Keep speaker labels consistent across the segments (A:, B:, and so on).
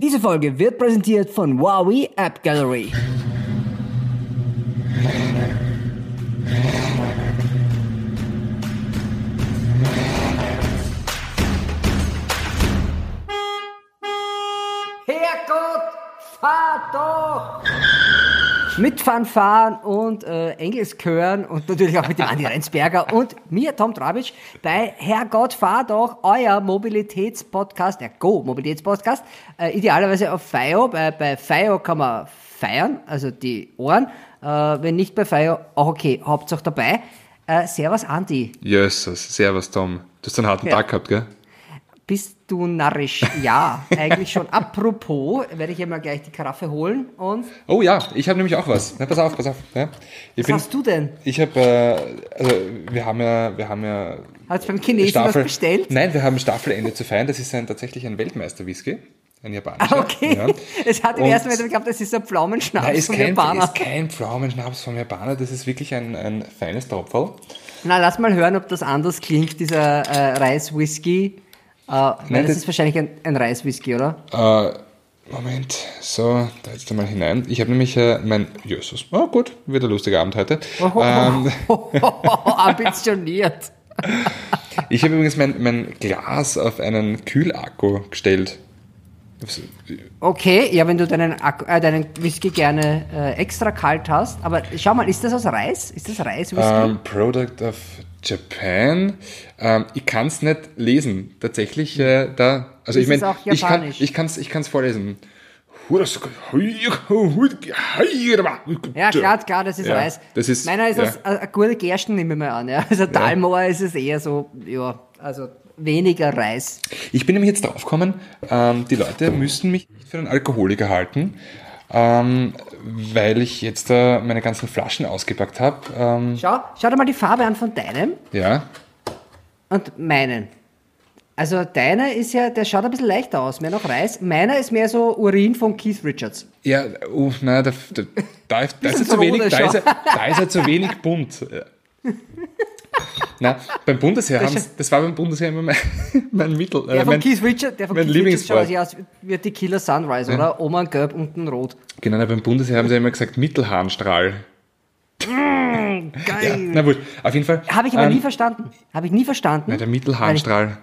A: Diese Folge wird präsentiert von Huawei App Gallery. Herrgott, fahr doch! Mit Fanfaren und äh, Engelskören und natürlich auch mit dem Andi Reinsberger und mir, Tom Trabitsch, bei Herrgott, fahr doch, euer Mobilitätspodcast, der Go Mobilitätspodcast, äh, idealerweise auf FIO. Bei, bei FIO kann man feiern, also die Ohren. Äh, wenn nicht bei FIO, auch okay, Hauptsache dabei. Äh, servus, Andi.
B: Jösses, servus Tom. Du hast einen harten
A: Ja.
B: Tag gehabt, gell?
A: Bist du narrisch? Ja, eigentlich schon. Apropos, werde ich ja mal gleich die Karaffe holen. Und
B: Oh ja, ich habe nämlich auch was. Na, pass auf, pass auf. Ja.
A: Was hast du denn?
B: Ich habe, äh, also wir haben ja, wir haben ja
A: Hast du beim Chinesen was bestellt?
B: Nein, wir haben Staffelende zu feiern. Das ist ein, tatsächlich ein Weltmeister-Whisky, ein japanischer.
A: Ah, okay.
B: Ja.
A: Es hat im
B: Und-
A: ersten Moment geglaubt, das ist ein Pflaumenschnaps
B: Nein, ist
A: von
B: kein,
A: Japaner.
B: ist kein Pflaumenschnaps vom Japaner. Das ist wirklich ein, ein feines Tropferl.
A: Na, lass mal hören, ob das anders klingt, dieser äh, Reiswhisky. Äh, weil das,
B: das-
A: ist wahrscheinlich ein, ein Reiswhisky, oder?
B: Äh, Moment, so, da jetzt mal hinein. Ich habe nämlich äh, mein, Jesus, oh gut, wird ein lustiger Abend heute. Ähm,
A: Ambitioniert.
B: ich habe übrigens mein, mein Glas auf einen Kühlakku gestellt.
A: Okay, ja, wenn du deinen, äh, deinen Whisky gerne äh, extra kalt hast. Aber schau mal, ist das aus Reis? Ist das Reiswhisky?
B: Ähm, Product of Japan. Ähm, ich kann es nicht lesen. Tatsächlich, äh, da, also
A: Ist
B: ich meine,
A: es
B: ich kann
A: japanisch?
B: ich kann's, ich kann's vorlesen.
A: Ja, klar, klar, das ist
B: Ja,
A: Reis.
B: das ist-
A: Meiner ist
B: ja.
A: aus äh, eine gute Gersten, nehme ich mal an. Ja. Also Dalmor ist es eher so, ja, also weniger Reis.
B: Ich bin nämlich jetzt draufgekommen, ähm, die Leute müssen mich nicht für einen Alkoholiker halten, ähm, weil ich jetzt äh, meine ganzen Flaschen ausgepackt habe. Ähm,
A: Schau, schau dir mal die Farbe an von deinem
B: ja,
A: und meinen. Also deiner ist ja, der schaut ein bisschen leichter aus, mehr nach Reis. Meiner ist mehr so Urin von Keith Richards.
B: ja, oh, nein, da, da, da, ist- da, ist er zu
A: Bisschen
B: wenig,
A: Rode
B: da, ist er,
A: schon.
B: da ist er zu wenig bunt. Na, beim Bundesheer haben das war beim Bundesheer immer mein, mein Mittel.
A: Der
B: Äh,
A: von
B: mein,
A: Keith Richards, der von Keith Richards schaut aus wie die Killer Sunrise, oder? Oben gelb, unten rot.
B: genau, na, beim Bundesheer haben sie immer gesagt Mittelharnstrahl.
A: Geil.
B: Na gut, auf jeden Fall.
A: Habe ich aber
B: ähm,
A: nie verstanden. Habe ich nie verstanden.
B: na, der Mittelharnstrahl.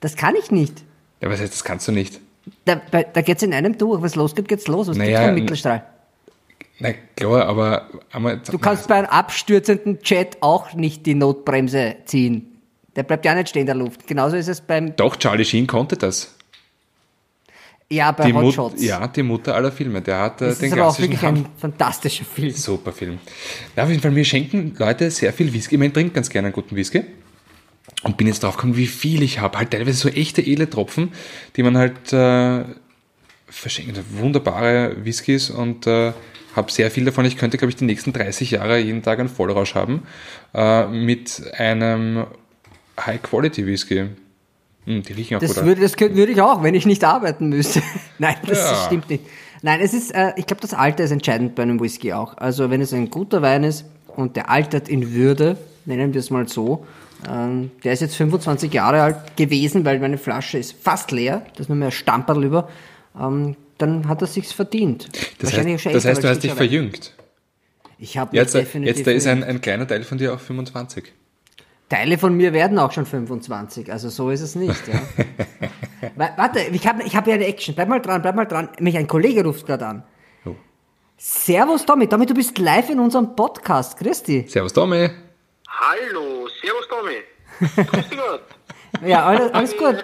A: Das kann ich nicht.
B: Ja, was heißt, das kannst du nicht.
A: Da, da geht's in einem durch. Was losgeht, geht's los. Was
B: Naja,
A: gibt's
B: n-
A: Mittelstrahl?
B: Na klar, aber einmal,
A: Du kannst bei einem abstürzenden Jet auch nicht die Notbremse ziehen. Der bleibt ja nicht stehen in der Luft. Genauso ist es beim,
B: Doch, Charlie Sheen konnte das.
A: ja, bei
B: Die
A: Hot
B: Mut,
A: Shots.
B: ja, die Mutter aller Filme. Der hat äh,
A: das
B: den
A: ist aber auch wirklich
B: Namen.
A: ein fantastischer Film.
B: Super Film. Ja, auf jeden Fall, mir schenken Leute sehr viel Whisky. Ich meine, trinke ganz gerne einen guten Whisky. Und bin jetzt drauf gekommen, wie viel ich habe. Halt teilweise so echte Eletropfen, die man halt äh, verschenkt. Wunderbare Whiskys und äh, habe sehr viel davon. Ich könnte, glaube ich, die nächsten 30 Jahre jeden Tag einen Vollrausch haben äh, mit einem High-Quality-Whisky. Hm, die riechen auch
A: Das
B: gut.
A: würde, das könnte, würde ich auch, wenn ich nicht arbeiten müsste. Nein, das
B: Ja.
A: stimmt nicht. Nein, es ist, äh, ich glaube, das Alter ist entscheidend bei einem Whisky auch. Also wenn es ein guter Wein ist und der altert in Würde, nennen wir es mal so, ähm, der ist jetzt 25 Jahre alt gewesen, weil meine Flasche ist fast leer, da ist nur mehr ein Stamperl über, ähm, dann hat er sich's verdient.
B: Das
A: Wahrscheinlich
B: heißt,
A: schon
B: das heißt du hast dich verjüngt.
A: Ich habe
B: Jetzt, äh,
A: definitiv
B: jetzt da ist ein, ein kleiner Teil von dir auf 25.
A: Teile von mir werden auch schon 25, also so ist es nicht. Ja. Wa- Warte, ich habe ich hab ja eine Action. Bleib mal dran, bleib mal dran. Mich ein Kollege ruft gerade an.
B: Oh.
A: Servus Tommy, Tommy, du bist live in unserem Podcast. Grüß dich.
B: Servus Tommy.
C: Hallo, servus Tommy. Grüß dich Gott.
A: Ja, alles, alles gut.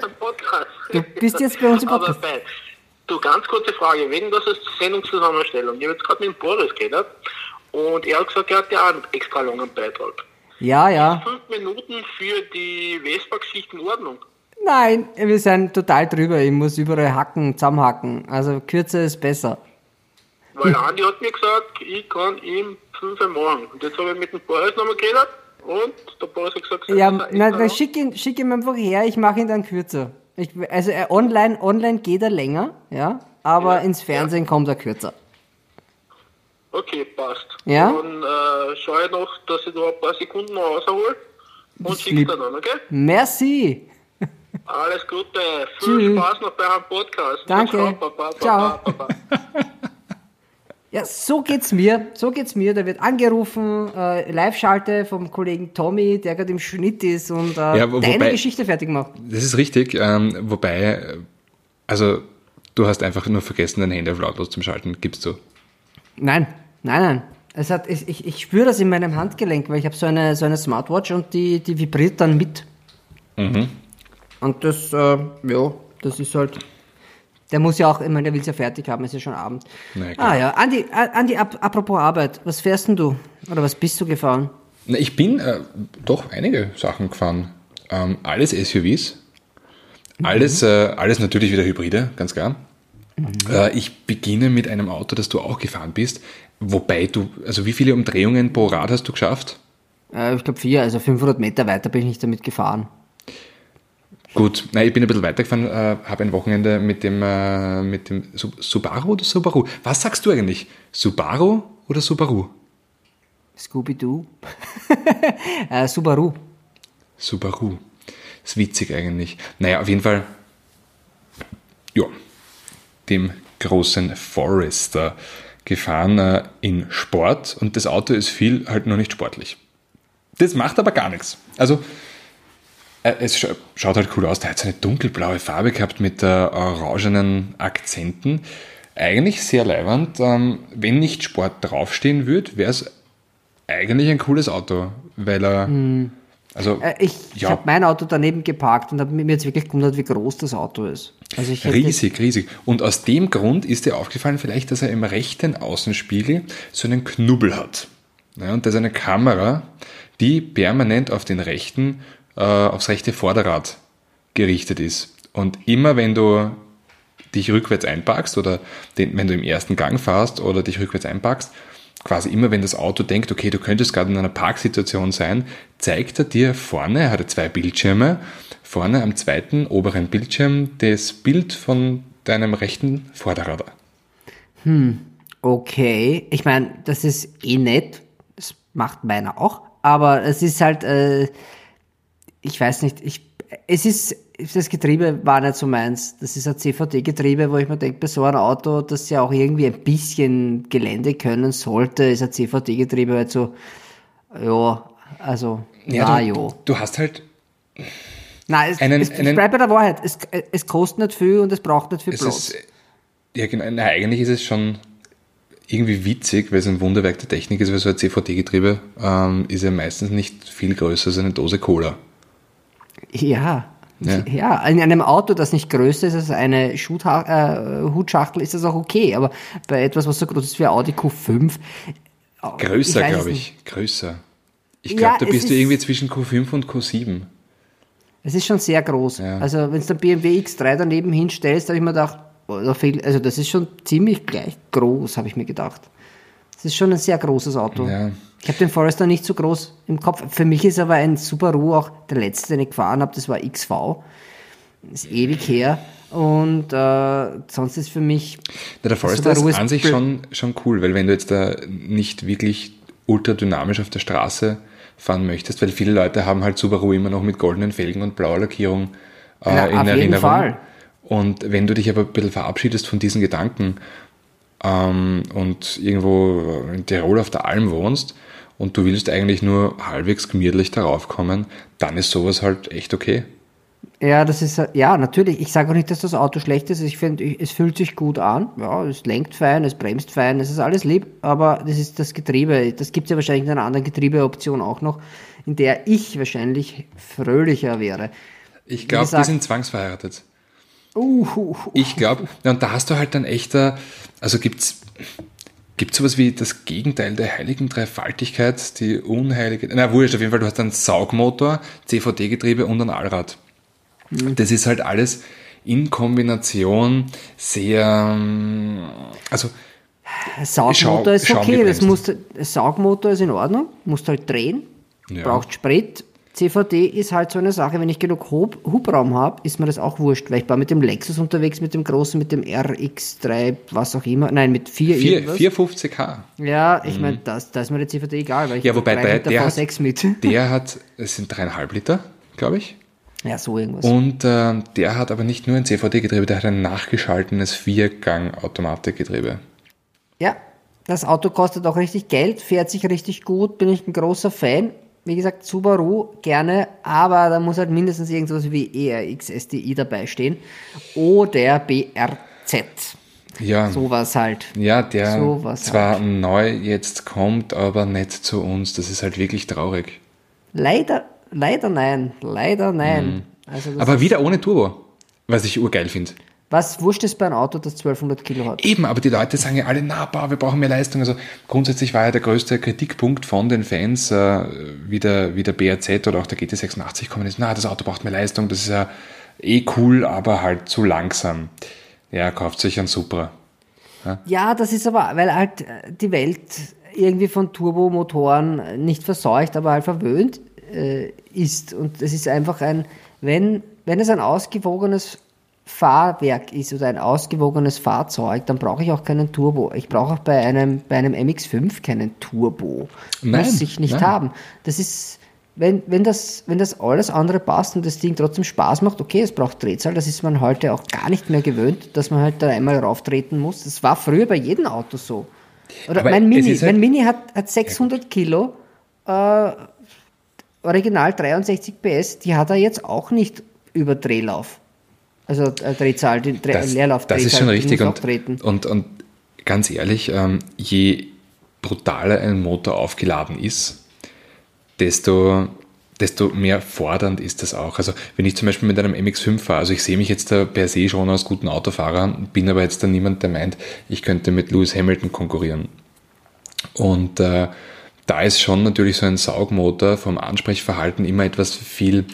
A: Du bist jetzt bei uns im
C: Aber
A: Podcast.
C: Du, ganz kurze Frage, wegen das ist Sendungszusammenstellung. Ich habe jetzt gerade mit dem Boris geredet und er hat gesagt, er hat ja auch einen extra langen Beitrag.
A: Ja, ja.
C: Fünf Minuten für die Vespa-Geschichte in Ordnung.
A: Nein, wir sind total drüber. Ich muss überall hacken, zusammenhacken. Also kürzer ist besser.
C: Weil Andi hat mir gesagt, ich kann ihm fünf machen. Und jetzt habe ich mit dem Boris nochmal geredet und der Boris hat gesagt,
A: Ja, na,
C: lang.
A: schick, ihn, schick ihn einfach her, ich mache ihn dann kürzer. Ich, also äh, online, online geht er länger, ja, aber
C: Ja,
A: ins Fernsehen kommt er kürzer.
C: Okay, passt.
A: Ja?
C: Dann äh, schaue ich noch, dass ich da ein paar Sekunden raushole und schicke dann an, okay?
A: Merci.
C: Alles Gute. Viel
A: Tschüss.
C: Spaß noch bei eurem Podcast.
A: Danke.
C: Baba, baba,
A: Ciao.
C: baba.
A: Ja, so geht's mir. So geht's mir. Da wird angerufen, äh, Live-Schalte vom Kollegen Tommy, der gerade im Schnitt ist und äh,
B: Ja, wo-
A: deine
B: wobei-
A: Geschichte fertig macht.
B: Das ist richtig, ähm, wobei, äh, also du hast einfach nur vergessen, dein Handy auf lautlos zu schalten, gibst du.
A: Nein, nein, nein. Es hat, ich, ich, ich spüre das in meinem Handgelenk, weil ich habe so eine, so eine Smartwatch und die, die vibriert dann mit.
B: Mhm.
A: Und das, äh, ja, das ist halt. Der muss ja auch, ich meine, der will es ja fertig haben, es ist ja schon Abend.
B: Na
A: ah ja, Andi, Andi ap apropos Arbeit, was fährst denn du? Oder was bist du gefahren?
B: Na, ich bin äh, doch einige Sachen gefahren. Ähm, alles SUVs. Alles, äh, alles natürlich wieder Hybride, ganz klar. Äh, ich beginne mit einem Auto, das du auch gefahren bist. Wobei du, also wie viele Umdrehungen pro Rad hast du geschafft?
A: Äh, ich glaube vier, also 500 Meter weiter bin ich nicht damit gefahren.
B: Gut, nein, ich bin ein bisschen weitergefahren, äh, habe ein Wochenende mit dem, äh, mit dem Su- Subaru oder Subaru. Was sagst du eigentlich? Subaru oder Subaru?
A: Scooby-Doo. äh, Subaru.
B: Subaru. Ist witzig eigentlich. Naja, auf jeden Fall, ja, dem großen Forester gefahren äh, in Sport und das Auto ist viel halt noch nicht sportlich. Das macht aber gar nichts. Also, es scha schaut halt cool aus. Der hat so eine dunkelblaue Farbe gehabt mit äh, orangenen Akzenten. Eigentlich sehr leiwand. Ähm, wenn nicht Sport draufstehen würde, wäre es eigentlich ein cooles Auto, weil er. Also,
A: Äh, ich ich
B: ja,
A: habe mein Auto daneben geparkt und habe mir jetzt wirklich gewundert, wie groß das Auto ist. Also ich
B: riesig, riesig. Und aus dem Grund ist dir aufgefallen, vielleicht, dass er im rechten Außenspiegel so einen Knubbel hat. Ja, und das ist eine Kamera, die permanent auf den rechten, äh, aufs rechte Vorderrad gerichtet ist. Und immer wenn du dich rückwärts einparkst oder den, wenn du im ersten Gang fährst oder dich rückwärts einparkst, quasi immer wenn das Auto denkt, okay, du könntest gerade in einer Parksituation sein, zeigt er dir vorne, er hatte zwei Bildschirme, vorne am zweiten oberen Bildschirm das Bild von deinem rechten Vorderrad.
A: Okay, ich meine, das ist eh nett. Das macht meiner auch. Aber es ist halt, äh, ich weiß nicht, ich, es ist, das Getriebe war nicht so meins. Das ist ein CVT-Getriebe, wo ich mir denke, bei so einem Auto, das ja auch irgendwie ein bisschen Gelände können sollte, ist ein CVT-Getriebe halt so, ja, also, na
B: du,
A: jo.
B: du hast halt,
A: Nein, es,
B: einen-
A: es, ich
B: einen-
A: bleib bei der Wahrheit. Es, es kostet nicht viel und es braucht nicht viel Platz.
B: ist, ja genau, na, eigentlich ist es schon irgendwie witzig, weil es ein Wunderwerk der Technik ist, weil so ein CVT-Getriebe ähm, ist ja meistens nicht viel größer als eine Dose Cola.
A: Ja.
B: Ja.
A: ja. in einem Auto, das nicht größer ist als eine Schutha äh, Hutschachtel, ist das auch okay. Aber bei etwas, was so groß ist wie ein Audi Q5.
B: Größer, glaube ich. Größer. Ich
A: Ja,
B: glaube, da
A: es
B: bist du irgendwie zwischen Q5 und Q7.
A: Es ist schon sehr groß.
B: Ja.
A: Also, wenn du den BMW X3 daneben hinstellst, habe ich mir gedacht, da also das ist schon ziemlich gleich groß, habe ich mir gedacht. Es ist schon ein sehr großes Auto.
B: Ja.
A: Ich habe den Forester nicht so groß im Kopf. Für mich ist aber ein Subaru auch der letzte, den ich gefahren habe, das war XV. Das ist ewig her. Und äh, sonst ist für mich
B: Na, der Forester ist an sich schon, schon cool, weil wenn du jetzt da nicht wirklich ultra dynamisch auf der Straße fahren möchtest, weil viele Leute haben halt Subaru immer noch mit goldenen Felgen und blauer Lackierung äh,
A: Ja,
B: in
A: auf jeden
B: Erinnerung.
A: Fall.
B: Und wenn du dich aber ein bisschen verabschiedest von diesen Gedanken ähm, und irgendwo in Tirol auf der Alm wohnst und du willst eigentlich nur halbwegs gemütlich darauf kommen, dann ist sowas halt echt okay.
A: Ja, das ist, ja, natürlich. Ich sage auch nicht, dass das Auto schlecht ist. Ich finde, es fühlt sich gut an. Ja, es lenkt fein, es bremst fein, es ist alles lieb. Aber das ist das Getriebe. Das gibt es ja wahrscheinlich in einer anderen Getriebeoption auch noch, in der ich wahrscheinlich fröhlicher wäre.
B: Ich glaube, die sind zwangsverheiratet.
A: Uh.
B: Ich glaube, und da hast du halt dann echter, also gibt's Gibt sowas wie das Gegenteil der heiligen Dreifaltigkeit, die unheilige, na wurscht, auf jeden Fall, du hast einen Saugmotor, CVT-Getriebe und ein Allrad. Das ist halt alles in Kombination sehr, ähm, also
A: Saugmotor
B: Schau-
A: ist okay, das
B: Schaumgebremst.
A: muss, der Saugmotor ist in Ordnung, musst halt drehen,
B: Ja.
A: braucht Sprit. CVD ist halt so eine Sache, wenn ich genug Hub, Hubraum habe, ist mir das auch wurscht, weil ich war mit dem Lexus unterwegs, mit dem großen, mit dem RX3, was auch immer, nein, mit 4
B: 4,
A: irgendwas.
B: 450h.
A: Ja, ich meine, das, da ist mir der CVD egal, weil ich
B: Ja, wobei bei der,
A: V6 mit.
B: der hat, es sind dreieinhalb Liter, glaube ich.
A: Ja, so irgendwas.
B: Und äh, der hat aber nicht nur ein CVT-Getriebe, der hat ein nachgeschaltenes Viergang-Automatikgetriebe.
A: Ja, das Auto kostet auch richtig Geld, fährt sich richtig gut, bin ich ein großer Fan. Wie gesagt, Subaru gerne, aber da muss halt mindestens irgendwas wie ERX SDI dabei stehen. Oder BRZ.
B: Ja,
A: Sowas halt.
B: ja der
A: Sowas
B: zwar neu jetzt kommt, aber nicht zu uns. Das ist halt wirklich traurig.
A: Leider, leider nein. Leider nein. Also
B: Mhm. Aber
A: ist,
B: wieder ohne Turbo, was ich urgeil finde.
A: Was wurscht ist bei einem Auto, das 1200 Kilo hat?
B: Eben, aber die Leute sagen ja alle, na, boah, wir brauchen mehr Leistung. Also grundsätzlich war ja der größte Kritikpunkt von den Fans, äh, wie, der, wie der BRZ oder auch der GT86 kommen ist, na, das Auto braucht mehr Leistung, das ist ja eh cool, aber halt zu langsam. Ja, kauft sich ein Supra.
A: Ja, das ist aber, weil halt äh, die Welt irgendwie von Turbomotoren nicht verseucht, aber halt verwöhnt äh, ist. Und es ist einfach ein, wenn, wenn es ein ausgewogenes Fahrwerk ist oder ein ausgewogenes Fahrzeug, dann brauche ich auch keinen Turbo. Ich brauche auch bei einem, bei einem MX5 keinen Turbo.
B: Nein,
A: Muss ich nicht
B: nein.
A: haben. Das ist, wenn, wenn, das, wenn das alles andere passt und das Ding trotzdem Spaß macht, okay, es braucht Drehzahl, das ist man heute auch gar nicht mehr gewöhnt, dass man halt da einmal rauftreten muss. Das war früher bei jedem Auto so. Oder
B: Aber
A: mein Mini,
B: halt-
A: mein Mini hat, hat 600 Kilo, äh, original 63 PS, die hat er jetzt auch nicht über Drehlauf. Also äh, Drehzahl, die Dreh,
B: Das,
A: Leerlauf
B: das ist schon richtig. Und, und, und ganz ehrlich, ähm, je brutaler ein Motor aufgeladen ist, desto, desto mehr fordernd ist das auch. Also wenn ich zum Beispiel mit einem MX5 fahre, also ich sehe mich jetzt da per se schon als guten Autofahrer, bin aber jetzt da niemand, der meint, ich könnte mit Lewis Hamilton konkurrieren. Und äh, da ist schon natürlich so ein Saugmotor vom Ansprechverhalten immer etwas viel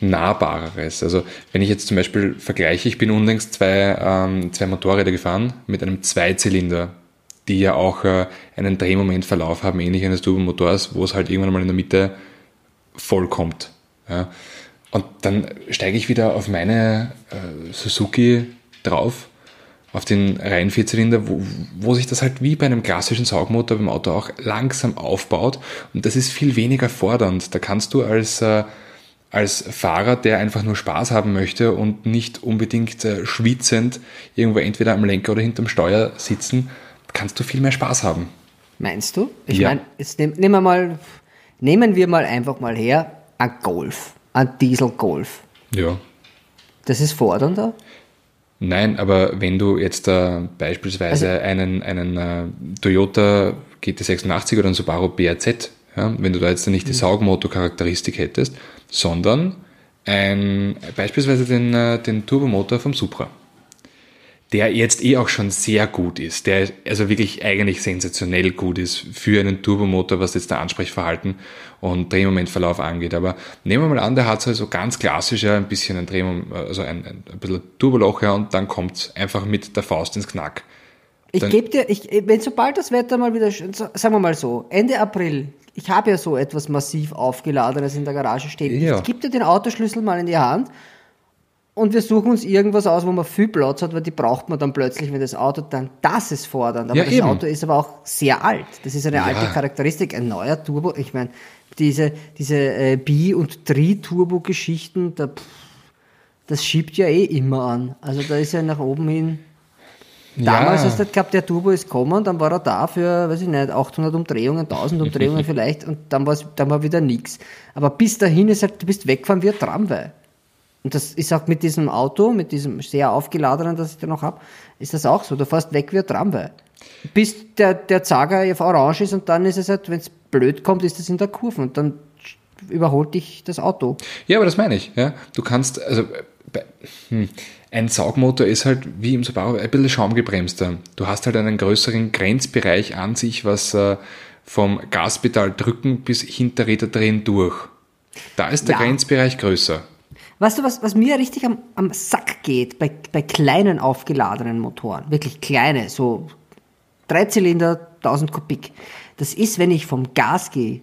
B: nahbareres. Also wenn ich jetzt zum Beispiel vergleiche, ich bin unlängst zwei, ähm, zwei Motorräder gefahren mit einem Zweizylinder, die ja auch äh, einen Drehmomentverlauf haben, ähnlich eines Turbomotors, wo es halt irgendwann mal in der Mitte voll kommt. Ja. Und dann steige ich wieder auf meine äh, Suzuki drauf, auf den reinen Vierzylinder, wo, wo sich das halt wie bei einem klassischen Saugmotor beim Auto auch langsam aufbaut. Und das ist viel weniger fordernd. Da kannst du als, äh, als Fahrer, der einfach nur Spaß haben möchte und nicht unbedingt äh, schwitzend irgendwo entweder am Lenker oder hinterm Steuer sitzen, kannst du viel mehr Spaß haben.
A: Meinst du? Ich
B: Ja.
A: meine, jetzt nehm, nehmen wir mal, nehmen wir mal einfach mal her, ein Golf, ein Diesel-Golf.
B: Ja.
A: Das ist fordernder?
B: Nein, aber wenn du jetzt äh, beispielsweise
A: Also-
B: einen, einen äh, Toyota GT86 oder einen Subaru BRZ, ja, wenn du da jetzt nicht die Saugmotor-Charakteristik hättest, sondern ein, beispielsweise den, äh, den Turbomotor vom Supra, der jetzt eh auch schon sehr gut ist, der also wirklich eigentlich sensationell gut ist für einen Turbomotor, was jetzt der Ansprechverhalten und Drehmomentverlauf angeht. Aber nehmen wir mal an, der hat so also ganz klassisch ja, ein bisschen ein Drehmoment, also ein, ein, ein bisschen Turboloch ja, und dann kommt einfach mit der Faust ins Knack.
A: Ich gebe dir, ich, wenn sobald das Wetter mal wieder, sagen wir mal so, Ende April, ich habe ja so etwas massiv aufgeladenes in der Garage stehen.
B: Ja.
A: Ich gebe dir den Autoschlüssel mal in die Hand und wir suchen uns irgendwas aus, wo man viel Platz hat, weil die braucht man dann plötzlich, wenn das Auto dann, das ist fordernd. Aber
B: Ja,
A: das
B: eben.
A: Auto ist aber auch sehr alt. Das ist eine alte Charakteristik, ein neuer Turbo. Ich meine, diese, diese äh, Bi- und Tri-Turbo-Geschichten, da, pff, das schiebt ja eh immer an. Also da ist ja nach oben hin. Damals
B: ja,
A: hast du halt gehabt, der Turbo ist gekommen, dann war er da für, weiß ich nicht, 800 Umdrehungen, 1000 Umdrehungen vielleicht und dann, war's, dann war wieder nichts. Aber bis dahin ist halt, du bist weggefahren wie ein Tramway. Und das ist auch mit diesem Auto, mit diesem sehr aufgeladenen, das ich da noch habe, ist das auch so. Du fährst weg wie ein Tramway. Bis der, der Zager auf orange ist und dann ist es halt, wenn es blöd kommt, ist es in der Kurve und dann überholt dich das Auto.
B: Ja, aber das meine ich. Ja. Du kannst, also äh, bei, hm, ein Saugmotor ist halt wie im Subaru ein bisschen schaumgebremster. Du hast halt einen größeren Grenzbereich an sich, was äh, vom Gaspedal drücken bis Hinterräder drehen durch. Da ist der
A: Ja.
B: Grenzbereich größer.
A: Weißt du, was, was mir richtig am, am Sack geht bei, bei kleinen aufgeladenen Motoren, wirklich kleine, so Dreizylinder, 1000 Kubik, das ist, wenn ich vom Gas gehe,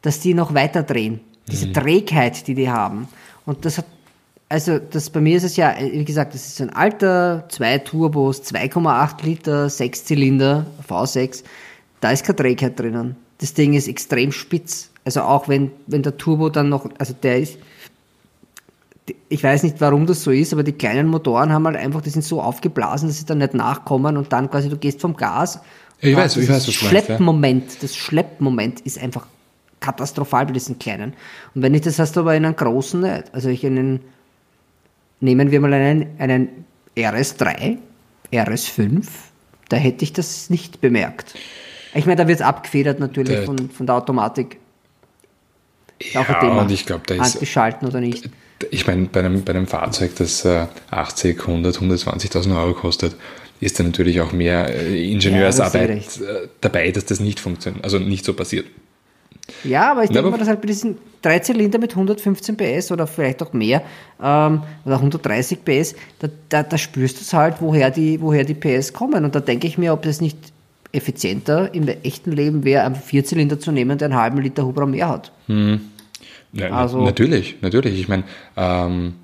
A: dass die noch weiter drehen. Diese Trägheit, die die haben. Und das hat, also das bei mir ist es ja, wie gesagt, das ist ein alter, zwei Turbos, 2,8 Liter, Sechszylinder, V6, da ist keine Trägheit drinnen. Das Ding ist extrem spitz. Also auch wenn, wenn der Turbo dann noch, also der ist, ich weiß nicht, warum das so ist, aber die kleinen Motoren haben halt einfach, die sind so aufgeblasen, dass sie dann nicht nachkommen und dann quasi du gehst vom Gas.
B: Ja, ich weiß, ich weiß, was du meinst, ja.
A: Schleppmoment, das Schleppmoment ist einfach katastrophal bei diesen kleinen. Und wenn ich das hast du aber in einem großen nicht. Also ich in einen, nehmen wir mal einen, einen RS3, RS5, da hätte ich das nicht bemerkt. Ich meine, da wird es abgefedert natürlich
B: Der-
A: von, von der Automatik.
B: Ja,
A: Thema.
B: und ich glaube, da ist-
A: Angeschalten oder nicht.
B: Ich meine, bei einem, bei einem Fahrzeug, das äh, 80, 100, 120.000 Euro kostet, ist da natürlich auch mehr äh, Ingenieursarbeit
A: Ja, da hast du
B: äh, dabei, dass das nicht funktioniert, also nicht so passiert.
A: Ja, aber ich denke mal, dass halt bei diesen drei Zylinder mit 115 PS oder vielleicht auch mehr ähm, oder 130 PS, da, da, da spürst du es halt, woher die, woher die PS kommen. Und da denke ich mir, ob das nicht effizienter im echten Leben wäre, einen Vierzylinder zu nehmen, der einen halben Liter Hubraum mehr hat.
B: Ja,
A: Also-
B: natürlich, natürlich. Ich meine, ähm,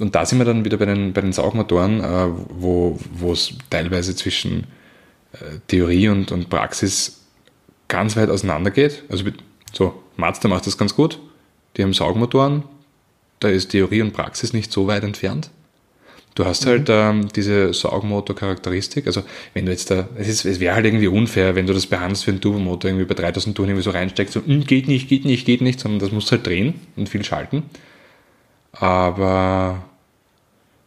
B: und da sind wir dann wieder bei den, bei den Saugmotoren, äh, wo es teilweise zwischen äh, Theorie und, und Praxis ganz weit auseinander geht. Also so, Mazda macht das ganz gut. Die haben Saugmotoren, da ist Theorie und Praxis nicht so weit entfernt. Du hast halt ähm, diese Saugmotor-Charakteristik. Also, wenn du jetzt da, es, ist, es wäre halt irgendwie unfair, wenn du das behandelst für einen Turbomotor, irgendwie bei 3000 Touren irgendwie so reinsteckst, so, "Hm, geht nicht, geht nicht, geht nicht, sondern das musst du halt drehen und viel schalten. Aber,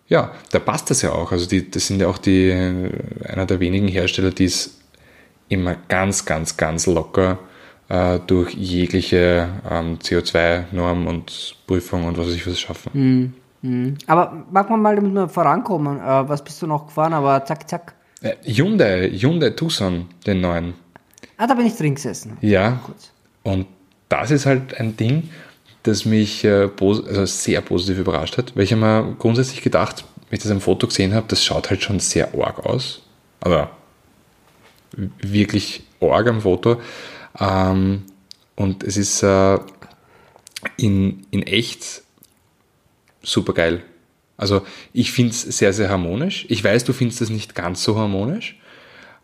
B: ja, da passt das ja auch. Also, die, das sind ja auch die, äh, einer der wenigen Hersteller, die es immer ganz, ganz, ganz locker durch jegliche ähm, CO2-Norm und Prüfung und was weiß ich was schaffen.
A: Aber machen wir mal, damit wir vorankommen. Äh, was bist du noch gefahren? Aber zack, zack.
B: Äh, Hyundai, Hyundai Tucson, den neuen.
A: Ah, da bin ich drin gesessen.
B: Ja,
A: Kurz.
B: und das ist halt ein Ding, das mich äh, pos also sehr positiv überrascht hat, weil ich mir grundsätzlich gedacht, wenn ich das am Foto gesehen habe, das schaut halt schon sehr arg aus. Aber wirklich arg am Foto. Ähm, und es ist äh, in, in echt super geil. Also ich finde es sehr, sehr harmonisch. Ich weiß, du findest es nicht ganz so harmonisch.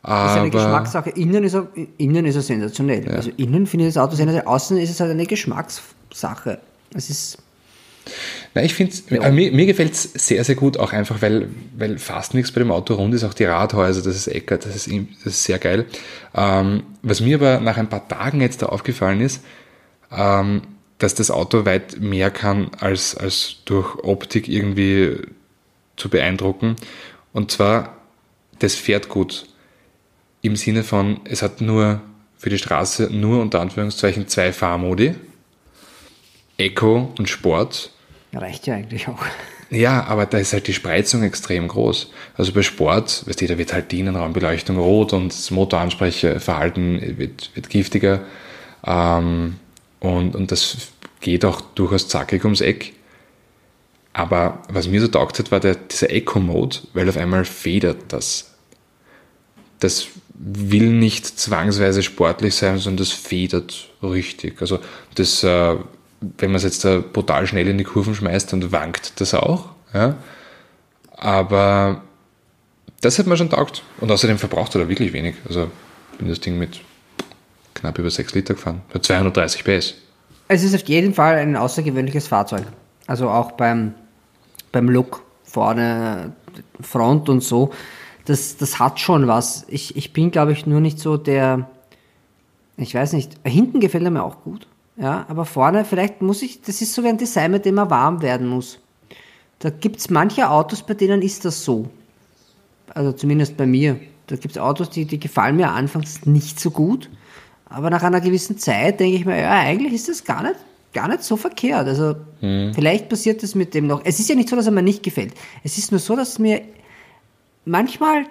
A: Das ist eine
B: aber-
A: Geschmackssache. Innen ist er, innen ist er sensationell. Also innen finde ich das Auto sensationell. Außen ist es halt eine Geschmackssache. Es ist,
B: Na, ich finde äh, mir, mir gefällt es sehr, sehr gut, auch einfach, weil, weil fast nichts bei dem Auto rund ist, auch die Rathäuser, das ist Eckert, das ist, das ist sehr geil. Ähm, was mir aber nach ein paar Tagen jetzt da aufgefallen ist, ähm, dass das Auto weit mehr kann, als, als durch Optik irgendwie zu beeindrucken. Und zwar, das fährt gut. Im Sinne von, es hat nur für die Straße nur unter Anführungszeichen zwei Fahrmodi. Eco und Sport.
A: reicht ja eigentlich auch.
B: Ja, aber da ist halt die Spreizung extrem groß. Also bei Sport, weißt du, da wird halt die Innenraumbeleuchtung rot und das Motoransprecherverhalten wird, wird giftiger. Ähm, und, und das geht auch durchaus zackig ums Eck. Aber was mir so taugt hat, war der, dieser Eco-Mode, weil auf einmal federt das. Das will nicht zwangsweise sportlich sein, sondern das federt richtig. Also das, äh, wenn man es jetzt da brutal schnell in die Kurven schmeißt, dann wankt das auch. Ja? Aber das hat mir schon taugt. Und außerdem verbraucht er da wirklich wenig. Also bin das Ding mit knapp über 6 Liter gefahren. Bei 230 PS.
A: Es ist auf jeden Fall ein außergewöhnliches Fahrzeug. Also auch beim, beim Look vorne, Front und so. Das, das hat schon was. Ich, ich bin, glaube ich, nur nicht so der. Ich weiß nicht. Hinten gefällt er mir auch gut. Ja, aber vorne, vielleicht muss ich. Das ist so wie ein Design, mit dem er warm werden muss. Da gibt es manche Autos, bei denen ist das so. Also zumindest bei mir. Da gibt es Autos, die, die gefallen mir anfangs nicht so gut. Aber nach einer gewissen Zeit denke ich mir, ja, eigentlich ist das gar nicht, gar nicht so verkehrt. Also vielleicht passiert das mit dem noch. Es ist ja nicht so, dass er mir nicht gefällt. Es ist nur so, dass mir manchmal,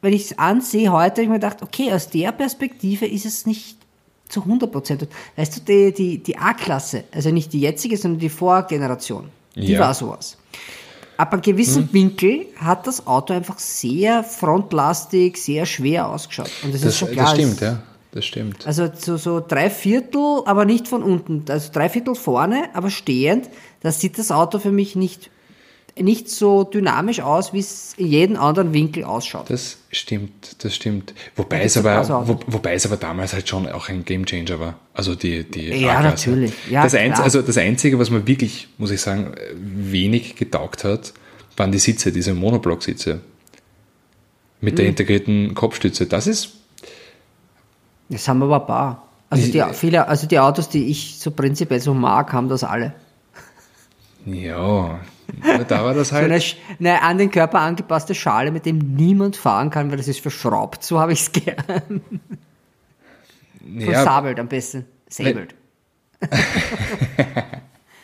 A: wenn ich es ansehe heute, habe ich mir gedacht, okay, aus der Perspektive ist es nicht zu 100 Prozent. Weißt du, die, die, die A-Klasse, also nicht die jetzige, sondern die Vorgeneration, die
B: Ja.
A: war sowas. Ab einem gewissen Winkel hat das Auto einfach sehr frontlastig, sehr schwer ausgeschaut. Und das, ist
B: Das,
A: schon klar.
B: das stimmt, ja. Das stimmt.
A: Also so, so drei Viertel, aber nicht von unten. Also drei Viertel vorne, aber stehend. Das sieht das Auto für mich nicht nicht so dynamisch aus, wie es in jedem anderen Winkel ausschaut.
B: Das stimmt, das stimmt. Wobei,
A: Da
B: es aber, wo, wobei es aber damals halt schon auch ein Gamechanger war. Also die, die
A: Ja, natürlich. Ja,
B: das, Einz also das Einzige, was mir wirklich, muss ich sagen, wenig getaugt hat, waren die Sitze, diese Monoblock-Sitze. Mit
A: Hm.
B: der integrierten Kopfstütze. Das ist,
A: Das haben aber ein paar. Also die, viele, also die Autos, die ich so prinzipiell so mag, haben das alle.
B: ja, da war das
A: So eine,
B: halt.
A: Eine an den Körper angepasste Schale, mit dem niemand fahren kann, weil das ist verschraubt. So habe ich es gern.
B: ja,
A: Versabelt am besten. Sabelt.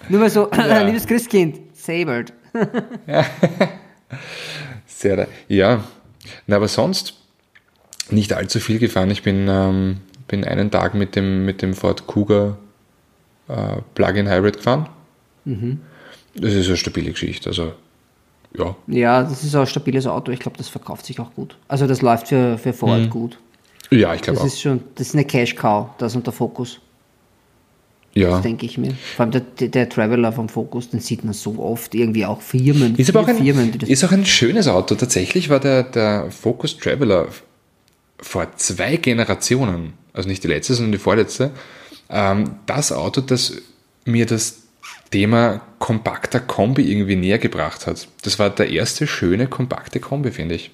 A: Nur mal so, liebes Christkind, sabelt.
B: Sehr, ja, na, aber sonst nicht allzu viel gefahren. Ich bin, ähm, bin einen Tag mit dem, mit dem Ford Kuga äh, Plug-in Hybrid gefahren. Das ist eine stabile Geschichte. Also, ja,
A: Ja, das ist auch ein stabiles Auto. Ich glaube, das verkauft sich auch gut. Also das läuft für, für Ford
B: Mhm.
A: gut.
B: ja ich glaube
A: Das
B: auch.
A: ist schon, das ist eine Cash-Cow, das und der Focus,
B: Ja.
A: denke ich mir. Vor allem der, der, Traveler vom Focus, den sieht man so oft, irgendwie auch Firmen.
B: Ist aber auch ein,
A: Firmen, die das
B: ist auch ein schönes Auto. Tatsächlich war der, der Focus Traveler vor zwei Generationen, also nicht die letzte, sondern die vorletzte, ähm, das Auto, das mir das Thema kompakter Kombi irgendwie näher gebracht hat. Das war der erste schöne kompakte Kombi, finde ich.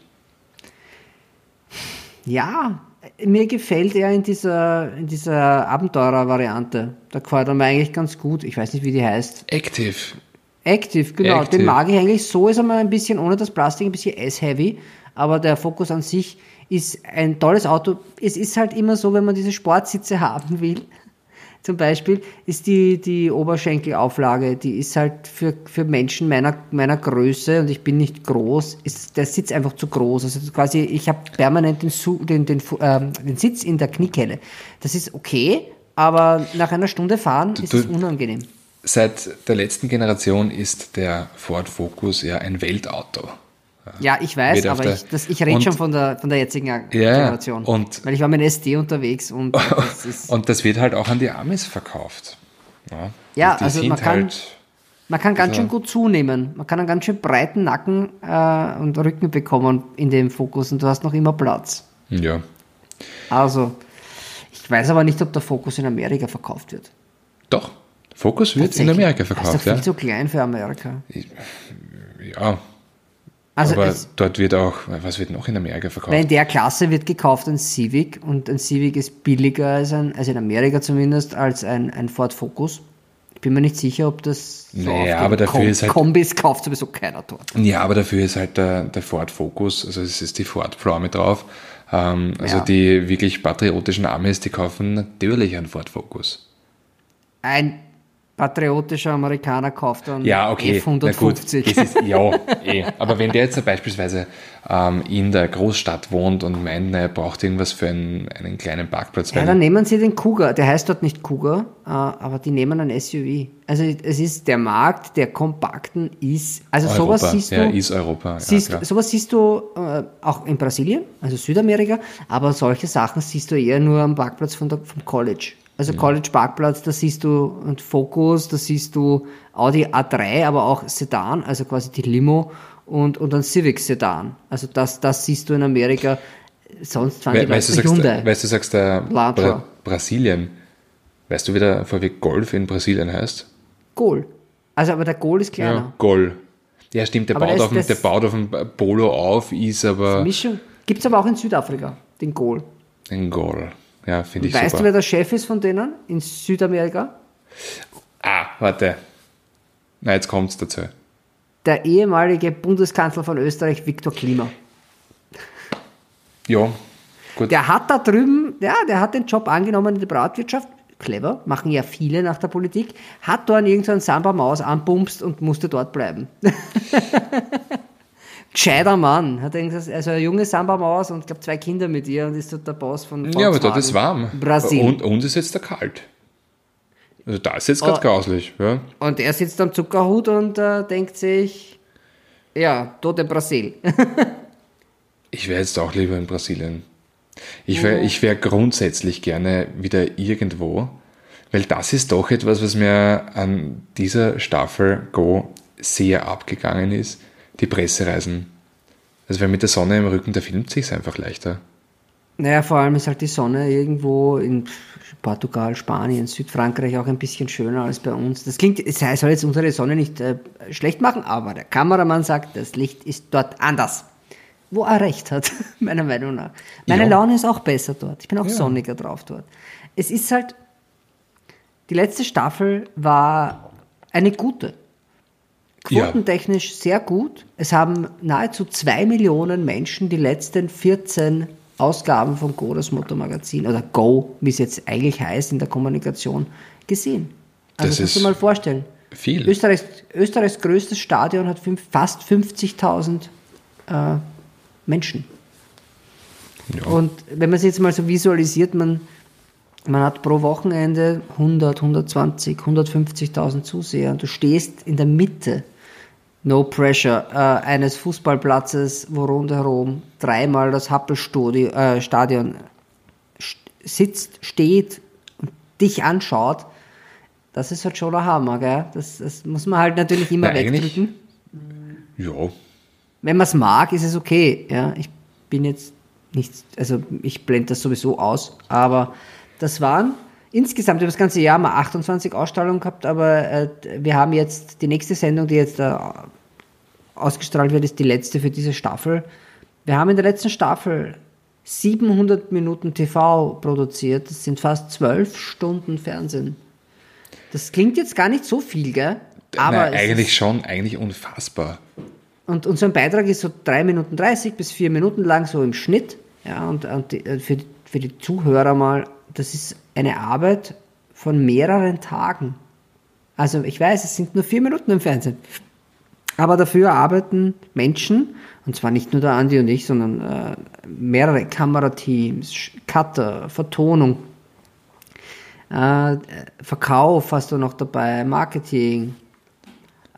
A: Ja, mir gefällt er in dieser, in dieser Abenteurer-Variante. Da gefällt er mir eigentlich ganz gut. Ich weiß nicht, wie die heißt.
B: Active.
A: Active, genau.
B: Active.
A: Den mag ich eigentlich. So ist er mal ein bisschen ohne das Plastik, ein bisschen S-heavy. Aber der Fokus an sich ist ein tolles Auto. Es ist halt immer so, wenn man diese Sportsitze haben will, zum Beispiel, ist die, die Oberschenkelauflage, die ist halt für, für Menschen meiner, meiner Größe und ich bin nicht groß, ist der Sitz einfach zu groß. Also quasi, ich habe permanent den, den, den, ähm, den Sitz in der Kniekelle. Das ist okay, aber nach einer Stunde fahren ist
B: du-
A: es unangenehm.
B: Seit der letzten Generation ist der Ford Focus ja ein Weltauto.
A: Ja, ich weiß, aber ich, das, ich rede schon von der, von der jetzigen Generation.
B: und-
A: Weil ich war mit SD unterwegs und das
B: Und das wird halt auch an die Amis verkauft. Ja,
A: Ja, also man kann-
B: halt.
A: man kann ganz schön gut zunehmen. Man kann einen ganz schön breiten Nacken äh, und Rücken bekommen in dem Fokus und du hast noch immer Platz.
B: Ja.
A: Also, ich weiß aber nicht, ob der Fokus in Amerika verkauft wird.
B: Doch. Focus wird in. Amerika
A: Das ist
B: verkauft,
A: doch viel
B: ja.
A: zu klein für Amerika.
B: Ja,
A: Also,
B: aber
A: es,
B: dort wird auch, was wird noch in Amerika verkauft?
A: weil in der Klasse wird gekauft ein Civic und ein Civic ist billiger als ein, also in Amerika zumindest, als ein, ein Ford Focus. Ich bin mir nicht sicher, ob das so
B: Naja, aber dafür
A: Kom
B: ist halt-
A: Kombis kauft sowieso keiner dort.
B: Ja, aber dafür ist halt der, der Ford Focus, also es ist die Ford mit drauf. Ähm, also
A: Ja.
B: die wirklich patriotischen Amis, die kaufen natürlich einen Ford Focus.
A: Ein patriotischer Amerikaner kauft dann
B: Ja, okay. Na gut,
A: F150.
B: ist, ja, eh. Aber wenn der jetzt beispielsweise ähm, in der Großstadt wohnt und meint, er braucht irgendwas für einen, einen kleinen Parkplatz,
A: Ja, dann nehmen sie den Cougar. Der heißt dort nicht Cougar, äh, aber die nehmen ein SUV. Also es ist der Markt der kompakten ist. Also
B: Europa,
A: sowas siehst du.
B: ja, ist Europa. Ja,
A: siehst,
B: klar.
A: sowas siehst du äh, auch in Brasilien, also Südamerika, aber solche Sachen siehst du eher nur am Parkplatz von der, vom College. Also College Parkplatz, da siehst du und Focus, da siehst du Audi A3, aber auch Sedan, also quasi die Limo und, und ein Civic Sedan. Also das, das siehst du in Amerika. Sonst fahren die
B: We weißt, du sagst, weißt du, sagst der
A: Lantra.
B: Bra Brasilien. Weißt du, wie der VW Golf in Brasilien heißt?
A: Gol. Also aber der Gol ist kleiner.
B: Ja, Gol. Ja, stimmt, der
A: Aber
B: baut, auf dem, der baut auf dem Polo auf, ist aber
A: Mischung. Gibt es aber auch in Südafrika, den Gol.
B: ein Gol. Ja, finde ich
A: Weißt
B: super.
A: du, wer der Chef ist von denen in Südamerika?
B: ah, warte. Na, jetzt kommt's dazu.
A: Der ehemalige Bundeskanzler von Österreich, Viktor Klima.
B: Ja, gut.
A: Der hat da drüben, ja, der hat den Job angenommen in der Privatwirtschaft. Clever, machen ja viele nach der Politik. Hat dort irgendeinen Samba-Maus anpumpst und musste dort bleiben. Gescheiter Mann. Hat er gesagt, also eine junge Samba-Maus und ich glaube zwei Kinder mit ihr und ist dort der Boss von
B: ja, aber dort
A: Volkswagen.
B: ist warm.
A: Brasilien.
B: Und uns ist jetzt da kalt. Also da ist jetzt gerade
A: Oh.
B: grauslich. Ja.
A: Und er sitzt am Zuckerhut und äh, denkt sich, ja, tote Brasil.
B: Ich wäre jetzt auch lieber in Brasilien. Ich wäre ich wär grundsätzlich gerne wieder irgendwo, weil das ist doch etwas, was mir an dieser Staffel Go sehr abgegangen ist, die Pressereisen. Also wenn mit der Sonne im Rücken, da filmt sich einfach leichter.
A: Naja, vor allem ist halt die Sonne irgendwo in Portugal, Spanien, Südfrankreich auch ein bisschen schöner als bei uns. Das klingt, es soll jetzt unsere Sonne nicht äh, schlecht machen, aber der Kameramann sagt, das Licht ist dort anders. Wo er recht hat, meiner Meinung nach. Meine
B: Ja.
A: Laune ist auch besser dort. Ich bin auch
B: Ja.
A: sonniger drauf dort. Es ist halt, die letzte Staffel war eine gute.
B: Ja.
A: Quotentechnisch sehr gut. Es haben nahezu zwei Millionen Menschen die letzten 14 Ausgaben von Go, das Motormagazin, oder Go, wie es jetzt eigentlich heißt in der Kommunikation, gesehen. Also
B: Das
A: kannst du
B: ist
A: mal vorstellen.
B: viel.
A: Österreichs, Österreichs größtes Stadion hat fünf, fast 50.000 äh, Menschen.
B: Ja.
A: Und wenn man sich jetzt mal so visualisiert, man, man hat pro Wochenende 100, 120, 150.000 Zuseher und du stehst in der Mitte, no pressure, äh, eines Fußballplatzes, wo rundherum dreimal das Happelstadion äh, Stadion st- sitzt, steht und dich anschaut. Das ist halt schon der Hammer, gell? Das, das muss man halt natürlich immer
B: Na,
A: wegdrücken.
B: ja.
A: Wenn man es mag, ist es okay. Ja, ich bin jetzt nicht, also ich blende das sowieso aus, aber das waren insgesamt über das ganze Jahr mal 28 Ausstrahlungen gehabt, aber äh, wir haben jetzt die nächste Sendung, die jetzt äh, ausgestrahlt wird, ist die letzte für diese Staffel. Wir haben in der letzten Staffel 700 Minuten TV produziert. Das sind fast 12 Stunden Fernsehen. Das klingt jetzt gar nicht so viel, gell? Aber
B: Nein, eigentlich schon, eigentlich unfassbar.
A: und unser Beitrag ist so 3 Minuten 30 bis 4 Minuten lang, so im Schnitt. Ja, und, und die, äh, für, die- für die Zuhörer mal, das ist eine Arbeit von mehreren Tagen. Also ich weiß, es sind nur 4 Minuten im Fernsehen. Aber dafür arbeiten Menschen, und zwar nicht nur der Andi und ich, sondern äh, mehrere Kamerateams, Cutter, Vertonung, äh, Verkauf hast du noch dabei, Marketing,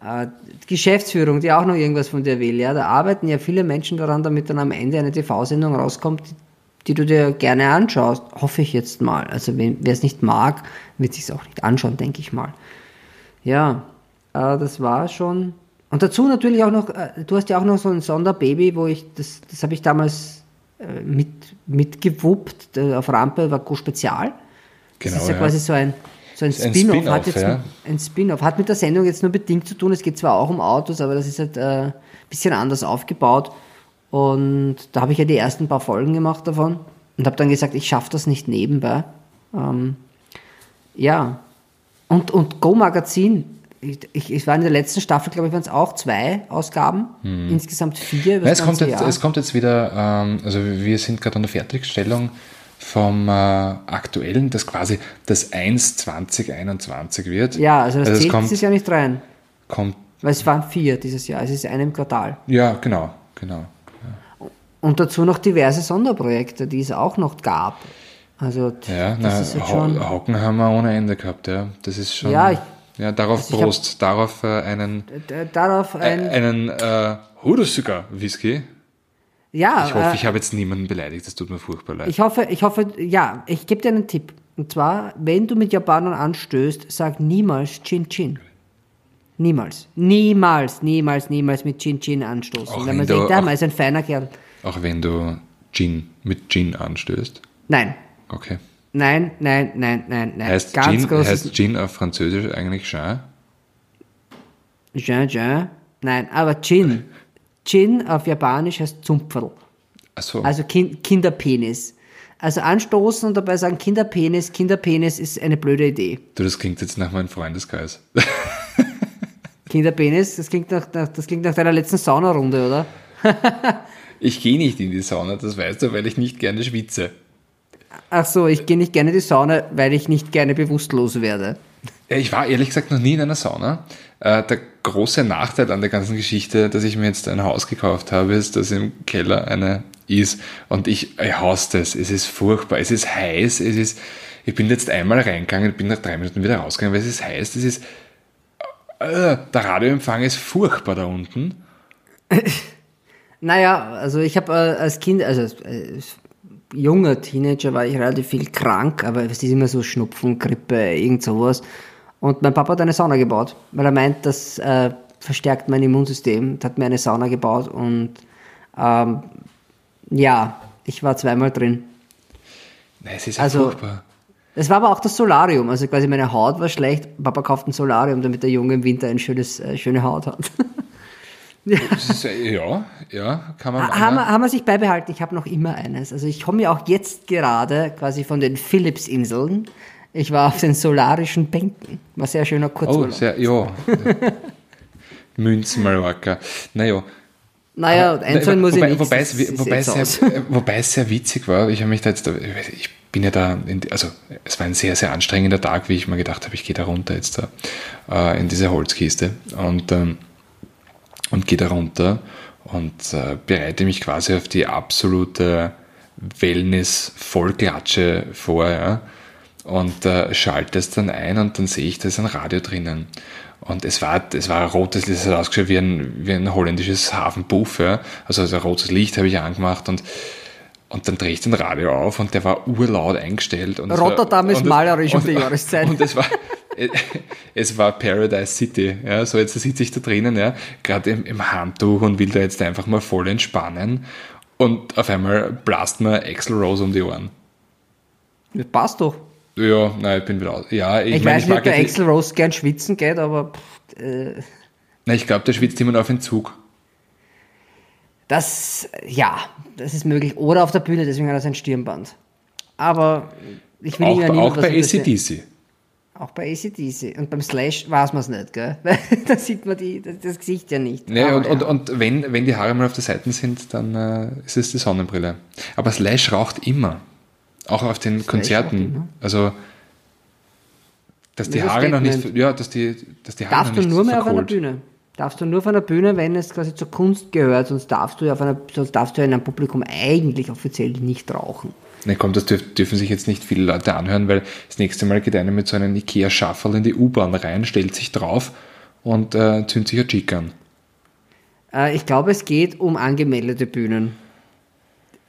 A: äh, Geschäftsführung, die auch noch irgendwas von dir will. Ja, da arbeiten ja viele Menschen daran, damit dann am Ende eine TV-Sendung rauskommt, die, die du dir gerne anschaust. Hoffe ich jetzt mal. Also wer es nicht mag, wird sich auch nicht anschauen, denke ich mal. Ja, äh, das war schon. Und dazu natürlich auch noch, äh, du hast ja auch noch so ein Sonderbaby, wo ich, das, das habe ich damals äh, mit, mitgewuppt, auf Rampe war Go Spezial.
B: Genau,
A: das ist ja,
B: ja.
A: quasi so ein, so ein Spin-off.
B: Spin-off,
A: hat jetzt
B: ja.
A: ein Spin-off. Hat mit der Sendung jetzt nur bedingt zu tun. Es geht zwar auch um Autos, aber das ist halt äh, ein bisschen anders aufgebaut. Und da habe ich ja die ersten paar Folgen gemacht davon und habe dann gesagt, ich schaffe das nicht nebenbei. Ähm, ja. Und, und Go Magazin, ich, ich, war in der letzten Staffel, glaube ich, waren es auch zwei Ausgaben. Insgesamt vier.
B: Nein, es, kommt jetzt,
A: Jahr.
B: es kommt jetzt wieder, ähm, also wir sind gerade an der Fertigstellung vom äh, aktuellen, das quasi das 1 2021 wird.
A: ja, also das
B: es
A: zählt
B: kommt,
A: dieses Jahr nicht rein.
B: kommt,
A: Weil es waren vier dieses Jahr. Es ist einem Quartal.
B: ja, genau, genau.
A: Und dazu noch diverse Sonderprojekte, die es auch noch gab. Also
B: Ja,
A: das
B: na,
A: ist jetzt
B: Ho-
A: schon.
B: Hocken haben wir ohne Ende gehabt, ja. Das ist schon.
A: Ja, ich-
B: ja darauf
A: also ich hab-
B: Prost, darauf äh, einen,
A: Darauf ein.
B: äh, einen äh, Whisky.
A: ja,
B: Ich hoffe,
A: äh,
B: ich habe jetzt niemanden beleidigt, das tut mir furchtbar leid.
A: ich hoffe, ich hoffe, ja, ich gebe dir einen Tipp. Und zwar, wenn du mit Japanern anstößt, sag niemals Chin Chin. Niemals. Niemals, niemals, niemals mit Chin Chin anstoßen.
B: Auch
A: Wenn
B: wenn
A: man
B: du-
A: denkt, ah, man ist ein feiner Kerl.
B: Auch wenn du Gin mit Gin anstößt.
A: Nein.
B: Okay.
A: Nein, nein, nein, nein, nein.
B: Heißt,
A: Ganz
B: Gin, heißt Gin auf Französisch eigentlich Jean?
A: Jean, Jean. Nein, aber Chin. Chin auf Japanisch heißt Zumpferl.
B: Achso.
A: Also kind, Kinderpenis. Also anstoßen und dabei sagen Kinderpenis, Kinderpenis ist eine blöde Idee.
B: du, das klingt jetzt nach meinem Freundeskreis.
A: Kinderpenis, das klingt nach, nach, das klingt nach deiner letzten Saunarunde, oder?
B: Ich gehe nicht in die Sauna, das weißt du, weil ich nicht gerne schwitze.
A: Ach so, ich gehe nicht gerne in die Sauna, weil ich nicht gerne bewusstlos werde.
B: Ich war ehrlich gesagt noch nie in einer Sauna. Äh, der große Nachteil an der ganzen Geschichte, dass ich mir jetzt ein Haus gekauft habe, ist, dass im Keller eine ist und ich, ich hasse das. Es ist furchtbar, es ist heiß, es ist, ich bin jetzt einmal reingegangen, bin nach drei Minuten wieder rausgegangen, weil es ist heiß, es ist, äh, der Radioempfang ist furchtbar da unten.
A: Naja, also ich habe äh, als Kind, also als, als junger Teenager war ich relativ viel krank, aber es ist immer so Schnupfen, Grippe, irgend sowas. Und mein Papa hat eine Sauna gebaut, weil er meint, dass äh, verstärkt mein Immunsystem, hat mir eine Sauna gebaut und ähm, ja, ich war zweimal drin.
B: Nein, es ist ja
A: Also-
B: furchtbar.
A: Es war aber auch das Solarium, also quasi meine Haut war schlecht. Papa kauft ein Solarium, damit der Junge im Winter ein schönes, äh, schöne Haut hat.
B: Äh, ja, ja, kann man
A: haben, wir, haben wir sich beibehalten. Ich habe noch immer eines. Also ich komme ja auch jetzt gerade quasi von den Philippsinseln. Ich war auf den solarischen Bänken. War sehr schöner
B: Oh,
A: Kurzurlaub.
B: sehr, ja. Münzen, Mallorca. Naja.
A: naja, einzeln muss ich
B: wobei,
A: nicht.
B: wobei, es, wobei, es sehr, wobei es sehr witzig war, ich habe mich da jetzt, ich bin ja da, in, also es war ein sehr, sehr anstrengender Tag, wie ich mir gedacht habe, ich gehe da runter jetzt da äh, in diese Holzkiste und, ähm, und gehe da runter und äh, bereite mich quasi auf die absolute Wellness-Vollklatsche vor, ja und äh, schalte es dann ein und dann sehe ich, da ist ein Radio drinnen. Und es war, es war ein rotes Licht, es hat ausgeschaut wie ein, wie ein holländisches Hafenbuff, ja. Also, also ein rotes Licht habe ich angemacht und, und dann drehe ich den Radio auf und der war urlaut eingestellt. Und
A: Rotterdam
B: war,
A: ist
B: und
A: malerisch um
B: und-
A: die Jahreszeit.
B: Und es war, es war Paradise City, ja. So jetzt sitze ich da drinnen, ja, gerade im, im Handtuch und will da jetzt einfach mal voll entspannen. Und auf einmal blast mir Axel Rose um die Ohren.
A: Das passt doch.
B: Ja, nein, ich bin wieder aus. Ja, ich,
A: Ich,
B: meine,
A: weiß
B: ich
A: nicht, ob der Axel Rose gern schwitzen geht, aber pff, äh,
B: nein, ich glaube, der schwitzt immer noch auf Entzug.
A: das, ja, das ist möglich. Oder auf der Bühne, deswegen hat er sein Stirnband. Aber ich will
B: Auch,
A: ja niemand
B: auch bei. ACDC.
A: Auch bei ACDC. Und beim Slash weiß man es nicht, gell? Weil da sieht man die, das, das Gesicht ja nicht.
B: Ne,
A: Aber
B: und, und,
A: ja.
B: und wenn, wenn die Haare mal auf der Seite sind, dann äh, ist es die Sonnenbrille. Aber Slash raucht immer. Auch auf den
A: raucht
B: Konzerten. Also, dass die
A: Das
B: Haare noch nicht, ja, dass die, dass die Haare
A: Darfst
B: noch
A: du
B: nicht
A: nur mehr auf einer
B: verkohlt.
A: Bühne? Darfst du nur auf einer Bühne, wenn es quasi zur Kunst gehört, sonst darfst du ja auf einer, sonst darfst du ja in einem Publikum eigentlich offiziell nicht rauchen.
B: Ne, komm, das dürf, dürfen sich jetzt nicht viele Leute anhören, weil das nächste Mal geht einer mit so einem Ikea-Shuffle in die U-Bahn rein, stellt sich drauf und äh, zündet sich ein Chick an.
A: Äh, ich glaube, es geht um angemeldete Bühnen.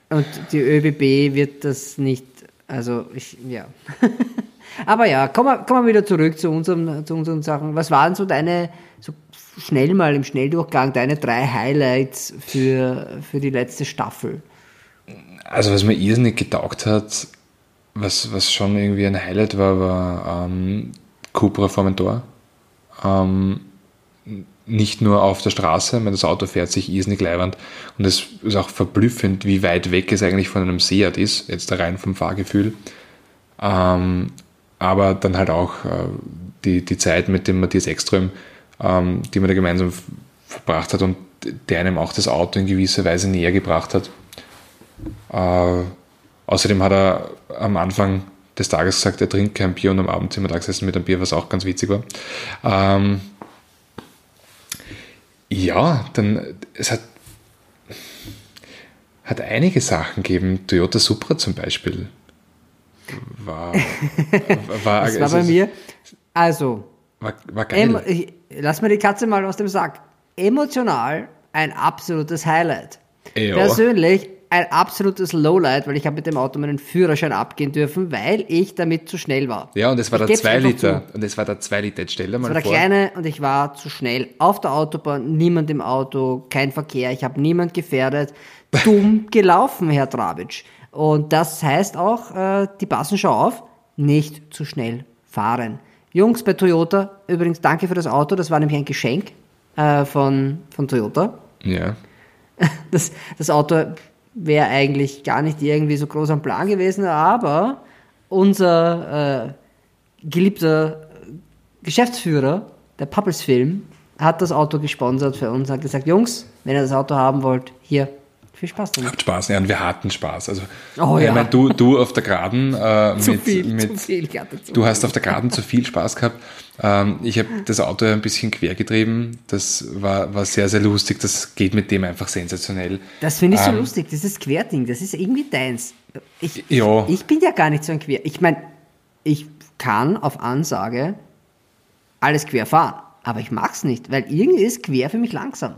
A: Und die ÖBB wird das nicht, also ich, ja. Aber ja, kommen wir, kommen wir wieder zurück zu, unserem, zu unseren Sachen. Was waren so deine, so schnell mal im Schnelldurchgang, deine drei Highlights für, für die letzte Staffel?
B: Also was mir irrsinnig getaugt hat, was, was schon irgendwie ein Highlight war, war ähm, Cupra Formentor. Ähm, nicht nur auf der Straße, meine, das Auto fährt sich irrsinnig leibend und es ist auch verblüffend, wie weit weg es eigentlich von einem Seat ist, jetzt rein vom Fahrgefühl. Ähm, aber dann halt auch äh, die, die Zeit mit dem Matthias Ekström, ähm, die man da gemeinsam verbracht hat und der einem auch das Auto in gewisser Weise näher gebracht hat. Äh, außerdem hat er am Anfang des Tages gesagt, er trinkt kein Bier und am Abend sind wir da gesessen mit einem Bier, was auch ganz witzig war. Ähm, ja, dann, es hat, hat einige Sachen gegeben. Toyota Supra zum Beispiel war, war,
A: Das war
B: also
A: bei mir, also,
B: War, war geil.
A: Ich, lass mir die Katze mal aus dem Sack. Emotional ein absolutes Highlight.
B: Ja.
A: Persönlich ein absolutes Lowlight, weil ich habe mit dem Auto meinen Führerschein abgehen dürfen, weil ich damit zu schnell war.
B: ja, und es war
A: Ich
B: der
A: geb's
B: 2
A: einfach
B: Liter.
A: zu.
B: Und es war der 2 Liter. Jetzt stell dir mal
A: war der
B: vor.
A: Kleine und ich war zu schnell. Auf der Autobahn, niemand im Auto, kein Verkehr, ich habe niemand gefährdet. Dumm gelaufen, Herr Trabitsch. Und das heißt auch, äh, die passen schon auf, nicht zu schnell fahren. Jungs bei Toyota, übrigens danke für das Auto, das war nämlich ein Geschenk äh, von, von Toyota.
B: Ja.
A: Das, das Auto wäre eigentlich gar nicht irgendwie so groß am Plan gewesen, aber unser äh, geliebter Geschäftsführer, der Puppels Film, hat das Auto gesponsert für uns, hat gesagt, Jungs, wenn ihr das Auto haben wollt, hier, viel Spaß damit.
B: Habt Spaß, ja, und wir hatten Spaß. Also,
A: Oh
B: ich
A: ja.
B: meine, du, du auf der Geraden äh,
A: Zu
B: mit,
A: viel,
B: mit
A: zu viel, Gatte, zu
B: Du hast auf der Geraden zu viel Spaß gehabt. Ähm, ich habe das Auto ein bisschen quer getrieben. Das war, war sehr, sehr lustig. Das geht mit dem einfach sensationell.
A: Das finde ich so
B: Ähm,
A: lustig, dieses Querding, das ist irgendwie deins. Ich,
B: Ja.
A: ich bin ja gar nicht so ein Quer. Ich meine, ich kann auf Ansage alles quer fahren, aber ich mag's nicht, weil irgendwie ist quer für mich langsam.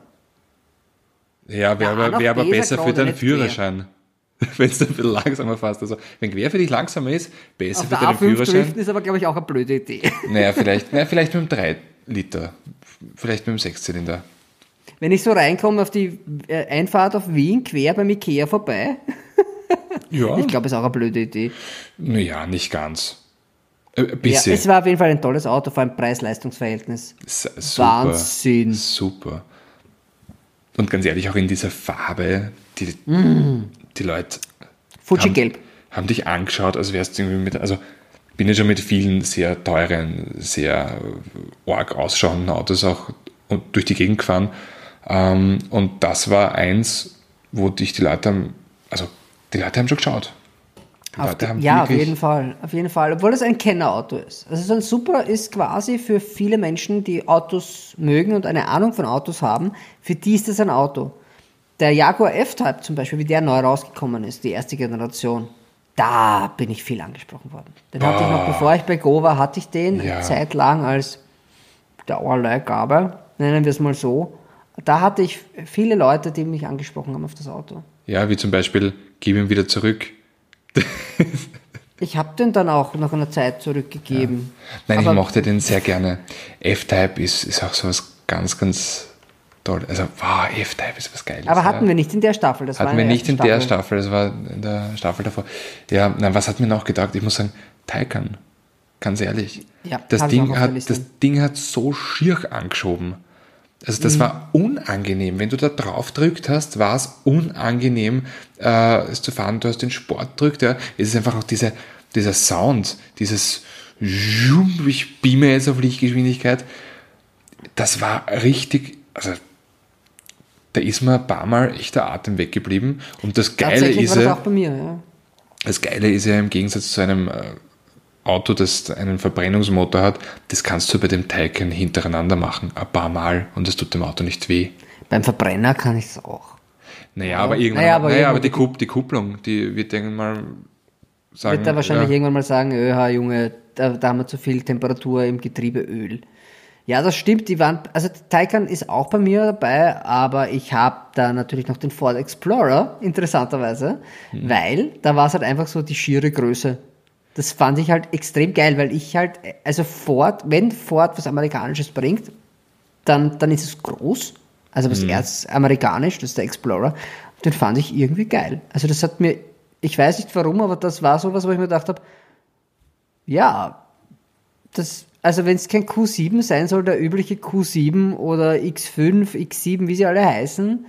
B: Ja, wäre
A: Ja,
B: aber, wär aber besser für deinen. Führerschein. Wenn es ein bisschen langsamer fährst. Also, wenn quer für dich langsamer ist, besser
A: Auf
B: für deinen
A: A5
B: Führerschein.
A: driften ist aber, glaube ich, auch eine blöde Idee.
B: Naja, vielleicht, naja, vielleicht mit dem 3, Liter. Vielleicht mit dem Sechszylinder.
A: Wenn ich so reinkomme auf die äh, Einfahrt auf Wien, quer beim Ikea vorbei,
B: Ja.
A: ich glaube, ist auch eine blöde Idee.
B: Naja, nicht ganz. Äh, Ein
A: Ja,
B: bisschen.
A: es war auf jeden Fall ein tolles Auto, vor allem Preis-Leistungs-Verhältnis. Wahnsinn.
B: Super. Und ganz ehrlich, auch in dieser Farbe, die,
A: Mm.
B: die Leute
A: Fuji
B: haben,
A: Gelb.
B: haben dich angeschaut, als wärst du irgendwie mit, also bin ja schon mit vielen sehr teuren, sehr arg ausschauenden Autos auch und durch die Gegend gefahren. Ähm, und das war eins, wo dich die Leute haben, also die Leute haben schon geschaut.
A: Auf die, ja, auf jeden Fall, auf jeden Fall. Obwohl es ein Kennerauto ist. Also so ein Super ist quasi für viele Menschen, die Autos mögen und eine Ahnung von Autos haben, für die ist das ein Auto. Der Jaguar F-Type zum Beispiel, wie der neu rausgekommen ist, die erste Generation, da bin ich viel angesprochen worden. Den hatte ich noch, bevor ich bei Go war, hatte ich den
B: Ja.
A: eine Zeit lang als Dauerleihgabe, nennen wir es mal so. Da hatte ich viele Leute, die mich angesprochen haben auf das Auto.
B: Ja, wie zum Beispiel, gib ihm wieder zurück.
A: Ich habe den dann auch nach einer Zeit zurückgegeben.
B: Nein,
A: Aber-
B: ich mochte den sehr gerne. F-Type ist, ist auch sowas ganz, ganz toll. Also, wow, F-Type ist was Geiles.
A: Aber hatten
B: ja.
A: wir nicht in der Staffel. Das war
B: Hatten wir nicht in
A: ersten
B: der Staffel, das war in der Staffel davor. Ja, na, was hat mir noch gedacht? Ich muss sagen, Taycan. Ganz ehrlich.
A: Ja,
B: das, Ding hat, das Ding hat so schier angeschoben. Also das war unangenehm. Wenn du da drauf drückt hast, war es unangenehm, äh, es zu fahren. Du hast den Sport drückt, ja. Es ist einfach auch diese, dieser Sound, dieses ich beame jetzt auf Lichtgeschwindigkeit. Das war richtig, also da ist mir ein paar Mal echt der Atem weggeblieben. Und das Geile ist
A: war das
B: ja,
A: auch bei mir, ja.
B: das Geile ist ja im Gegensatz zu einem äh, Auto, das einen Verbrennungsmotor hat, das kannst du bei dem Taycan hintereinander machen, ein paar Mal und es tut dem Auto nicht weh.
A: Beim Verbrenner kann ich es auch.
B: Naja, aber irgendwann,
A: Naja,
B: naja,
A: aber
B: aber,
A: irgendwann
B: die,
A: die-
B: Kup, die Kupplung, die wird irgendwann mal sagen.
A: Wird er wahrscheinlich
B: ja,
A: irgendwann mal sagen, öha, Junge, da, da haben wir zu viel Temperatur im Getriebeöl. Ja, das stimmt. Die waren, also Taycan ist auch bei mir dabei, aber ich habe da natürlich noch den Ford Explorer, interessanterweise,
B: Hm.
A: weil da war es halt einfach so die schiere Größe. Das fand ich halt extrem geil, weil ich halt, also Ford, wenn Ford was Amerikanisches bringt, dann, dann ist es groß. Also was erst amerikanisch, das ist der Explorer. Den fand ich irgendwie geil. Also das hat mir, ich weiß nicht warum, aber das war sowas, wo ich mir gedacht habe, ja, das, also wenn es kein Q7 sein soll, der übliche Q7 oder X5, X7, wie sie alle heißen,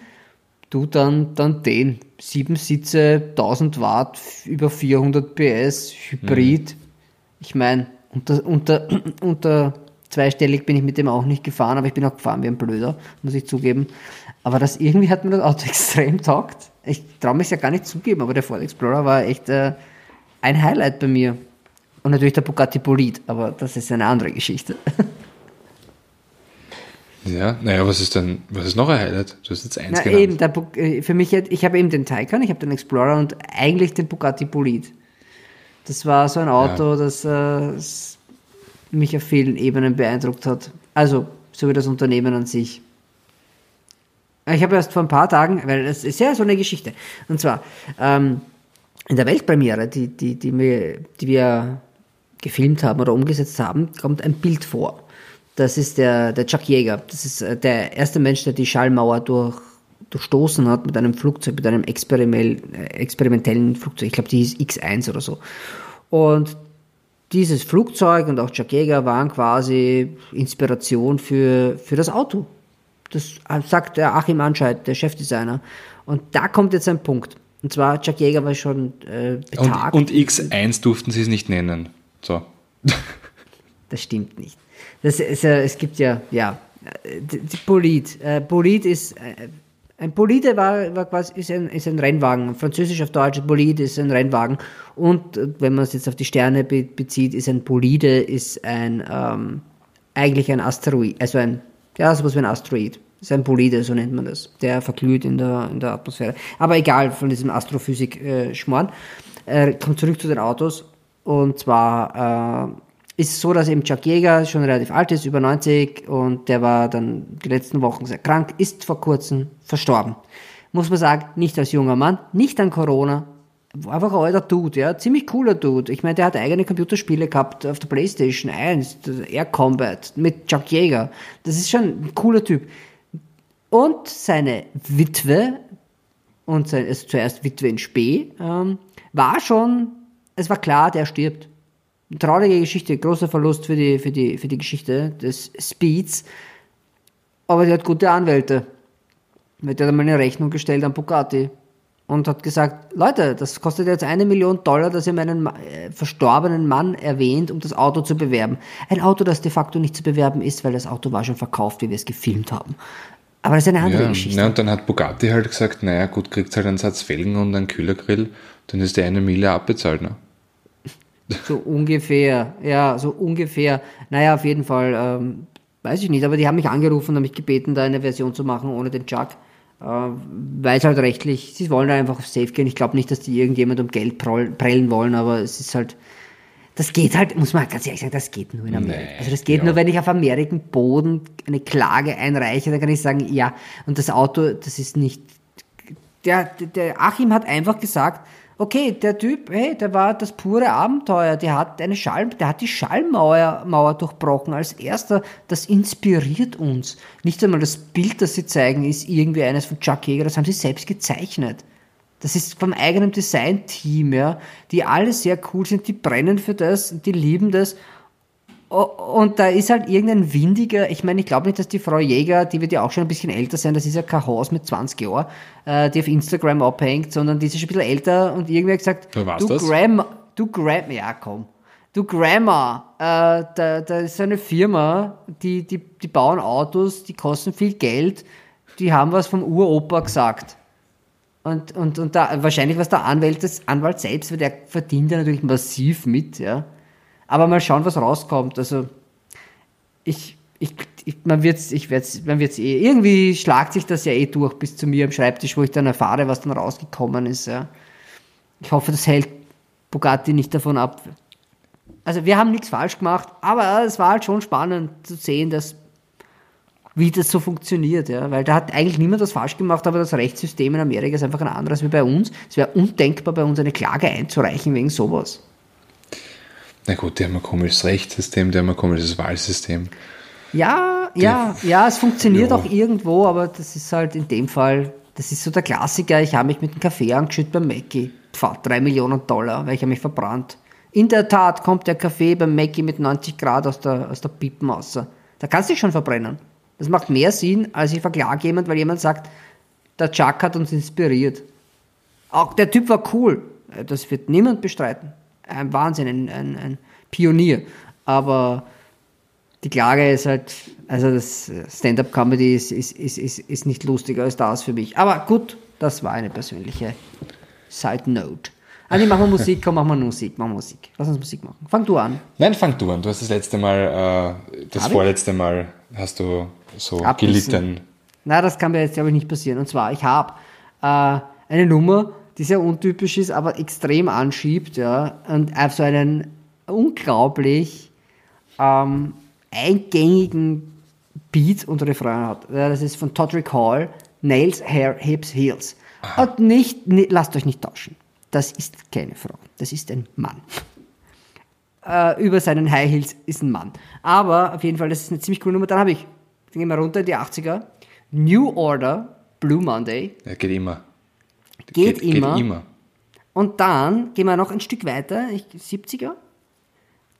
A: du dann, dann den. Sieben Sitze, 1000 Watt, über 400 PS, Hybrid. Ich meine, unter, unter, unter zweistellig bin ich mit dem auch nicht gefahren, aber ich bin auch gefahren wie ein Blöder, muss ich zugeben. Aber das irgendwie hat mir das Auto extrem taugt. Ich traue mich ja gar nicht zugeben, aber der Ford Explorer war echt äh, ein Highlight bei mir. Und natürlich der Bugatti Bolid, aber das ist eine andere Geschichte.
B: Ja, naja, was ist denn, was ist noch ein Highlight? Du hast jetzt eins
A: Na,
B: genannt.
A: eben, der, äh, für mich, ich habe eben den Taycan, ich habe den Explorer und eigentlich den Bugatti Bolid. Das war so ein Auto, das äh, s- mich auf vielen Ebenen beeindruckt hat. Also, so wie das Unternehmen an sich. Ich habe erst vor ein paar Tagen, weil das ist ja so eine Geschichte. Und zwar, ähm, in der Weltpremiere, die, die, die, wir, die wir gefilmt haben oder umgesetzt haben, kommt ein Bild vor. Das ist der, der Chuck Yeager. Das ist äh, der erste Mensch, der die Schallmauer durch, durchstoßen hat mit einem Flugzeug, mit einem äh, experimentellen Flugzeug. Ich glaube, die hieß X1 oder so. Und dieses Flugzeug und auch Chuck Yeager waren quasi Inspiration für, für das Auto. Das sagt der Achim Anscheid, der Chefdesigner. Und da kommt jetzt ein Punkt. Und zwar, Chuck Yeager war schon äh, betagt.
B: und, und X1 durften sie es nicht nennen. So.
A: Das stimmt nicht. Das ist, ja, es gibt ja, ja, äh, Bolid. Äh, Bolid ist, äh, ein Bolide war, war quasi, ist ein, ist ein Rennwagen. Französisch auf Deutsch, Bolid ist ein Rennwagen. Und äh, wenn man es jetzt auf die Sterne be bezieht, ist ein Bolide, ist ein, ähm, eigentlich ein Asteroid, also ein, ja, sowas wie ein Asteroid. Das ist ein Bolide, so nennt man das. Der verglüht in der, in der Atmosphäre. Aber egal, von diesem Astrophysik-Schmarrn. Äh, kommt zurück zu den Autos. Und zwar, äh, ist so, dass eben Chuck Yeager schon relativ alt ist, über 90, und der war dann die letzten Wochen sehr krank, ist vor kurzem verstorben. Muss man sagen, nicht als junger Mann, nicht an Corona, Einfach ein alter Dude, ja. Ziemlich cooler Dude. Ich meine, der hat eigene Computerspiele gehabt auf der Playstation 1, Air Combat mit Chuck Yeager. Das ist schon ein cooler Typ. Und seine Witwe, und sein, also zuerst Witwe in Spee, ähm, war schon, es war klar, der stirbt. Traurige Geschichte, großer Verlust für die, für die, für die Geschichte des Speeds. Aber die hat gute Anwälte. Mit der hat einmal eine Rechnung gestellt an Bugatti und hat gesagt, Leute, das kostet jetzt eine Million Dollar, dass ihr meinen äh, verstorbenen Mann erwähnt, um das Auto zu bewerben. Ein Auto, das de facto nicht zu bewerben ist, weil das Auto war schon verkauft, wie wir es gefilmt haben. Aber das ist eine andere
B: Ja,
A: Geschichte.
B: na, und dann hat Bugatti halt gesagt, naja gut, kriegt halt einen Satz Felgen und einen Kühlergrill, dann ist die eine Mille abbezahlt. Ne?
A: So ungefähr, ja, so ungefähr. Naja, auf jeden Fall, ähm, weiß ich nicht, aber die haben mich angerufen und haben mich gebeten, da eine Version zu machen ohne den Chuck. Äh, weil es halt rechtlich, sie wollen da einfach auf Safe gehen. Ich glaube nicht, dass die irgendjemand um Geld prellen wollen, aber es ist halt, das geht halt, muss man ganz ehrlich sagen, das geht nur in Amerika.
B: Nee,
A: also das geht
B: ja.
A: nur, wenn ich auf Amerikan Boden eine Klage einreiche, dann kann ich sagen, ja, und das Auto, das ist nicht, der, der Achim hat einfach gesagt, okay, der Typ, hey, der war das pure Abenteuer, der hat eine Schall, der hat die Schallmauer Mauer durchbrochen als erster, das inspiriert uns. Nicht einmal das Bild, das sie zeigen, ist irgendwie eines von Chuck Yeager, das haben sie selbst gezeichnet. Das ist vom eigenen Design-Team, ja, die alle sehr cool sind, die brennen für das, die lieben das. Und da ist halt irgendein windiger, ich meine, ich glaube nicht, dass die Frau Jäger, die wird ja auch schon ein bisschen älter sein, das ist ja kein Haus mit 20 Jahren, äh, die auf Instagram abhängt, sondern die ist schon ein bisschen älter und irgendwer hat gesagt, du
B: das?
A: Grandma, du Grandma, ja komm, du Grandma, äh, da, da ist so eine Firma, die, die, die bauen Autos, die kosten viel Geld, die haben was vom Uropa gesagt. Und, und, und da, wahrscheinlich was der Anwalt, das Anwalt selbst, weil der verdient ja natürlich massiv mit, ja. Aber mal schauen, was rauskommt. Also, ich, ich, ich man wird's, ich werd's, man wird's eh, irgendwie schlagt sich das ja eh durch bis zu mir am Schreibtisch, wo ich dann erfahre, was dann rausgekommen ist, ja. Ich hoffe, das hält Bugatti nicht davon ab. Also, wir haben nichts falsch gemacht, aber es war halt schon spannend zu sehen, dass wie das so funktioniert, ja, weil da hat eigentlich niemand was falsch gemacht, aber das Rechtssystem in Amerika ist einfach ein anderes wie bei uns. Es wäre undenkbar, bei uns eine Klage einzureichen wegen sowas.
B: Na gut, die haben ein komisches Rechtssystem, die haben ein komisches Wahlsystem.
A: Ja, ja, ja, es funktioniert
B: Ja.
A: auch irgendwo, aber das ist halt in dem Fall, das ist so der Klassiker. Ich habe mich mit dem Kaffee angeschüttet beim Mackie. Pfah, drei Millionen Dollar, weil ich habe mich verbrannt. In der Tat kommt der Kaffee beim Mackie mit 90 Grad aus der, aus der Pipen raus. Da kannst du dich schon verbrennen. Das macht mehr Sinn, als ich verklage jemand, weil jemand sagt, der Chuck hat uns inspiriert. Auch der Typ war cool. Das wird niemand bestreiten. Ein Wahnsinn, ein, ein, ein Pionier. Aber die Klage ist halt, also das Stand-up-Comedy ist, ist, ist, ist, ist nicht lustiger als das für mich. Aber gut, das war eine persönliche Side-Note. Andi, machen wir Musik, komm, machen wir Musik, machen wir Musik. Lass uns Musik machen. Fang du an.
B: Nein, fang du an. Du hast das letzte Mal, äh, das
A: Hab ich?
B: vorletzte Mal hast du so
A: Abbissen.
B: gelitten.
A: Na, das kann mir jetzt, glaube ich, nicht passieren. Und zwar, ich habe äh, eine Nummer, die sehr untypisch ist, aber extrem anschiebt, ja, und auf so einen unglaublich ähm, eingängigen Beat und Refrain hat. Das ist von Todrick Hall, Nails, Hair, Hips, Heels. Und nicht, ni- lasst euch nicht tauschen. Das ist keine Frau, das ist ein Mann. Äh, über seinen High Heels ist ein Mann. Aber auf jeden Fall, das ist eine ziemlich coole Nummer. Dann habe ich, dann gehen wir runter in die 80er, New Order, Blue Monday,
B: Ja, geht immer.
A: Geht, immer.
B: Geht immer.
A: Und dann gehen wir noch ein Stück weiter, ich, 70er.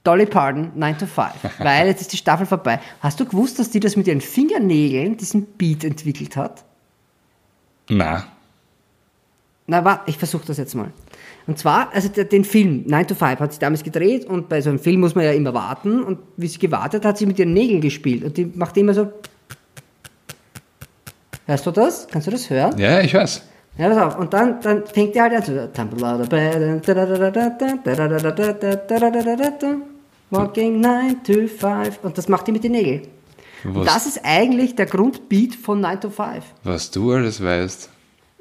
A: Dolly Parton, 9 to 5. Weil jetzt ist die Staffel vorbei. Hast du gewusst, dass die das mit ihren Fingernägeln, diesen Beat entwickelt hat?
B: Na,
A: Na, warte, ich versuche das jetzt mal. Und zwar, also den Film 9 to 5 hat sie damals gedreht und bei so einem Film muss man ja immer warten und wie sie gewartet hat, hat sie mit ihren Nägeln gespielt und die macht immer so. Hörst du das? Kannst du das hören?
B: ja, ich weiß.
A: Ja, pass auf. Und dann, dann fängt er halt an bed. Walking 9 to 5. Und das macht die mit den Nägeln. Und
B: Was,
A: das ist eigentlich der Grundbeat von 9 to 5.
B: was du alles weißt.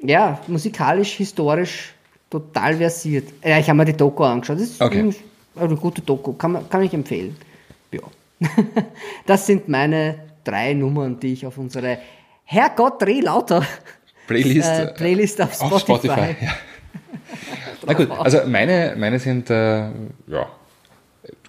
A: Ja, musikalisch, historisch total versiert. Ja, ich habe mir die Doku angeschaut. Das ist
B: Okay.
A: übrigens eine gute Doku, kann, man, kann ich empfehlen. Ja. Das sind meine drei Nummern, die ich auf unsere Herrgott, dreh lauter
B: Playlist,
A: äh, Playlist auf Spotify.
B: ja. Na gut, also meine, meine sind, äh, ja,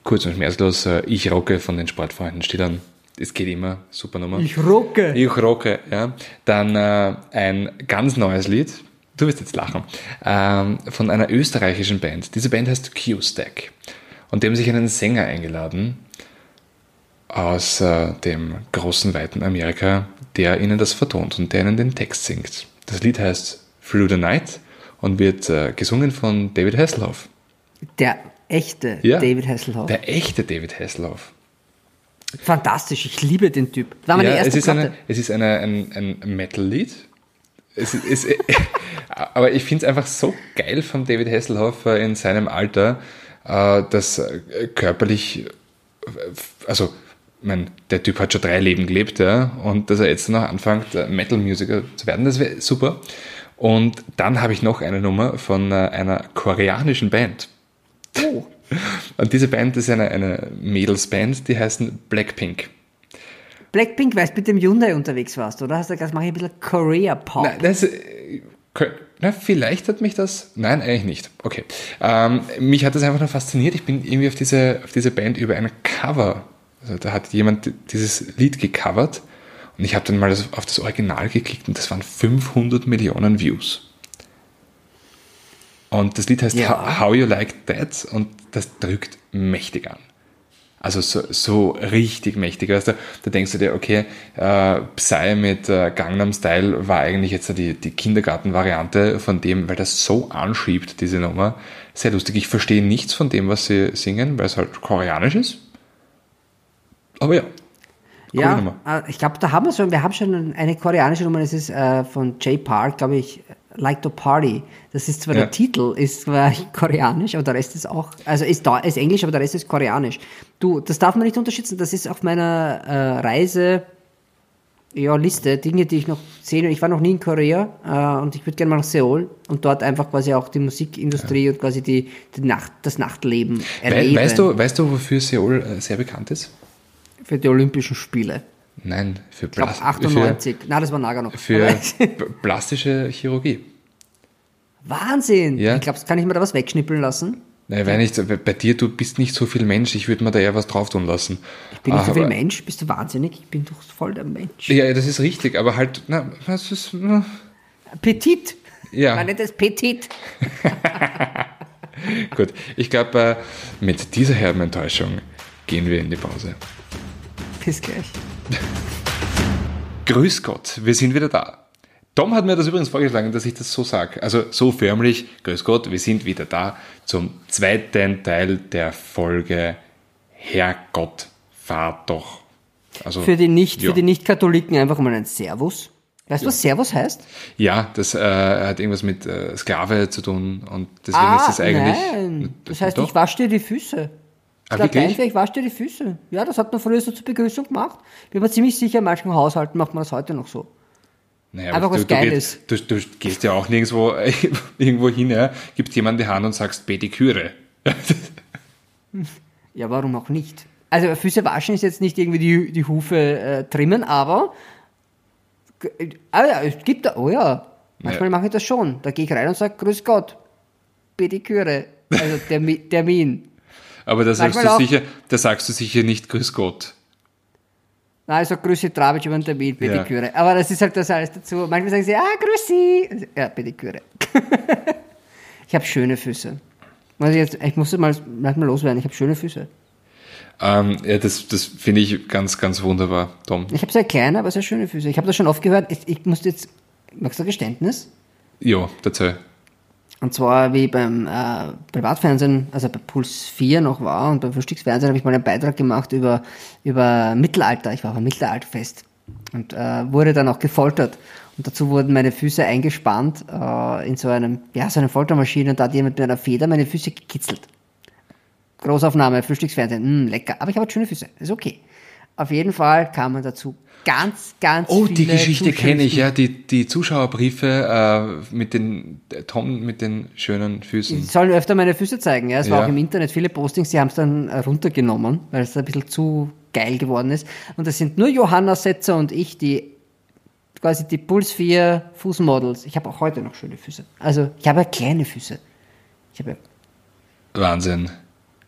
B: kurz und schmerzlos, äh, ich rocke von den Sportfreunden, steht dann, es geht immer, super Nummer.
A: Ich rocke.
B: Ich rocke, ja. Dann äh, ein ganz neues Lied, du wirst jetzt lachen, ähm, von einer österreichischen Band. Diese Band heißt Q-Stack. Und die haben sich einen Sänger eingeladen aus äh, dem großen, weiten Amerika, der ihnen das vertont und der ihnen den Text singt. Das Lied heißt Through the Night und wird äh, gesungen von David Hasselhoff.
A: Der echte
B: Ja.
A: David Hasselhoff.
B: Der echte David Hasselhoff.
A: Fantastisch, ich liebe den Typ. Das war meine
B: Ja,
A: erste
B: es ist,
A: Platte.
B: eine, es ist eine, ein, ein Metal-Lied. Aber ich finde es einfach so geil von David Hasselhoff äh, in seinem Alter, äh, dass äh, körperlich, also mein, der Typ hat schon drei Leben gelebt, ja, und dass er jetzt noch anfängt, äh, Metal-Musiker zu werden, das wäre super. Und dann habe ich noch eine Nummer von äh, einer koreanischen Band.
A: Oh.
B: Und diese Band ist eine, eine Mädelsband, die heißen Blackpink.
A: Blackpink, weil du mit dem Hyundai unterwegs warst, oder? Hast du gesagt, das mache ich ein bisschen Korea-Pop.
B: Na, das, äh, na, vielleicht hat mich das. Nein, eigentlich nicht. Okay. Ähm, mich hat das einfach nur fasziniert. Ich bin irgendwie auf diese, auf diese Band über ein Cover. Also da hat jemand dieses Lied gecovert und ich habe dann mal auf das Original geklickt und das waren 500 Millionen Views. Und das Lied heißt
A: Ja.
B: How- You Like That und das drückt mächtig an. Also so, so richtig mächtig. Weißt du, da denkst du dir, okay, äh, Psy mit äh, Gangnam Style war eigentlich jetzt die, die Kindergarten-Variante von dem, weil das so anschiebt, diese Nummer. Sehr lustig. Ich verstehe nichts von dem, was sie singen, weil es halt koreanisch ist. Aber ja,
A: ja,
B: Nummer.
A: äh, ich glaube, da haben wir schon, wir haben schon eine koreanische Nummer, das ist äh, von Jay Park, glaube ich, Like to Party. Das ist zwar
B: Ja.
A: der Titel, ist zwar koreanisch, aber der Rest ist auch, also ist, da, ist Englisch, aber der Rest ist koreanisch. Du, das darf man nicht unterschätzen, das ist auf meiner äh, Reise, ja, Liste, Dinge, die ich noch sehen. Ich war noch nie in Korea äh, und ich würde gerne mal nach Seoul und dort einfach quasi auch die Musikindustrie und quasi die, die Nacht, das Nachtleben
B: We
A: erleben
B: weißt, du, weißt du, wofür Seoul äh, sehr bekannt ist?
A: Für die Olympischen Spiele.
B: Nein, für,
A: Ich glaube
B: Plas-
A: 98. Nein, das war Nagano.
B: für, für
A: Aber-
B: plastische Chirurgie.
A: Wahnsinn!
B: Ja.
A: Ich glaube, kann ich mir da was wegschnippeln lassen?
B: Nein, weil nicht, bei dir, du bist nicht so viel Mensch, ich würde mir da eher was drauf tun lassen.
A: Ich bin nicht so viel
B: Aber-
A: Mensch, bist du wahnsinnig? Ich bin doch voll der Mensch.
B: Ja, ja, das ist richtig, aber halt, na, was ist, na,
A: Petit!
B: Ja.
A: Man nennt es Petit.
B: gut. Ich glaube, äh, mit dieser herben Enttäuschung gehen wir in die Pause.
A: Bis gleich.
B: Grüß Gott, wir sind wieder da. Tom hat mir das übrigens vorgeschlagen, dass ich das so sage. Also so förmlich, Grüß Gott, wir sind wieder da zum zweiten Teil der Folge Herrgott, fahr doch. Also,
A: Für die nicht,
B: ja.
A: für die Nicht-Katholiken einfach mal ein Servus. Weißt du, was Servus heißt?
B: Ja, das äh, hat irgendwas mit äh, Sklave zu tun und deswegen ist das eigentlich.
A: Ah, nein. Das heißt,
B: Doch.
A: ich wasche dir die Füße.
B: Ah,
A: Latein
B: wirklich?
A: für ich wasche dir die Füße. Ja, das hat man früher so zur Begrüßung gemacht. Bin mir ziemlich sicher, in manchen Haushalten macht man das heute noch so.
B: Naja,
A: Einfach
B: aber
A: was
B: du,
A: Geiles.
B: gehst, du, du gehst ja auch nirgendwo irgendwo hin, ja, gibst jemand die Hand und sagst Pediküre.
A: Ja, warum auch nicht? Also Füße waschen ist jetzt nicht irgendwie die, die Hufe äh, trimmen, aber ah ja, es gibt da, oh ja, manchmal
B: Ja.
A: mache ich das schon. Da gehe ich rein und sage, grüß Gott, Pediküre, also Termi- Termin.
B: Aber da sagst, du
A: Manchmal auch.
B: sicher, da sagst du sicher nicht Grüß Gott.
A: Nein, ich sage Grüße Trabic über den Termin, Pediküre. Aber das ist halt das alles dazu. Manchmal sagen sie, ah, grüß Sie. Ja, Pediküre. ich habe schöne Füße. Ich, jetzt, ich muss das mal, mal loswerden, ich habe schöne Füße.
B: Ähm, ja, das, das finde ich ganz, ganz wunderbar, Tom.
A: Ich habe sehr kleine, aber sehr schöne Füße. Ich habe das schon oft gehört. Ich, ich musste jetzt, magst du ein Geständnis?
B: Ja, dazu.
A: Und zwar, wie ich beim äh, Privatfernsehen, also bei Puls 4 noch war und beim Frühstücksfernsehen habe ich mal einen Beitrag gemacht über, über Mittelalter. Ich war auf einem Mittelalterfest und äh, wurde dann auch gefoltert. Und dazu wurden meine Füße eingespannt äh, in so einem, ja, so eine Foltermaschine und da hat jemand mit einer Feder meine Füße gekitzelt. Großaufnahme, Frühstücksfernsehen, mm, lecker. Aber ich habe schöne Füße, ist okay. Auf jeden Fall kam man dazu ganz, ganz
B: Oh, die Geschichte kenne ich, ja. Die, die Zuschauerbriefe äh, mit den der Tom mit den schönen Füßen.
A: sollen öfter meine Füße zeigen. Ja. Es war
B: Ja.
A: auch im Internet viele Postings, die haben es dann äh, runtergenommen, weil es ein bisschen zu geil geworden ist. Und das sind nur Johanna Setzer und ich, die quasi die Puls 4 Fußmodels. Ich habe auch heute noch schöne Füße. Also ich habe ja kleine Füße. Ich habe ja
B: Wahnsinn.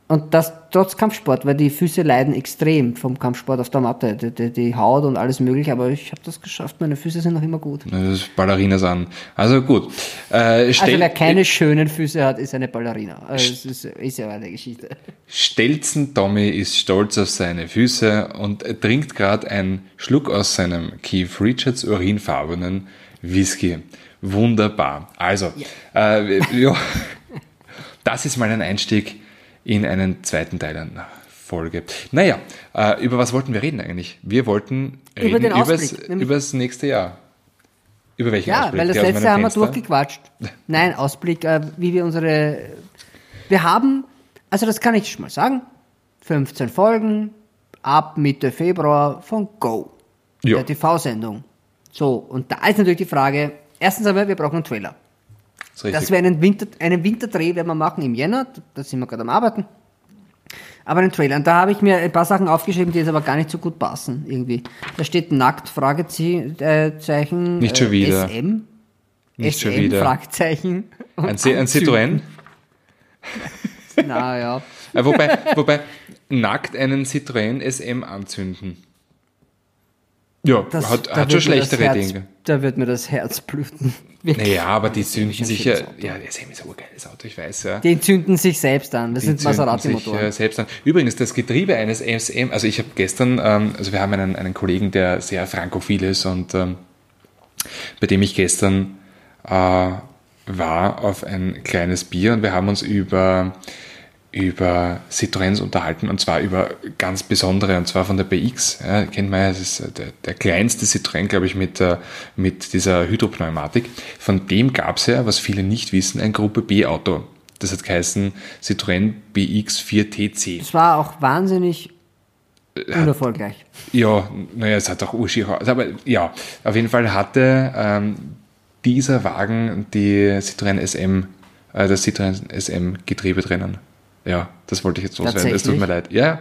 A: Und das trotz Kampfsport, weil die Füße leiden extrem vom Kampfsport auf der Matte. Die, die, die Haut und alles mögliche, aber ich habe das geschafft. Meine Füße sind noch immer gut.
B: Das ist Ballerinas an. Also gut. Äh,
A: Also wer keine schönen Füße hat, ist eine Ballerina. Also das ist, ist ja eine Geschichte.
B: Stelzen Tommy ist stolz auf seine Füße und er trinkt gerade einen Schluck aus seinem Keith Richards urinfarbenen Whisky. Wunderbar. Also, äh, ja, das ist mal ein Einstieg in einen zweiten Teil einer Folge. Naja, äh, über was wollten wir reden eigentlich? Wir wollten
A: Über
B: reden
A: den
B: übers,
A: Ausblick, nämlich-
B: übers nächste Jahr. Über welchen
A: Ja,
B: Ausblick?
A: weil das letzte
B: meinem
A: haben wir durchgequatscht. Nein, Ausblick, äh, wie wir unsere. Wir haben, also das kann ich schon mal sagen, 15 Folgen ab Mitte Februar von Go,
B: Ja.
A: der TV-Sendung. So, und da ist natürlich die Frage: erstens einmal, wir brauchen einen Trailer.
B: Das.
A: Dass wir einen, Winter, einen Winterdreh werden wir machen im Jänner, da sind wir gerade am Arbeiten. Aber einen Trailer. Und da habe ich mir ein paar Sachen aufgeschrieben, die jetzt aber gar nicht so gut passen, irgendwie. Da steht nackt, Fragezeichen, äh,
B: Nicht schon wieder.
A: SM.
B: Nicht
A: SM,
B: schon wieder.
A: Fragezeichen. und
B: Ein, C- ein. Citroën?
A: Na ja.
B: Äh, wobei, wobei, nackt einen Citroën SM anzünden. Ja,
A: Das,
B: hat,
A: da
B: hat schon schlechtere
A: Herz,
B: Dinge.
A: Da wird mir das Herz blüten. Wirklich.
B: Naja, aber die zünden sich ja. Ja, SM ist ein urgeiles Auto, ich weiß ja.
A: Die zünden sich selbst an. Das
B: Die
A: sind Maserati-Motoren.
B: äh, selbst an. Übrigens, das Getriebe eines SM, also ich habe gestern, ähm, also wir haben einen, einen Kollegen, der sehr frankophil ist und ähm, bei dem ich gestern äh, war auf ein kleines Bier und wir haben uns über, über Citroëns unterhalten und zwar über ganz besondere und zwar von der BX. Ja, kennt man ja, das ist äh, der, der kleinste Citroën, glaube ich, mit, äh, mit dieser Hydropneumatik. Von dem gab es ja, was viele nicht wissen, ein Gruppe B-Auto. Das hat geheißen Citroën BX4TC.
A: Das war auch wahnsinnig
B: Äh,
A: unerfolgreich.
B: Ja, naja, es hat auch urschier. Aber ja, auf jeden Fall hatte ähm, dieser Wagen die Citroën SM, äh, das Citroën SM Getriebe drinnen. Ja, das wollte ich jetzt loswerden. Es tut mir leid. Ja,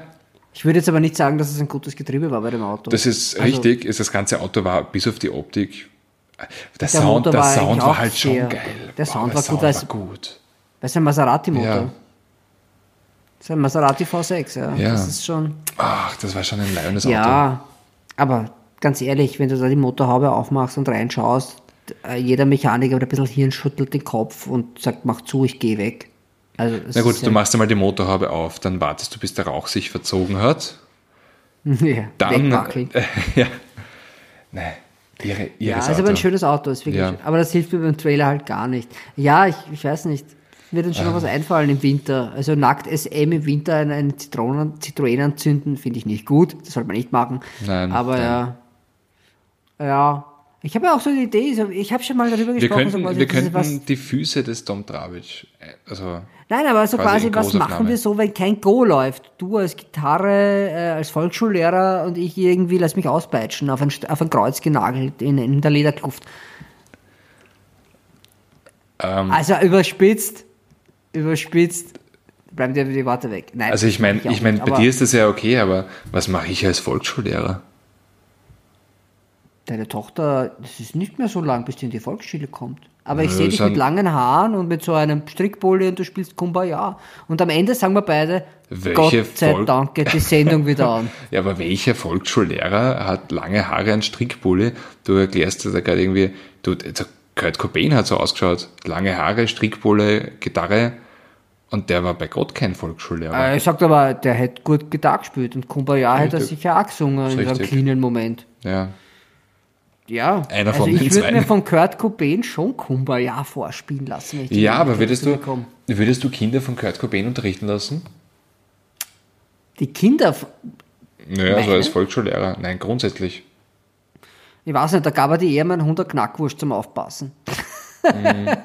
A: Ich würde jetzt aber nicht sagen, dass es ein gutes Getriebe war bei dem Auto.
B: das ist
A: Also,
B: richtig. Ist das ganze Auto war bis auf die Optik. Der,
A: Der
B: Sound, der
A: war
B: Sound war halt schon geil.
A: der
B: Boah,
A: Sound war gut,
B: Sound
A: weil
B: war
A: es-
B: gut.
A: Das ist ein Maserati-Motor.
B: Ja.
A: Das ist ein Maserati V6, ja.
B: Ja.
A: Das ist schon.
B: Ach, das war schon ein leibendes Auto.
A: Ja, aber ganz ehrlich, wenn du da die Motorhaube aufmachst und reinschaust, äh, jeder Mechaniker mit ein bisschen Hirn schüttelt den Kopf und sagt, mach zu, ich gehe weg. Also,
B: Na gut, du
A: ja,
B: machst einmal die Motorhaube auf, dann wartest du, bis der Rauch sich verzogen hat.
A: ja,
B: Dann. Äh, ja. Nein. Ihre,
A: Ja, ist aber ein
B: Auto.
A: schönes Auto, ist wirklich
B: Ja.
A: schön. Aber das hilft mir beim Trailer halt gar nicht. Ja, ich, ich weiß nicht. Wird uns schon
B: Ah.
A: noch was einfallen im Winter. Also nackt SM im Winter einen, einen Zitronen, Citroën anzünden, finde ich nicht gut. Das sollte man nicht machen.
B: Nein,
A: Aber ja. Ja. Ich habe ja auch so eine Idee, so- ich habe schon mal darüber
B: Wir
A: gesprochen. so
B: könnten,
A: quasi,
B: wir könnten die Füße des Tom Travic, äh, also
A: nein, aber so
B: quasi
A: quasi, was machen wir so, wenn kein Go läuft? Du als Gitarre, äh, als Volksschullehrer und ich irgendwie lass mich auspeitschen, auf ein, auf ein Kreuz genagelt in, in der Lederkluft. also überspitzt, überspitzt, bleiben dir die Worte weg. Nein,
B: Also ich meine, ich meine, bei dir ist das ja okay, aber was mache ich als Volksschullehrer?
A: Deine Tochter, das ist nicht mehr so lang, bis die in die Volksschule kommt. Aber ich sehe dich mit langen Haaren und mit so einem Strickpulli und du spielst Kumbaya. Und am Ende sagen wir beide,
B: Welche
A: Gott sei
B: Volk-
A: Dank geht die Sendung wieder an.
B: Ja, aber welcher Volksschullehrer hat lange Haare, einen Strickbulle? Du erklärst da gerade irgendwie, du, Kurt Cobain hat so ausgeschaut, lange Haare, Strickbulle, Gitarre und der war bei Gott kein Volksschullehrer.
A: Äh, Ich sag aber, der hätte gut Gitarre gespielt und Kumbaya hätte er sicher auch gesungen in einem cleanen Moment.
B: Ja,
A: Ja,
B: Einer
A: also
B: von den
A: ich würde mir von Kurt Cobain schon Kumbaya vorspielen lassen.
B: Ja aber würdest du, würdest du Kinder von Kurt Cobain unterrichten lassen?
A: Die Kinder,
B: Naja, also
A: Meine?
B: als Volksschullehrer. Nein, grundsätzlich.
A: ich weiß nicht, da gab er die eher meinen 100 Knackwurst zum Aufpassen.
B: Mhm.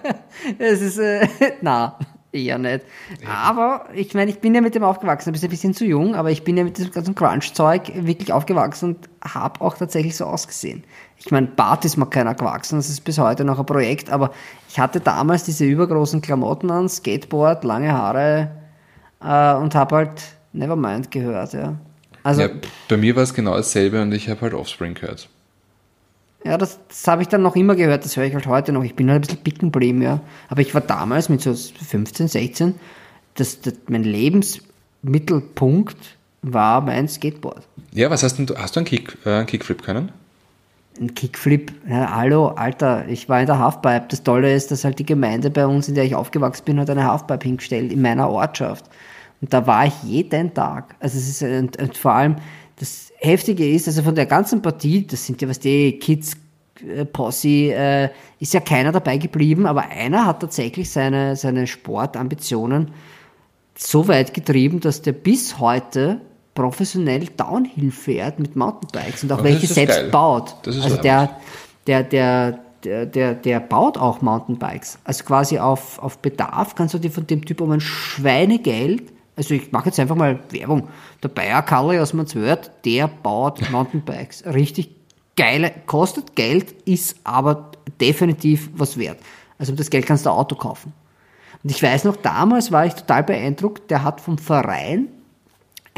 A: Es ist, äh, na, eher nicht. Aber ich meine, ich bin ja mit dem aufgewachsen, bist ein bisschen zu jung, aber ich bin ja mit diesem ganzen Crunch-Zeug wirklich aufgewachsen und habe auch tatsächlich so ausgesehen. Ich meine, Bart ist mir keiner gewachsen, das ist bis heute noch ein Projekt, aber ich hatte damals diese übergroßen Klamotten an, Skateboard, lange Haare äh, und habe halt Nevermind gehört, ja. Also,
B: Ja, bei mir war es genau dasselbe und ich habe halt Offspring gehört.
A: Ja, das, das habe ich dann noch immer gehört, das höre ich halt heute noch. Ich bin halt ein bisschen bicken geblieben, ja. Aber ich war damals mit so 15, 16, das, das, mein Lebensmittelpunkt war mein Skateboard.
B: Ja, was hast denn du? Hast du einen, Kick, äh, einen Kickflip können?
A: Ein Kickflip, ja, hallo, Alter, ich war in der Halfpipe. Das Tolle ist, dass halt die Gemeinde bei uns, in der ich aufgewachsen bin, hat eine Halfpipe hingestellt, in meiner Ortschaft. Und da war ich jeden Tag. Also es ist, und, und vor allem, das Heftige ist, also von der ganzen Partie, das sind ja was die Kids, äh, Posse, äh, ist ja keiner dabei geblieben, aber einer hat tatsächlich seine, seine Sportambitionen so weit getrieben, dass der bis heute professionell Downhill fährt mit Mountainbikes und auch
B: das
A: welche selbst
B: geil.
A: baut. Also der, der, der, der, der, der baut auch Mountainbikes. Also quasi auf, auf Bedarf kannst du dir von dem Typ um ein Schweinegeld, also ich mache jetzt einfach mal Werbung, der Bayer Kalle aus Manswörth, der baut Mountainbikes. Richtig geile, kostet Geld, ist aber definitiv was wert. Also um das Geld kannst du ein Auto kaufen. Und ich weiß noch, damals war ich total beeindruckt, der hat vom Verein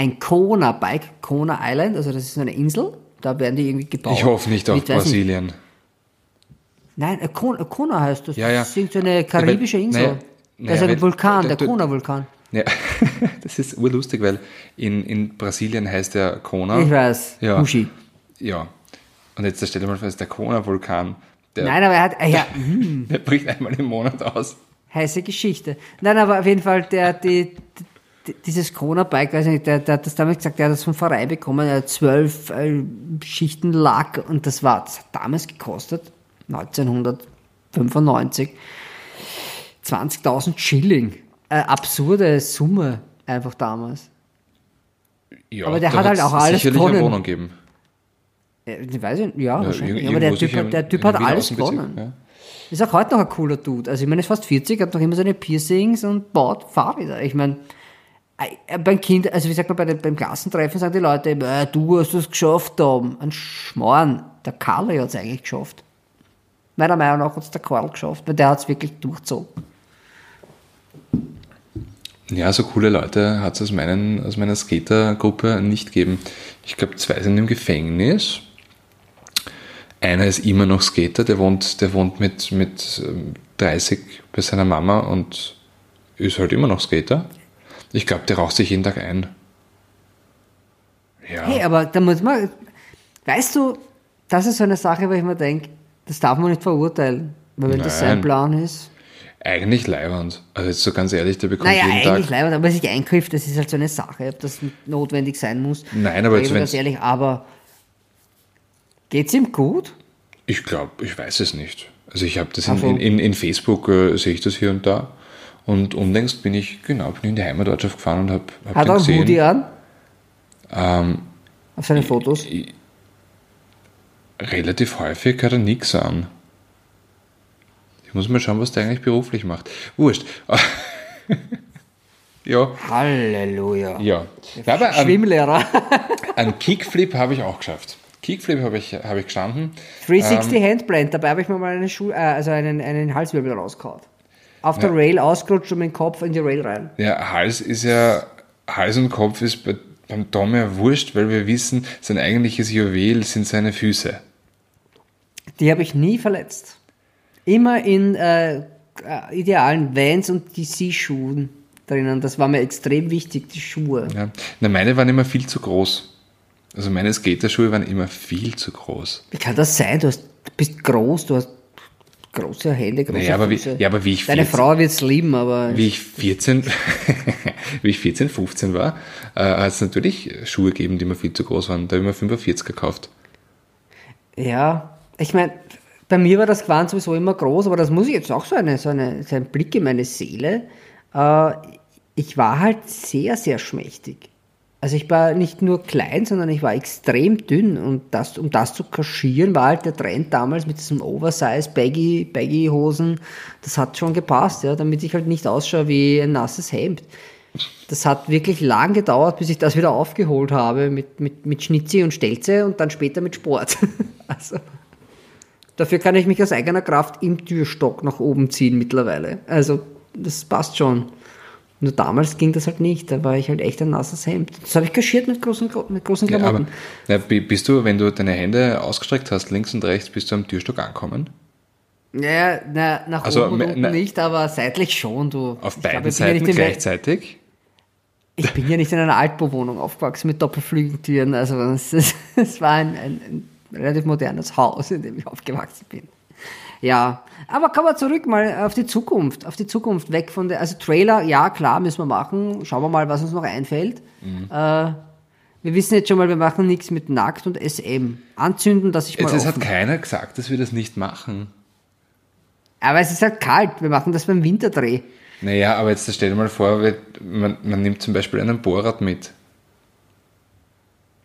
A: ein Kona Bike, Kona Island, also das ist eine Insel, da werden die irgendwie gebaut.
B: Ich hoffe nicht auf
A: Mit,
B: Brasilien.
A: Nein, äh, Kona, Kona heißt das.
B: Ja, ja.
A: Das ist so eine karibische Insel.
B: naja,
A: da ist
B: naja,
A: ein Vulkan, der Kona-Vulkan.
B: Ja, das ist urlustig, weil in, in Brasilien heißt der Kona.
A: Ich weiß,
B: Ja.
A: Mushi.
B: Ja. Und jetzt stell dir mal vor, das ist der Kona-Vulkan. Der,
A: Nein, aber er hat, äh, ja,
B: der bricht einmal im Monat aus.
A: heiße Geschichte. Nein, aber auf jeden Fall, der, die, dieses Corona-Bike, weiß ich nicht, der, der hat das damals gesagt, der hat das vom Verein bekommen, er hat zwölf äh, Schichten Lack und das war, das hat damals gekostet, 1995, 20.000 Schilling. Eine absurde Summe einfach damals.
B: Ja,
A: Aber der hat halt auch alles
B: sicherlich eine
A: gewonnen.
B: Wohnung geben.
A: Äh, Ich weiß nicht, ja,
B: Ja,
A: wahrscheinlich. aber der Typ, hat, der Typ hat alles gewonnen.
B: ja.
A: Ist auch heute noch ein cooler Dude. Also ich meine, er ist fast 40, hat noch immer seine Piercings und baut Fahrräder. Ich meine, äh, beim Kind, also wie sagt man, bei den, beim Klassentreffen sagen die Leute äh, du hast es geschafft, Tom. Ein Schmarrn. Der Karl hat es eigentlich geschafft. Meiner Meinung nach hat es der Karl geschafft, weil der hat es wirklich durchgezogen.
B: Ja, so coole Leute hat es aus, aus meiner Skatergruppe nicht gegeben. Ich glaube, zwei sind im Gefängnis. Einer ist immer noch Skater, der wohnt, der wohnt mit, mit ähm, 30 bei seiner Mama und ist halt immer noch Skater. Ich glaube, der raucht sich jeden Tag ein. Ja.
A: Hey, aber da muss man, weißt du, das ist so eine Sache, wo ich mir denke, das darf man nicht verurteilen. Weil wenn das sein
B: Nein.
A: Plan ist.
B: Eigentlich leiwand. Also jetzt so ganz ehrlich, der bekommt
A: Naja,
B: jeden
A: eigentlich
B: Tag.
A: leider, aber sich eingrifft, das ist halt so eine Sache, ob das notwendig sein muss.
B: Nein, aber jetzt,
A: mir ganz ehrlich, aber geht's ihm gut?
B: Ich glaube, ich weiß es nicht. Also ich habe das in, in, in Facebook, äh, sehe ich das hier und da. Und unlängst bin ich, genau, bin in die Heimatortschaft gefahren und habe hab
A: Hat er einen. Hoodie an?
B: Ähm,
A: Auf seinen Fotos?
B: relativ häufig hat er nichts an. Ich muss mal schauen, was der eigentlich beruflich macht. Wurscht. ja,
A: Halleluja.
B: ja. Na, aber einen,
A: Schwimmlehrer.
B: einen Kickflip habe ich auch geschafft. Kickflip habe ich, habe ich gestanden.
A: 360
B: Ähm.
A: Handplant, dabei habe ich mir mal eine Schuh, äh, also einen, einen Halswirbel rausgehauen. Auf der Rail ausgerutscht und mit dem Kopf in die Rail rein.
B: Ja, Hals ist ja, Hals und Kopf ist bei, beim Tom ja wurscht, weil wir wissen, sein eigentliches Juwel sind seine Füße.
A: Die habe ich nie verletzt. Immer in äh, äh, idealen Vans und DC-Schuhen drinnen. Das war mir extrem wichtig, die Schuhe.
B: Ja. Na, meine waren immer viel zu groß. Also meine Skaterschuhe waren immer viel zu groß.
A: Wie kann das sein? Du, hast, du bist groß, du hast große Hände, große
B: Naja, aber wie-
A: Füße.
B: ja, aber wie ich
A: Deine
B: 14
A: Frau wird es lieben, aber
B: Wie ich 14, wie ich 14, 15 war, äh, hat es natürlich Schuhe gegeben, die mir viel zu groß waren. Da habe ich mir 45 gekauft.
A: ja, ich meine, bei mir war das Gewand sowieso immer groß, aber das muss ich jetzt auch so, eine, so, eine, so ein Blick in meine Seele. Äh, ich war halt sehr, sehr schmächtig. Also ich war nicht nur klein, sondern ich war extrem dünn und das, um das zu kaschieren, war halt der Trend damals mit diesem Oversize Baggy, Baggy Hosen. Das hat schon gepasst, ja, damit ich halt nicht ausschaue wie ein nasses Hemd. Das hat wirklich lang gedauert, bis ich das wieder aufgeholt habe mit, mit, mit Schnitzi und Stelze und dann später mit Sport. also, dafür kann ich mich aus eigener Kraft im Türstock nach oben ziehen mittlerweile. Also, das passt schon. Nur damals ging das halt nicht, da war ich halt echt ein nasses Hemd. Das habe ich kaschiert mit großen, mit großen
B: Ja, aber
A: Klamotten.
B: ja, bi- bist du, wenn du deine Hände ausgestreckt hast, links und rechts, bist du am Türstock ankommen?
A: Ja, na, nach
B: Also,
A: oben und
B: me-
A: unten
B: na-
A: nicht, aber seitlich schon, du.
B: Auf
A: Ich
B: beiden
A: glaube, ja
B: Seiten
A: der-
B: gleichzeitig?
A: Ich bin ja nicht in einer Altbauwohnung aufgewachsen mit Doppelflügeltüren. Also es war ein, ein, ein relativ modernes Haus, in dem ich aufgewachsen bin. Ja, aber kommen wir zurück mal auf die Zukunft. Auf die Zukunft, weg von der, also Trailer, ja klar, müssen wir machen. Schauen wir mal, was uns noch einfällt.
B: Mhm.
A: Äh, wir wissen jetzt schon mal, wir machen nichts mit Nackt und SM. Anzünden, dass ich mal
B: Jetzt, es hat keiner gesagt, dass wir das nicht machen.
A: Aber es ist halt kalt, wir machen das beim Winterdreh.
B: Naja, aber jetzt stell dir mal vor, man, man nimmt zum Beispiel einen Bohrrad mit.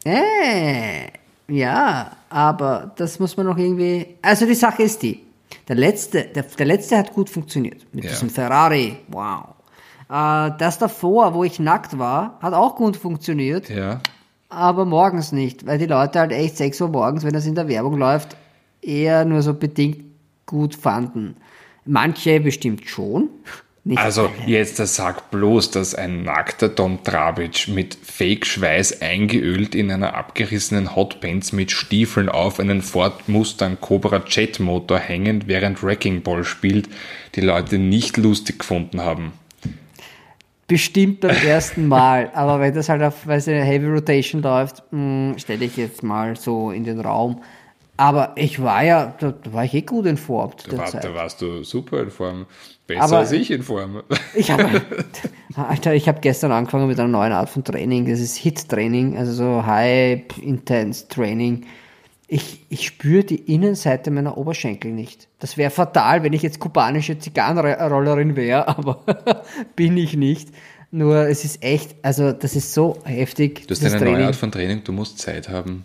A: Äh, ja, aber das muss man noch irgendwie. Also die Sache ist die. Der letzte, der, der letzte hat gut funktioniert. Mit
B: Ja.
A: diesem Ferrari. Wow. Äh, das davor, wo ich nackt war, hat auch gut funktioniert,
B: Ja.
A: aber morgens nicht, weil die Leute halt echt 6 Uhr morgens, wenn das in der Werbung läuft, eher nur so bedingt gut fanden. Manche bestimmt schon. Nicht
B: Also
A: alle.
B: jetzt das sagt bloß, dass ein nackter Tom Trabic mit Fake-Schweiß eingeölt in einer abgerissenen Hotpants mit Stiefeln auf einen Ford Mustang Cobra Jet Motor hängend, während Wrecking Ball spielt, die Leute nicht lustig gefunden haben.
A: Bestimmt beim ersten Mal, aber wenn das halt auf es eine Heavy Rotation läuft, stelle ich jetzt mal so in den Raum. Aber ich war ja, da, war ich eh gut in Form
B: Da, war, da warst du super in Form. Besser
A: Aber-
B: als ich in Form.
A: Ich habe, Alter, ich habe gestern angefangen mit einer neuen Art von Training. Das ist Hit-Training, also so High-Intense-Training. Ich, ich spüre die Innenseite meiner Oberschenkel nicht. Das wäre fatal, wenn ich jetzt kubanische Zigarrenrollerin wäre, aber bin ich nicht. Nur es ist echt, also das ist so heftig.
B: Du hast eine neue
A: Training.
B: Art von Training, du musst Zeit haben.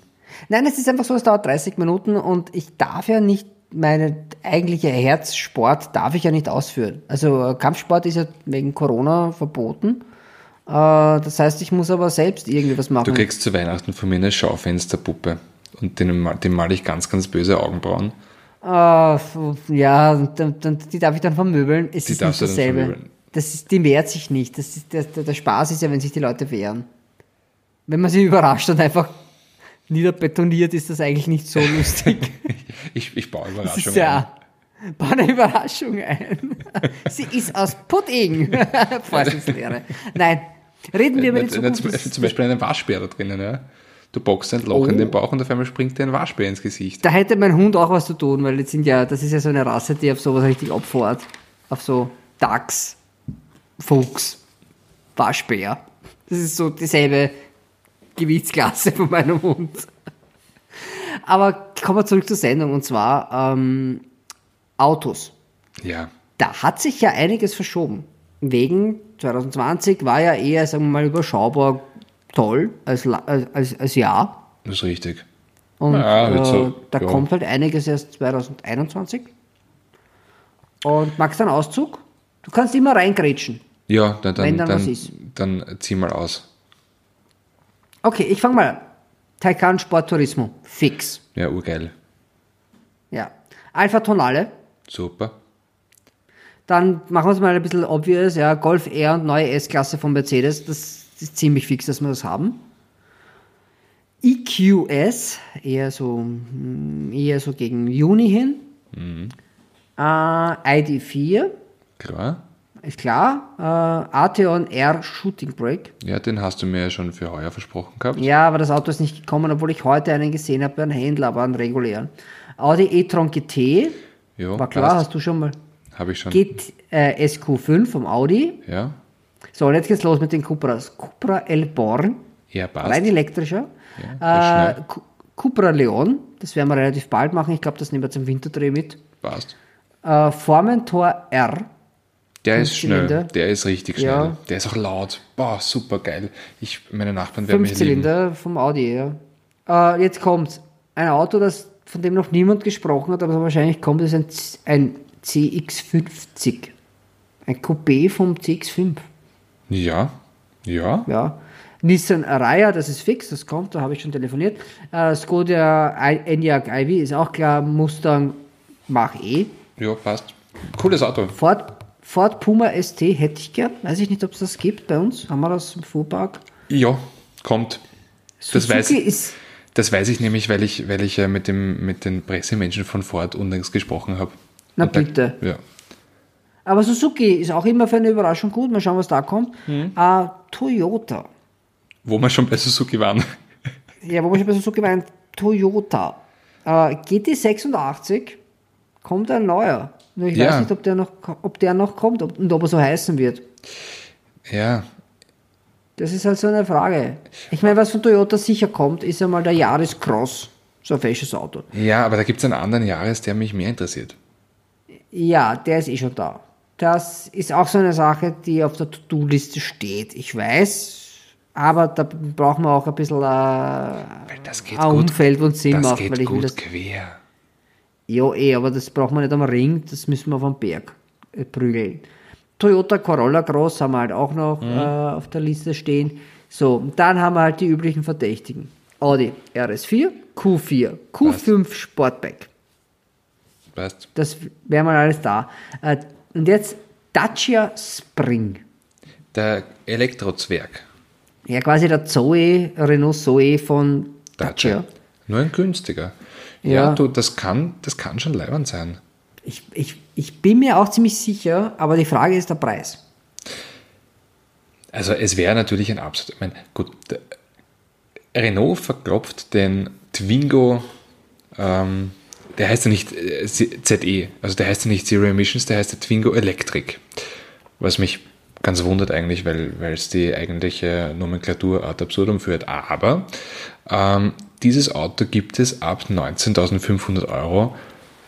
A: Nein, es ist einfach so, es dauert 30 Minuten und ich darf ja nicht, meine eigentliche Herzsport darf ich ja nicht ausführen. Also äh, Kampfsport ist ja wegen Corona verboten. Äh, Das heißt, ich muss aber selbst irgendwie was
B: Du
A: machen.
B: kriegst zu Weihnachten von mir eine Schaufensterpuppe. Und den, mal- dem male ich ganz, ganz böse Augenbrauen.
A: F- ja, und die darf ich dann vermöbeln. Es
B: Die
A: ist nicht
B: du
A: dasselbe. Das ist, die wehrt sich nicht. Das ist, der, der der Spaß ist ja, wenn sich die Leute wehren. Wenn man sie überrascht und einfach niederbetoniert, ist das eigentlich nicht so lustig.
B: Ich, ich baue Überraschungen.
A: ja. Bau eine Überraschung ein. Sie ist aus Pudding. Vorsitzlehre. Nein. Reden wir über die Zukunft.
B: Zum, zum Beispiel einen Waschbär da drinnen, ja. Du boxst ein Loch
A: Oh.
B: in den Bauch und auf einmal springt dir ein Waschbär ins Gesicht.
A: Da hätte mein Hund auch was zu tun, weil jetzt sind ja, das ist ja so eine Rasse, die auf sowas richtig abfährt. Auf so Dachs, Fuchs, Waschbär. Das ist so dieselbe Gewichtsklasse von meinem Hund. Aber kommen wir zurück zur Sendung und zwar ähm, Autos.
B: Ja.
A: Da hat sich ja einiges verschoben. Wegen 2020 war ja eher, sagen wir mal, überschaubar toll als, als, als, Jahr.
B: Das ist richtig.
A: Und
B: Ja,
A: äh,
B: so,
A: da
B: ja.
A: kommt halt einiges erst 2021. Und magst du einen Auszug? Du kannst immer reingrätschen.
B: Ja, dann, dann,
A: Wenn dann was
B: dann,
A: ist.
B: dann zieh mal aus.
A: Okay, ich fange mal an. Taycan Sport Turismo. Fix.
B: Ja, urgeil.
A: Ja. Alpha Tonale.
B: Super.
A: Dann machen wir es mal ein bisschen obvious. Ja, Golf R und neue S-Klasse von Mercedes. Das ist ziemlich fix, dass wir das haben. EQS. Eher so, mm, eher so gegen Juni hin.
B: Mhm.
A: Äh, ID4.
B: Klar.
A: Ist klar. Äh, Arteon R Shooting Brake.
B: Ja, den hast du mir ja schon für heuer versprochen gehabt.
A: Ja, aber das Auto ist nicht gekommen, obwohl ich heute einen gesehen habe, einen Händler, aber einen regulären. Audi e-tron GT.
B: Jo,
A: War klar,
B: passt.
A: hast du schon mal.
B: Habe ich schon.
A: Geht äh, SQ5 vom Audi.
B: Ja.
A: So, und jetzt geht's los mit den Cupras. Cupra El Born,
B: Ja, passt.
A: rein elektrischer.
B: Ja,
A: äh, Cu- Cupra Leon, das werden wir relativ bald machen. Ich glaube, das nehmen wir zum Winterdreh mit.
B: Passt.
A: Äh, Formentor R.
B: Der ist schnell.
A: Zylinder.
B: Der ist richtig schnell.
A: Ja.
B: Der ist auch laut. Boah, super geil. Ich, meine Nachbarn werden mich.
A: Fünfzylinder vom Audi, ja. Äh, jetzt kommt ein Auto, das, von dem noch niemand gesprochen hat, aber wahrscheinlich kommt, ist ein, ein CX50. Ein Coupé vom CX5.
B: Ja. Ja.
A: Ja. Nissan Araya, das ist fix, das kommt, da habe ich schon telefoniert. Äh, Skoda Enyaq Ivy ist auch klar, Mustang Mach E.
B: Ja, passt. Cooles Auto.
A: Ford, Ford Puma ST hätte ich gern. Weiß ich nicht, ob es das gibt bei uns. Haben wir das im Fuhrpark?
B: Ja, kommt. Das
A: Suzuki
B: weiß,
A: ist.
B: das weiß ich nämlich, weil ich, weil ich äh, mit, dem, mit den Pressemenschen von Ford unlängst gesprochen habe.
A: Na
B: Und da-
A: bitte.
B: Ja.
A: Aber Suzuki ist auch immer für eine Überraschung gut. Mal schauen, was da kommt.
B: Mhm.
A: Äh, Toyota.
B: Wo wir schon bei Suzuki waren.
A: Ja, wo ich bei Suzuki meine, Toyota. Äh, GT86 kommt ein neuer. Ich
B: Ja.
A: weiß nicht, ob der noch, ob der noch kommt ob, und ob er so heißen wird.
B: Ja,
A: Das ist halt so eine Frage. Ich meine, was von Toyota sicher kommt, ist einmal der Yaris Cross. So ein fesches Auto.
B: ja aber da gibt es einen anderen Jahres, der mich mehr interessiert.
A: Ja, der ist eh schon da. Das ist auch so eine Sache, die auf der To-Do-Liste steht. Ich weiß, aber da brauchen wir auch ein bisschen äh,
B: Weil das geht
A: ein Umfeld, es Sinn
B: das
A: macht.
B: geht
A: weil ich will
B: gut
A: das,
B: quer.
A: Ja, eh, aber das braucht man nicht am Ring, das müssen wir auf dem Berg äh, prügeln. Toyota Corolla Cross haben wir halt auch noch äh, auf der Liste stehen. So, dann haben wir halt die üblichen Verdächtigen. Audi RS4, Q4, Q5 Sportback.
B: Weißt
A: Das wäre mal alles da. Äh, Und jetzt Dacia Spring.
B: der Elektrozwerg.
A: Ja, quasi der Zoe, Renault Zoe von Dacia.
B: Nur ein günstiger. Ja,
A: Ja.
B: du, das kann, das kann schon leibend sein.
A: Ich, ich, ich bin mir auch ziemlich sicher, aber die Frage ist der Preis.
B: Also es wäre natürlich ein absolut, ich meine, gut, Renault verklopft den Twingo, ähm, der heißt ja nicht äh, ZE, also der heißt ja nicht Zero Emissions, der heißt der Twingo Electric. Was mich ganz wundert eigentlich, weil es die eigentliche Nomenklatur ad absurdum führt. Aber ähm, dieses Auto gibt es ab 19.500 Euro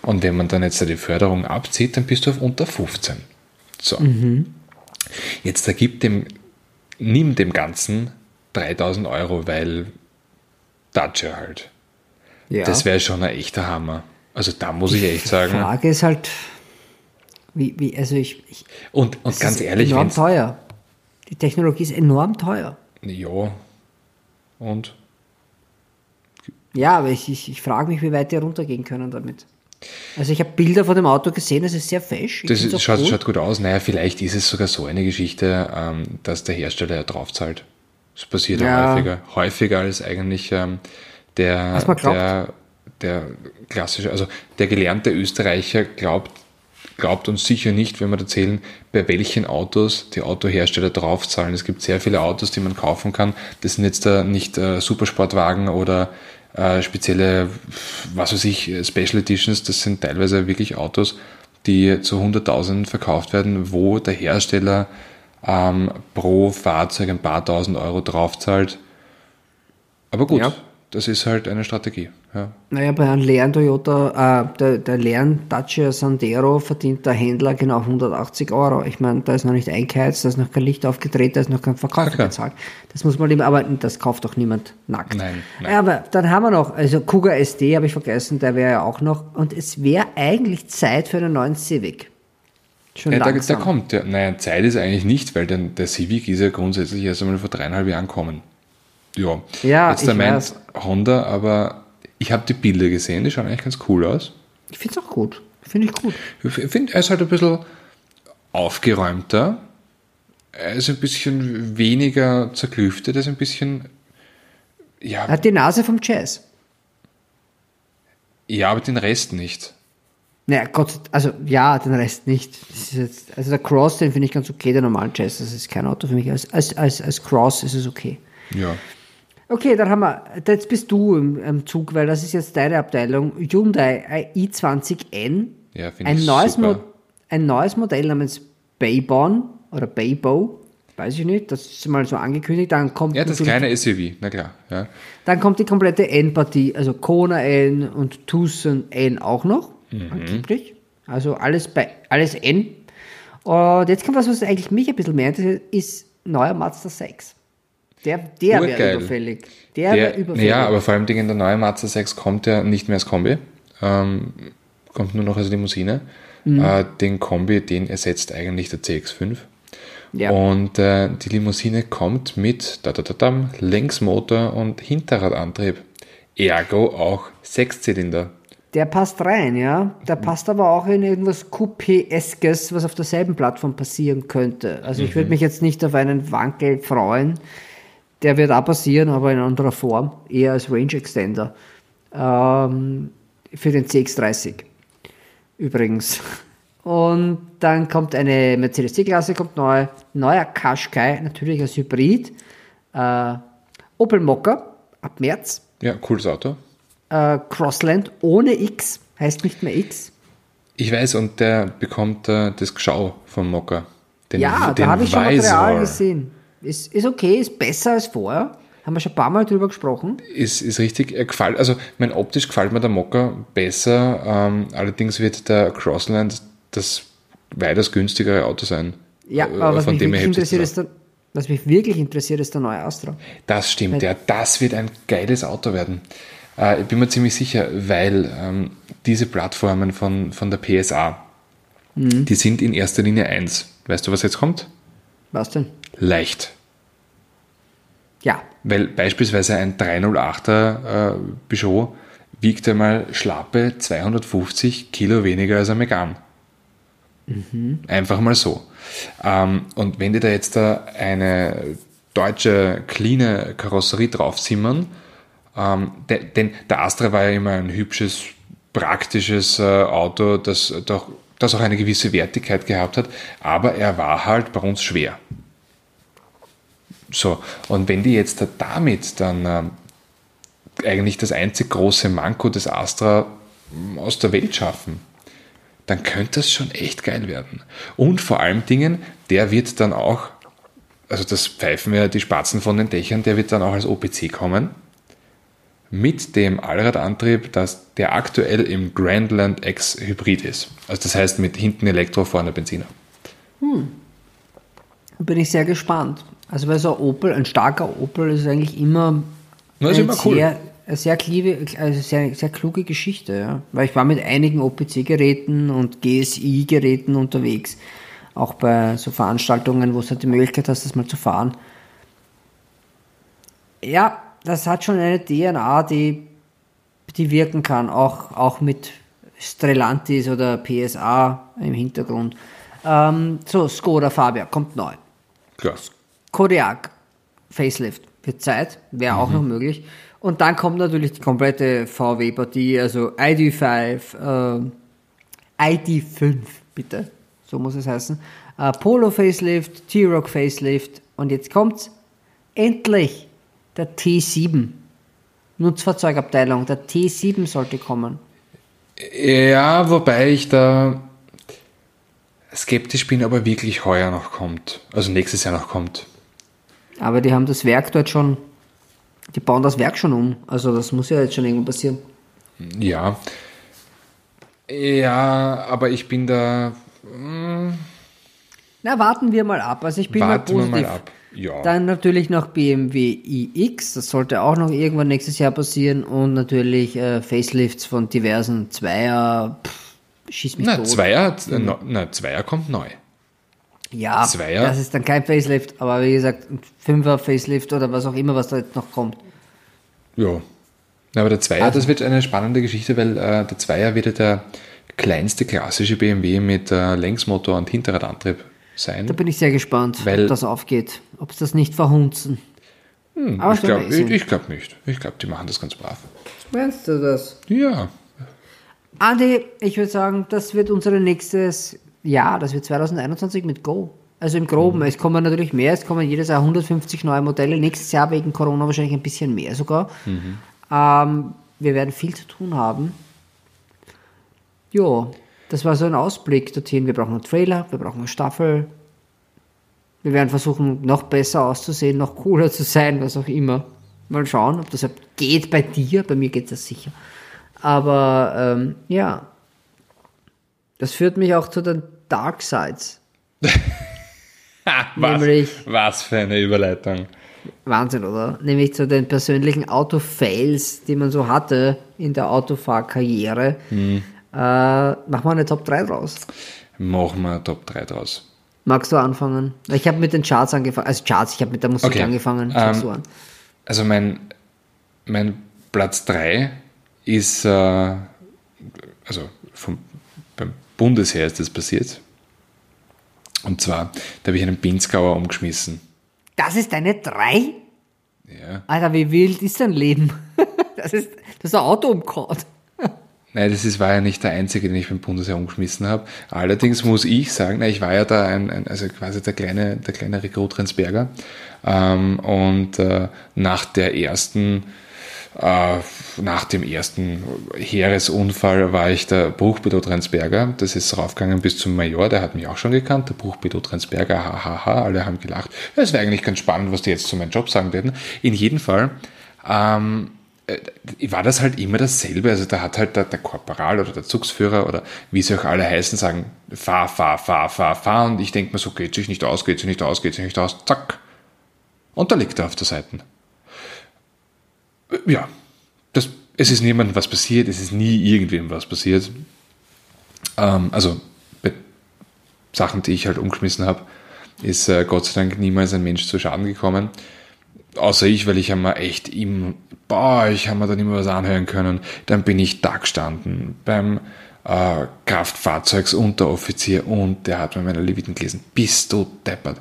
B: und wenn man dann jetzt die Förderung abzieht, dann bist du auf unter 15. So. Jetzt ergibt dem, nimm dem Ganzen 3000 Euro, weil Dacia halt.
A: Ja.
B: Das wäre schon ein echter Hammer. Also da muss ich echt
A: Die
B: sagen.
A: Frage ist halt, wie, wie also ich, ich
B: Und, und ganz
A: ist
B: ehrlich,
A: enorm teuer. Die Technologie ist enorm teuer.
B: ja. Und
A: Ja, aber ich, ich, ich frage mich, wie weit die runtergehen können damit. Also ich habe Bilder von dem Auto gesehen, es ist sehr fesch. Ich
B: das schaut,
A: cool.
B: schaut gut aus. Naja, vielleicht ist es sogar so eine Geschichte, ähm, dass der Hersteller ja draufzahlt. Das passiert ja häufiger. Häufiger als eigentlich ähm, der, der, der klassische, also der gelernte Österreicher glaubt, glaubt uns sicher nicht, wenn wir erzählen, bei welchen Autos die Autohersteller draufzahlen. Es gibt sehr viele Autos, die man kaufen kann. Das sind jetzt äh, nicht äh, Supersportwagen oder äh, spezielle, was weiß ich, Special Editions. Das sind teilweise wirklich Autos, die zu 100.000 verkauft werden, wo der Hersteller ähm, pro Fahrzeug ein paar tausend Euro draufzahlt. Aber gut,
A: Ja.
B: Das ist halt eine Strategie. Ja.
A: Naja, bei einem leeren Toyota, äh, der, der leeren Dacia Sandero verdient der Händler genau 180 Euro. Ich meine, da ist noch nicht eingeheizt, da ist noch kein Licht aufgedreht, da ist noch kein Verkauf
B: Ja, klar.
A: bezahlt. Das muss man lieber, aber das kauft doch niemand nackt.
B: Nein, nein.
A: Aber dann haben wir noch, also Kuga SD habe ich vergessen, der wäre ja auch noch, und es wäre eigentlich Zeit für einen neuen Civic. Schon
B: Ja, da, da kommt, ja, naja, Zeit ist eigentlich nicht, weil der, der Civic ist ja grundsätzlich erst einmal vor dreieinhalb Jahren gekommen. Ja,
A: Ja,
B: jetzt der
A: ich
B: meint
A: weiß.
B: Honda, aber ich habe die Bilder gesehen, die schauen eigentlich ganz cool aus.
A: Ich finde es auch gut. Finde ich gut.
B: Ich finde, er ist halt ein bisschen aufgeräumter. Er ist ein bisschen weniger zerklüftet, er ist ein bisschen, ja,
A: Hat die Nase vom Jazz.
B: ja, aber den Rest nicht.
A: Naja, Gott, also ja, den Rest nicht. Das ist jetzt, also der Cross, den finde ich ganz okay, der normalen Jazz, das ist kein Auto für mich. Als, als, als, als Cross ist es okay.
B: Ja.
A: Okay, dann haben wir, jetzt bist du im, im Zug, weil das ist jetzt deine Abteilung. Hyundai i20N.
B: Ja, finde
A: ein
B: ich
A: neues,
B: super.
A: Mo ein neues Modell namens Baybon oder Baybo. Weiß ich nicht, das ist mal so angekündigt. Dann kommt,
B: Ja, das kleine SUV, na klar. Ja.
A: dann kommt die komplette N-Partie, also Kona N und Tucson N auch noch,
B: Mhm.
A: angeblich. Also alles bei alles N. Und jetzt kommt was, was eigentlich mich ein bisschen mehr interessiert, ist neuer Mazda 6. Der, der wäre überfällig. Der, wäre
B: Der,
A: überfällig.
B: ja, aber vor allem Dingen der neue Mazda 6 kommt ja nicht mehr als Kombi, ähm, kommt nur noch als Limousine.
A: Mhm.
B: Äh, den Kombi, den ersetzt eigentlich der CX5.
A: Ja.
B: Und äh, die Limousine kommt mit da, da, da, dam, Längsmotor und Hinterradantrieb. Ergo auch Sechszylinder.
A: Der passt rein, ja. Der passt aber auch in irgendwas Coupé-eskes, was auf derselben Plattform passieren könnte. Also ich würde mich jetzt nicht auf einen Wankel freuen. Der wird auch passieren, aber in anderer Form, eher als Range Extender. Ähm, für den CX30 übrigens. Und dann kommt eine Mercedes C-Klasse, kommt neu, neuer Qashqai, natürlich als Hybrid. Äh, Opel Mokka ab März.
B: Ja, cooles Auto.
A: Äh, Crossland ohne X, heißt nicht mehr X.
B: Ich weiß, und der bekommt äh, das Geschau vom Mocker. Den,
A: Ja,
B: den
A: da habe ich schon Material gesehen. Ist, ist okay, ist besser als vorher. Haben wir schon ein paar Mal drüber gesprochen.
B: Ist, ist richtig, er gefällt, also mein optisch gefällt mir der Mocker besser, ähm, allerdings wird der Crossland das weitaus günstigere Auto sein.
A: Ja,
B: Äh,
A: aber was
B: von
A: mich, wirklich interessiert, ist der, was mich wirklich interessiert, ist der neue Astra.
B: Das stimmt, ja, das wird ein geiles Auto werden. Äh, ich bin mir ziemlich sicher, weil ähm, diese Plattformen von, von der PSA,
A: Mhm.
B: die sind in erster Linie eins. Weißt du, was jetzt kommt?
A: Was denn?
B: Leicht.
A: Ja,
B: Weil beispielsweise ein 308er äh, Peugeot wiegt einmal schlappe 250 Kilo weniger als ein Megane. Einfach mal so. Ähm, und wenn die da jetzt da eine deutsche, cleane Karosserie draufzimmern, ähm, de, denn der Astra war ja immer ein hübsches, praktisches äh, Auto, das, doch, das auch eine gewisse Wertigkeit gehabt hat, aber er war halt bei uns schwer. So, und wenn die jetzt damit dann ähm, eigentlich das einzig große Manko des Astra ähm, aus der Welt schaffen, dann könnte das schon echt geil werden. Und vor allem Dingen, der wird dann auch, also das pfeifen ja die Spatzen von den Dächern, der wird dann auch als OPC kommen. Mit dem Allradantrieb, das der aktuell im Grandland X Hybrid ist. Also das heißt mit hinten Elektro, vorne Benziner.
A: bin ich sehr gespannt. Also weil so ein Opel, ein starker Opel ist eigentlich immer,
B: Na, ist immer cool.
A: sehr, eine sehr, kliebe, also sehr, sehr kluge Geschichte. Ja. Weil ich war mit einigen OPC-Geräten und GSI-Geräten unterwegs. Auch bei so Veranstaltungen, wo du halt die Möglichkeit hast, das mal zu fahren. Ja, das hat schon eine DNA, die, die wirken kann, auch, auch mit Stellantis oder PSA im Hintergrund. Ähm, so, Skoda Fabia kommt neu.
B: Klar.
A: Kodiak Facelift wird Zeit, wäre auch noch möglich. Und dann kommt natürlich die komplette VW-Partie, also ID5, äh, ID5, bitte, so muss es heißen. Äh, Polo Facelift, T-Rock Facelift und jetzt kommt's endlich der T7. Nutzfahrzeugabteilung, der T7 sollte kommen.
B: Ja, wobei ich da skeptisch bin, ob er wirklich heuer noch kommt. Also nächstes Jahr noch kommt.
A: Aber die haben das Werk dort schon, die bauen das Werk schon um. Also das muss ja jetzt schon irgendwo passieren.
B: Ja. Ja, aber ich bin da.
A: Na, warten wir mal ab. Also ich bin
B: Warten wir
A: mal positiv.
B: mal ab. Ja.
A: Dann natürlich noch BMW iX, das sollte auch noch irgendwann nächstes Jahr passieren. Und natürlich äh, Facelifts von diversen Zweier. Pff, schieß mich
B: Na,
A: tot.
B: Zweier, äh, no- na, Zweier kommt neu.
A: ja,
B: Zweier?
A: das ist dann kein Facelift, aber wie gesagt, ein Fünfer Facelift oder was auch immer, was da jetzt noch kommt.
B: Ja. Na, aber der Zweier, das wird eine spannende Geschichte, weil äh, der Zweier wird ja der kleinste klassische BMW mit äh, Längsmotor und Hinterradantrieb sein.
A: Da bin ich sehr gespannt,
B: Weil-
A: ob das aufgeht, ob sie das nicht verhunzen. aber
B: ich glaube
A: sehen.
B: ich, glaub nicht. Ich glaube, die machen das ganz brav.
A: Meinst du das?
B: Ja.
A: Andi, ich würde sagen, das wird unser nächstes Jahr, das wird 2021 mit Go. Also im Groben, es kommen natürlich mehr, es kommen jedes Jahr 150 neue Modelle, nächstes Jahr wegen Corona wahrscheinlich ein bisschen mehr sogar. Ähm, wir werden viel zu tun haben. Jo, das war so ein Ausblick dorthin. Wir brauchen einen Trailer, wir brauchen eine Staffel. Wir werden versuchen, noch besser auszusehen, noch cooler zu sein, was auch immer. Mal schauen, ob das geht bei dir. Bei mir geht das sicher. Aber ähm, ja, das führt mich auch zu den Dark Sides.
B: Was,
A: Nämlich-
B: was für eine Überleitung.
A: Wahnsinn, oder? Nämlich zu den persönlichen Auto-Fails, die man so hatte in der Autofahrkarriere. Äh, machen wir eine Top 3 draus.
B: Machen wir Top 3 draus.
A: Magst du anfangen? Ich habe mit den Charts angefangen. Also Charts, ich habe mit der Musik
B: Okay.
A: angefangen.
B: Ähm,
A: an.
B: Also mein, mein Platz 3 ist äh, also vom, beim Bundesheer ist das passiert. Und zwar, da habe ich einen Pinzgauer umgeschmissen.
A: Das ist deine drei?
B: Ja.
A: Alter, wie wild ist dein Leben? Das ist, das ist ein Auto umgehauen.
B: Nein, das ist, war ja nicht der einzige, den ich beim Bundesheer umgeschmissen habe. Allerdings muss ich sagen, na, ich war ja da ein, ein, also quasi der kleine, der kleine Rekrut Rensberger. Ähm, und äh, nach der ersten, äh, nach dem ersten Heeresunfall war ich der Bruchpilot Rensberger. Das ist raufgegangen bis zum Major, der hat mich auch schon gekannt, der Bruchpilot Rensberger, hahaha, alle haben gelacht. Es wäre eigentlich ganz spannend, was die jetzt zu meinem Job sagen werden. In jedem Fall, ähm, äh, war das halt immer dasselbe. Also da hat halt der, der Korporal oder der Zugsführer oder wie sie auch alle heißen, sagen, fahr, fahr, fahr, fahr, fahr. Und ich denke mir so, geht sich nicht aus, geht sich nicht aus, geht sich nicht aus, zack. Und da liegt er auf der Seite. Ja, das, es ist niemandem was passiert, es ist nie irgendwem was passiert. Ähm, also bei Sachen, die ich halt umgeschmissen habe, ist äh, Gott sei Dank niemals ein Mensch zu Schaden gekommen. Außer ich, weil ich habe mir echt im, boah, ich habe mir dann immer was anhören können. Dann bin ich da gestanden beim äh, Kraftfahrzeugsunteroffizier und der hat mir meine Leviten gelesen. Bist du deppert?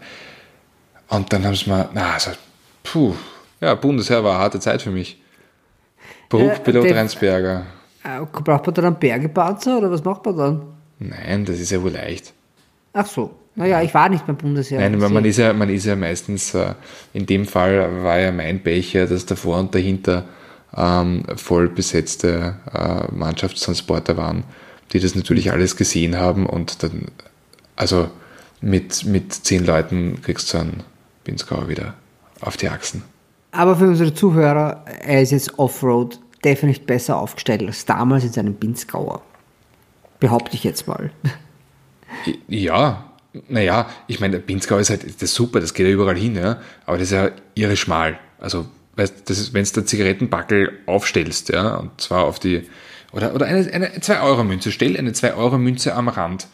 B: Und dann haben sie mir, na, also, puh, ja, Bundesheer war eine harte Zeit für mich. Berufspilot.
A: Äh, Braucht man dann einen Bergepanzer oder was macht man dann?
B: Nein, das ist ja wohl leicht.
A: Ach so. Naja, ich war nicht beim Bundesheer.
B: Nein, man,
A: Sie-
B: man, ist ja, man ist ja meistens, äh, in dem Fall war ja mein Becher, dass davor und dahinter ähm, voll besetzte äh, Mannschaftstransporter waren, die das natürlich alles gesehen haben und dann, also mit, mit zehn Leuten kriegst du einen Pinzgauer wieder auf die Achsen.
A: Aber für unsere Zuhörer, er ist jetzt Offroad definitiv besser aufgestellt als damals in seinem Pinzgauer. Behaupte ich jetzt mal.
B: Ja, naja, ich meine, der Pinzgau ist halt das ist super, das geht ja überall hin, ja, aber das ist ja irre schmal. Also, weißt das ist, wenn du den Zigarettenbackel aufstellst, ja, und zwar auf die, oder, oder eine, eine 2-Euro-Münze, stell eine 2-Euro-Münze am Rand,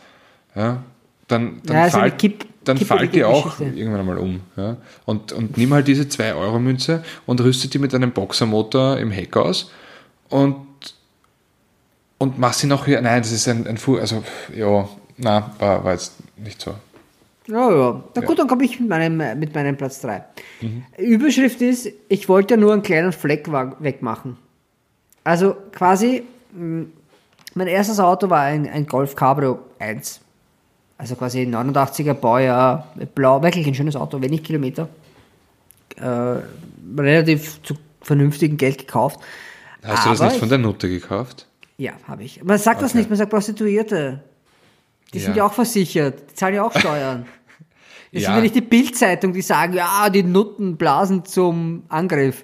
B: ja, dann, dann
A: Ja, also
B: fällt,
A: Kipp-
B: dann
A: kippelige
B: fällt die auch irgendwann einmal um, ja, und, und nimm halt diese 2-Euro-Münze und rüste die mit einem Boxermotor im Heck aus und und mach sie noch höher. Nein, das ist ein, ein Fu also ja, na, war, war jetzt nicht so.
A: Ja, ja. Na gut, dann komme ich mit meinem, mit meinem Platz 3. Überschrift ist, ich wollte nur einen kleinen Fleck wegmachen. Also quasi, mh, mein erstes Auto war ein, ein Golf Cabrio 1. Also quasi 89er Baujahr, blau, wirklich ein schönes Auto, wenig Kilometer. Äh, relativ zu vernünftigem Geld gekauft.
B: Hast du das
A: Aber
B: nicht von der Nutte gekauft?
A: Ja, habe ich. Man sagt das
B: Okay.
A: nicht, man sagt Prostituierte. Die sind
B: Ja.
A: ja auch versichert, die zahlen ja auch Steuern. Es
B: Ja.
A: sind ja nicht die Bildzeitung, die sagen, ja, die Nutten blasen zum Angriff.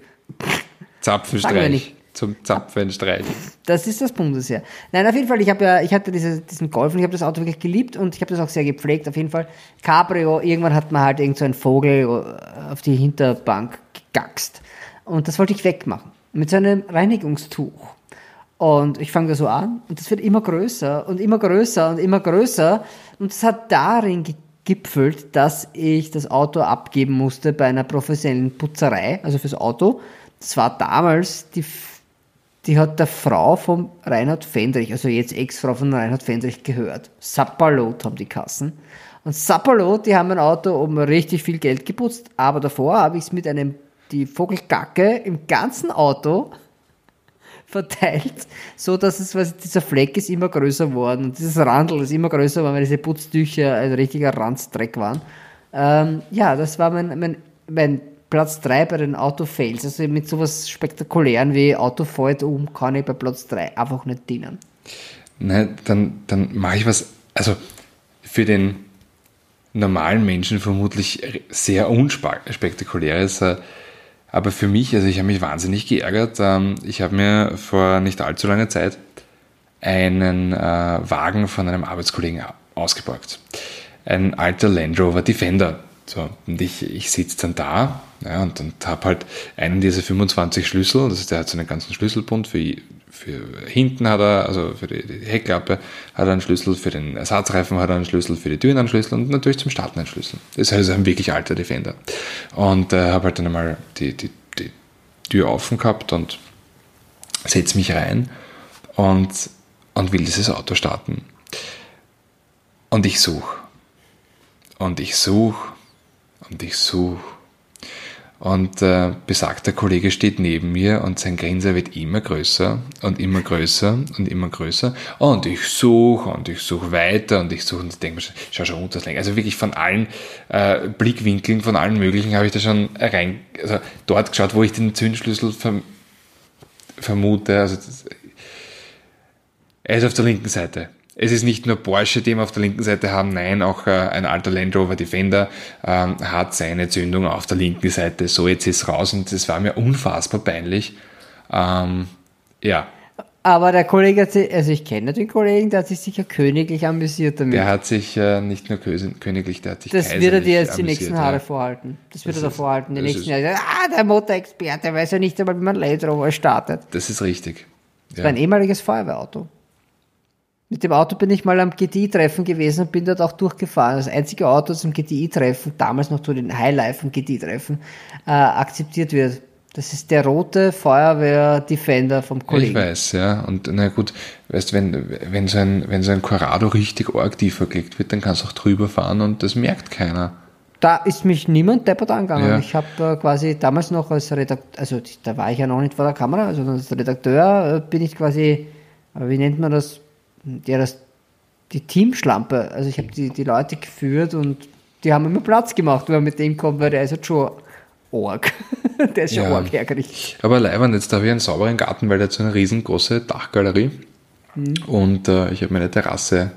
B: Zapfenstreich. Zum Zapfenstreich.
A: Das ist das Bundesheer. Nein, auf jeden Fall, ich habe ja, ich hatte diese, diesen Golf und ich habe das Auto wirklich geliebt und ich habe das auch sehr gepflegt. Auf jeden Fall. Cabrio, irgendwann hat man halt irgend so einen Vogel äh, auf die Hinterbank gegaxt. Und das wollte ich wegmachen. Mit so einem Reinigungstuch. Und ich fange da so an und das wird immer größer und immer größer und immer größer. Und es hat darin gegipfelt, dass ich das Auto abgeben musste bei einer professionellen Putzerei, also fürs Auto. Das war damals die, die hat der Frau vom Reinhard Fendrich, also jetzt Ex-Frau von Reinhard Fendrich gehört. Sapperlot haben die Kassen. Und Sapperlot, die haben mein Auto um richtig viel Geld geputzt, aber davor habe ich es mit einem, die Vogelgacke im ganzen Auto verteilt, so dass es, was dieser Fleck ist immer größer geworden und dieses Randl ist immer größer geworden, weil diese Putztücher ein richtiger Ranzdreck waren. Ähm, ja, das war mein, mein, mein Platz 3 bei den Autofails. Also mit sowas Spektakulären wie Auto fällt um, kann ich bei Platz 3 einfach nicht dienen.
B: Nein, dann, dann mache ich was, also für den normalen Menschen vermutlich sehr unspektakuläres, äh, aber für mich, also ich habe mich wahnsinnig geärgert. Ähm, Ich habe mir vor nicht allzu langer Zeit einen äh, Wagen von einem Arbeitskollegen ausgeborgt. Ein alter Land Rover Defender. So, und ich, ich sitze dann da ja, und, und habe halt einen dieser 25 Schlüssel, das heißt, der hat so einen ganzen Schlüsselbund für, für hinten hat er, also für die, die Heckklappe hat er einen Schlüssel, für den Ersatzreifen hat er einen Schlüssel, für die Türen einen Schlüssel und natürlich zum Starten einen Schlüssel. Das ist also ein wirklich alter Defender. Und äh, habe halt dann einmal die, die, die Tür offen gehabt und setze mich rein und und will dieses Auto starten. Und ich suche. Und ich suche. Und ich suche. Und äh, besagter Kollege steht neben mir und sein Grinser wird immer größer und immer größer und immer größer. Und ich suche und ich suche weiter und ich suche und ich denke mir, schau schon runter. Also wirklich von allen äh, Blickwinkeln, von allen möglichen habe ich da schon rein, also dort geschaut, wo ich den Zündschlüssel verm vermute. Also das, er ist auf der linken Seite. Es ist nicht nur Porsche, den wir auf der linken Seite haben, nein, auch äh, ein alter Land Rover Defender ähm, hat seine Zündung auf der linken Seite. So, jetzt ist es raus und das war mir unfassbar peinlich. Ähm, ja.
A: Aber der Kollege hat sich, also ich kenne den Kollegen, der hat sich sicher königlich amüsiert damit.
B: Der hat sich äh, nicht nur königlich, der hat sich
A: Das wird er dir jetzt die nächsten Jahre ja. vorhalten. Das wird das er da vorhalten, die nächsten Jahre. Ah, der Motorexperte weiß ja nicht einmal, wie man Land Rover startet.
B: Das ist richtig.
A: Das ja. war ein ehemaliges Feuerwehrauto. Mit dem Auto bin ich mal am GTI-Treffen gewesen und bin dort auch durchgefahren. Das einzige Auto, das im GTI-Treffen, damals noch zu den Highlife GTI-Treffen, äh, akzeptiert wird. Das ist der rote Feuerwehr Defender vom Kollegen.
B: Ich weiß, ja. Und na gut, weißt wenn, wenn so ein, wenn so ein Corrado richtig arg tiefer gelegt wird, dann kannst du auch drüber fahren und das merkt keiner.
A: Da ist mich niemand deppert angegangen. Ja. Ich habe äh, quasi damals noch als Redakteur, also da war ich ja noch nicht vor der Kamera, also als Redakteur äh, bin ich quasi, äh, wie nennt man das, der das, die Teamschlampe, also ich habe die, die Leute geführt und die haben immer Platz gemacht, wenn man mit dem kommt, weil der ist halt schon arg. der ist schon ja. ärgerlich.
B: Aber Leibern, jetzt habe ich einen sauberen Garten, weil der hat so eine riesengroße Dachgalerie. Mhm. Und äh, ich habe meine Terrasse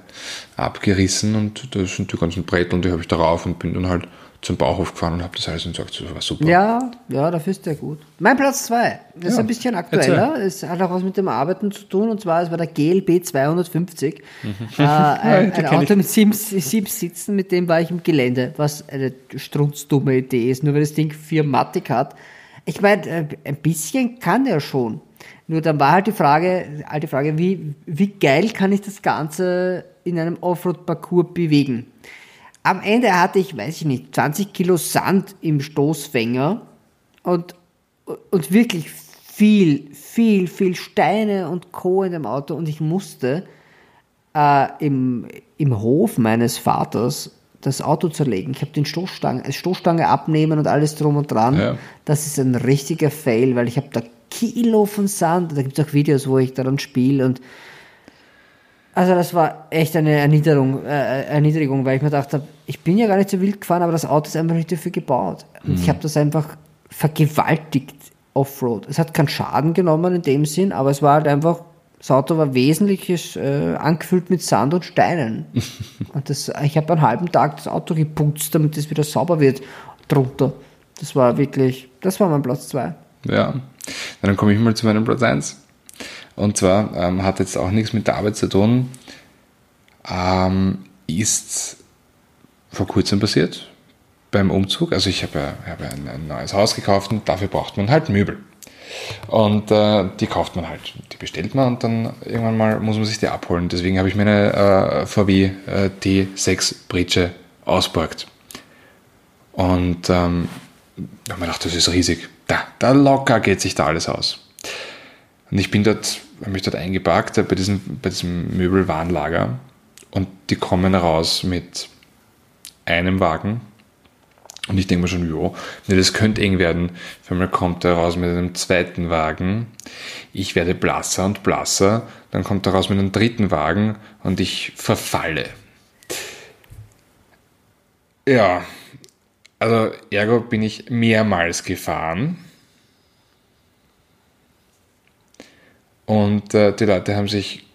B: abgerissen und da sind die ganzen Bretter und die habe ich darauf und bin dann halt zum Bauhof gefahren und habe das alles und gesagt, das war super.
A: Ja, ja, dafür ist der gut. Mein Platz 2, das ja, ist ein bisschen aktueller, es hat auch was mit dem Arbeiten zu tun und zwar, es war der GLB 250, mhm. äh, ein, ein Auto mit sieben, sieben Sitzen, mit dem war ich im Gelände, was eine strunzdumme Idee ist, nur weil das Ding vier Matic hat. Ich meine, äh, ein bisschen kann er schon. Nur dann war halt die Frage, alte Frage, wie, wie geil kann ich das Ganze in einem Offroad-Parcours bewegen? Am Ende hatte ich, weiß ich nicht, 20 Kilo Sand im Stoßfänger und, und wirklich viel, viel, viel Steine und Co. in dem Auto und ich musste äh, im, im Hof meines Vaters das Auto zerlegen. Ich habe den Stoßstange, Stoßstange abnehmen und alles drum und dran. Ja. Das ist ein richtiger Fail, weil ich habe da Kilo von Sand. Da gibt es auch Videos, wo ich daran spiele und also das war echt eine Erniedrigung, äh, Erniedrigung, weil ich mir gedacht habe, ich bin ja gar nicht so wild gefahren, aber das Auto ist einfach nicht dafür gebaut. Und mhm. ich habe das einfach vergewaltigt Offroad. Es hat keinen Schaden genommen in dem Sinn, aber es war halt einfach, das Auto war wesentlich äh, angefüllt mit Sand und Steinen. und das, ich habe einen halben Tag das Auto geputzt, damit es wieder sauber wird drunter. Das war wirklich, das war mein Platz 2.
B: Ja, dann komme ich mal zu meinem Platz 1. Und zwar ähm, hat jetzt auch nichts mit der Arbeit zu tun, ähm, ist vor kurzem passiert beim Umzug. Also ich habe, habe ein, ein, neues Haus gekauft und dafür braucht man halt Möbel. Und äh, die kauft man halt, die bestellt man und dann irgendwann mal muss man sich die abholen. Deswegen habe ich meine äh, VW äh, T6 Britsche ausborgt. Und ähm, da habe ich gedacht, das ist riesig. Da, da locker geht sich da alles aus. Und ich bin dort habe mich dort eingeparkt bei diesem, bei diesem Möbelwarenlager und die kommen raus mit einem Wagen und ich denke mir schon, jo, nee, das könnte eng werden. Auf einmal kommt er raus mit einem zweiten Wagen. Ich werde blasser und blasser. Dann kommt er raus mit einem dritten Wagen und ich verfalle. Ja, also ergo bin ich mehrmals gefahren Und äh, die Leute haben sich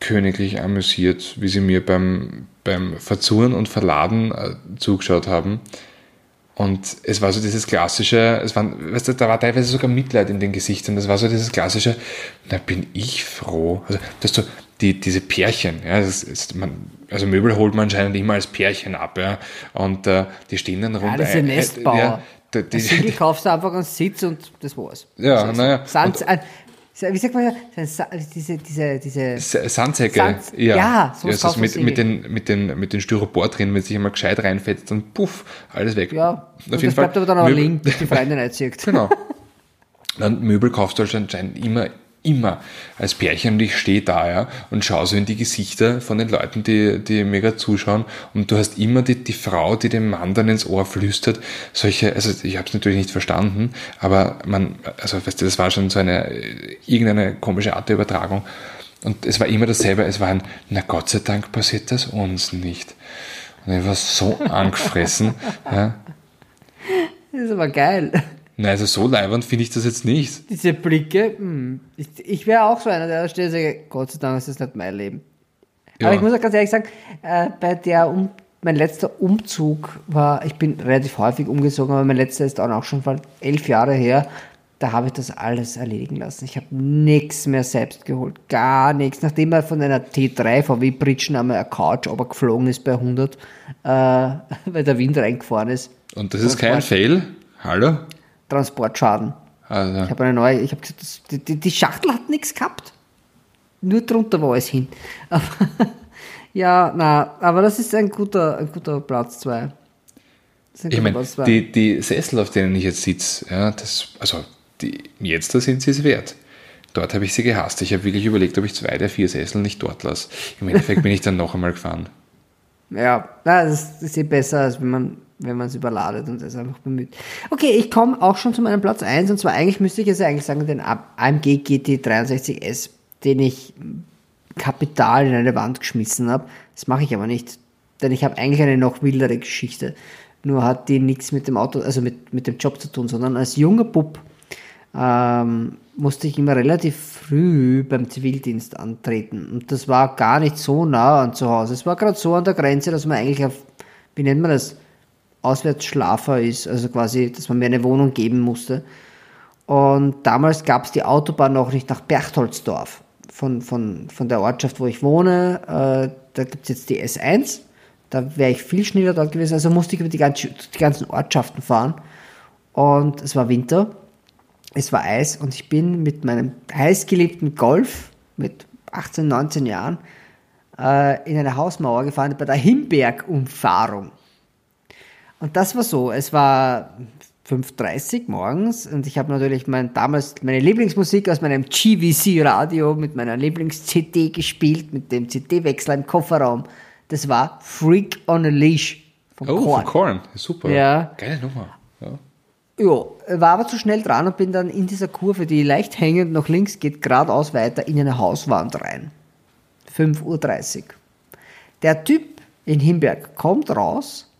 B: königlich amüsiert, wie sie mir beim, beim Verzurren und Verladen äh, zugeschaut haben. Und es war so dieses klassische, es war, weißt du, da war teilweise sogar Mitleid in den Gesichtern. Das war so dieses klassische, da bin ich froh. Also, dass du die, diese Pärchen, ja, das ist, man, also Möbel holt man anscheinend immer als Pärchen ab, ja, und äh, die stehen dann rund.
A: Ja, diese Nestbauer. Ja, die, die, die kaufst du einfach einen Sitz und das war's.
B: Ja, naja.
A: Und, wie sagt man diese, diese, diese
B: Sandsäcke. Sand, ja, ja, so ja, ist mit, mit, den, mit, den, mit den Styropor drin, wenn sich einmal gescheit reinfetzt, dann puff, alles weg.
A: Ja, Auf jeden das Fall, bleibt aber dann auch liegen, bis die Freundin einzieht.
B: genau. Dann Möbel kaufst du halt anscheinend immer, immer als Pärchen und ich stehe da ja, und schaue so in die Gesichter von den Leuten, die, die gerade zuschauen und du hast immer die, die Frau, die dem Mann dann ins Ohr flüstert, solche, also ich habe es natürlich nicht verstanden, aber man, also weißt du, das war schon so eine, irgendeine komische Art der Übertragung und es war immer dasselbe, es war ein, na Gott sei Dank passiert das uns nicht. Und ich war so angefressen. ja.
A: Das ist aber geil.
B: Nein, also so leibend finde ich das jetzt nicht.
A: Diese Blicke, hm, ich, ich wäre auch so einer, der da steht und sagt, Gott sei Dank ist das nicht mein Leben.
B: Ja.
A: Aber ich muss auch ganz ehrlich sagen, äh, bei der um, mein letzter Umzug war, ich bin relativ häufig umgezogen, aber mein letzter ist dann auch schon vor elf Jahre her. Da habe ich das alles erledigen lassen. Ich habe nichts mehr selbst geholt. Gar nichts. Nachdem er von einer T3 VW Bridgen einmal eine Couch aber geflogen ist bei 100, äh, weil der Wind reingefahren ist.
B: Und das ist kein Fail. Hallo?
A: Transportschaden.
B: Also,
A: Ich habe eine neue, ich habe gesagt, das, die, die, Schachtel hat nichts gehabt. Nur drunter war es hin. Aber, ja, na, aber das ist ein guter, ein guter Platz 2.
B: ich meine, die, die Sessel, auf denen ich jetzt sitze, ja, das, also die, jetzt da sind sie es wert. Dort habe ich sie gehasst. Ich habe wirklich überlegt, ob ich zwei der vier Sessel nicht dort lasse. Im Endeffekt bin ich dann noch einmal gefahren.
A: Ja, das ist eh besser, als wenn man wenn man es überladet und das einfach bemüht. Okay, ich komme auch schon zu meinem Platz 1 und zwar eigentlich müsste ich jetzt eigentlich sagen, den AMG GT 63S, den ich kapital in eine Wand geschmissen habe. Das mache ich aber nicht, denn ich habe eigentlich eine noch wildere Geschichte. Nur hat die nichts mit dem Auto, also mit, mit dem Job zu tun, sondern als junger Bub ähm, musste ich immer relativ früh beim Zivildienst antreten. Und das war gar nicht so nah an zu Hause. Es war gerade so an der Grenze, dass man eigentlich auf, wie nennt man das, Auswärtsschlafer ist, also quasi, dass man mir eine Wohnung geben musste. Und damals gab es die Autobahn noch nicht nach Berchtoldsdorf, von, von, von der Ortschaft, wo ich wohne. Äh, da gibt es jetzt die S1. Da wäre ich viel schneller dort gewesen. Also musste ich über die, ganze, die ganzen Ortschaften fahren. Und es war Winter. Es war Eis. Und ich bin mit meinem heißgeliebten Golf mit 18, 19 Jahren äh, in eine Hausmauer gefahren bei der Himberg-Umfahrung. Und das war so, es war 5.30 morgens und ich habe natürlich mein, damals meine Lieblingsmusik aus meinem GVC-Radio mit meiner Lieblings-CD gespielt, mit dem CD-Wechsler im Kofferraum. Das war Freak on a Leash von
B: Oh,
A: Korn.
B: von Korn. Super.
A: Ja.
B: Geile Nummer. Ja.
A: War aber zu schnell dran und bin dann in dieser Kurve, die leicht hängend nach links geht, geradeaus weiter in eine Hauswand rein. 5.30 Uhr. Der Typ in Himberg kommt raus,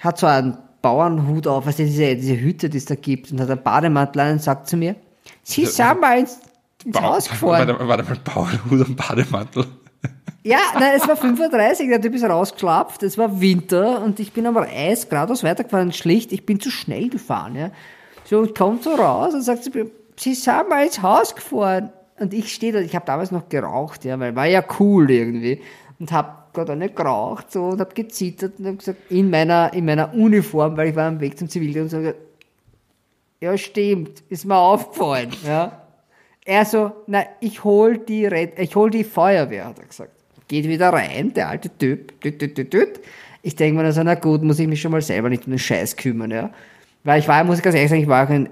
A: hat so einen Bauernhut auf, also diese, diese Hüte, die es da gibt, und hat einen Bademantel an und sagt zu mir, Sie sind mal ins, ins Haus gefahren.
B: Warte, warte mal, Bauernhut und Bademantel.
A: Ja, nein, es war 5.30 Uhr, der Typ ist rausgeschlapft, es war Winter und ich bin aber Eis geradeaus weitergefahren, schlicht, ich bin zu schnell gefahren, ja. So, und kommt so raus und sagt Sie sind mal ins Haus gefahren. Und ich stehe da, ich habe damals noch geraucht, ja, weil war ja cool irgendwie. Und habe gerade nicht geraucht so, und habe gezittert und habe gesagt, in meiner, in meiner Uniform, weil ich war am Weg zum Zivildienst und gesagt, ja, stimmt, ist mir aufgefallen, ja. Er so, na, ich hol die, Red ich hol die Feuerwehr, hat er gesagt. Geht wieder rein, der alte Typ, düt, düt, düt, düt. Ich denke mir dann so, na gut, muss ich mich schon mal selber nicht um den Scheiß kümmern, ja. Weil ich war, muss ich ganz ehrlich sagen, ich war auch ein,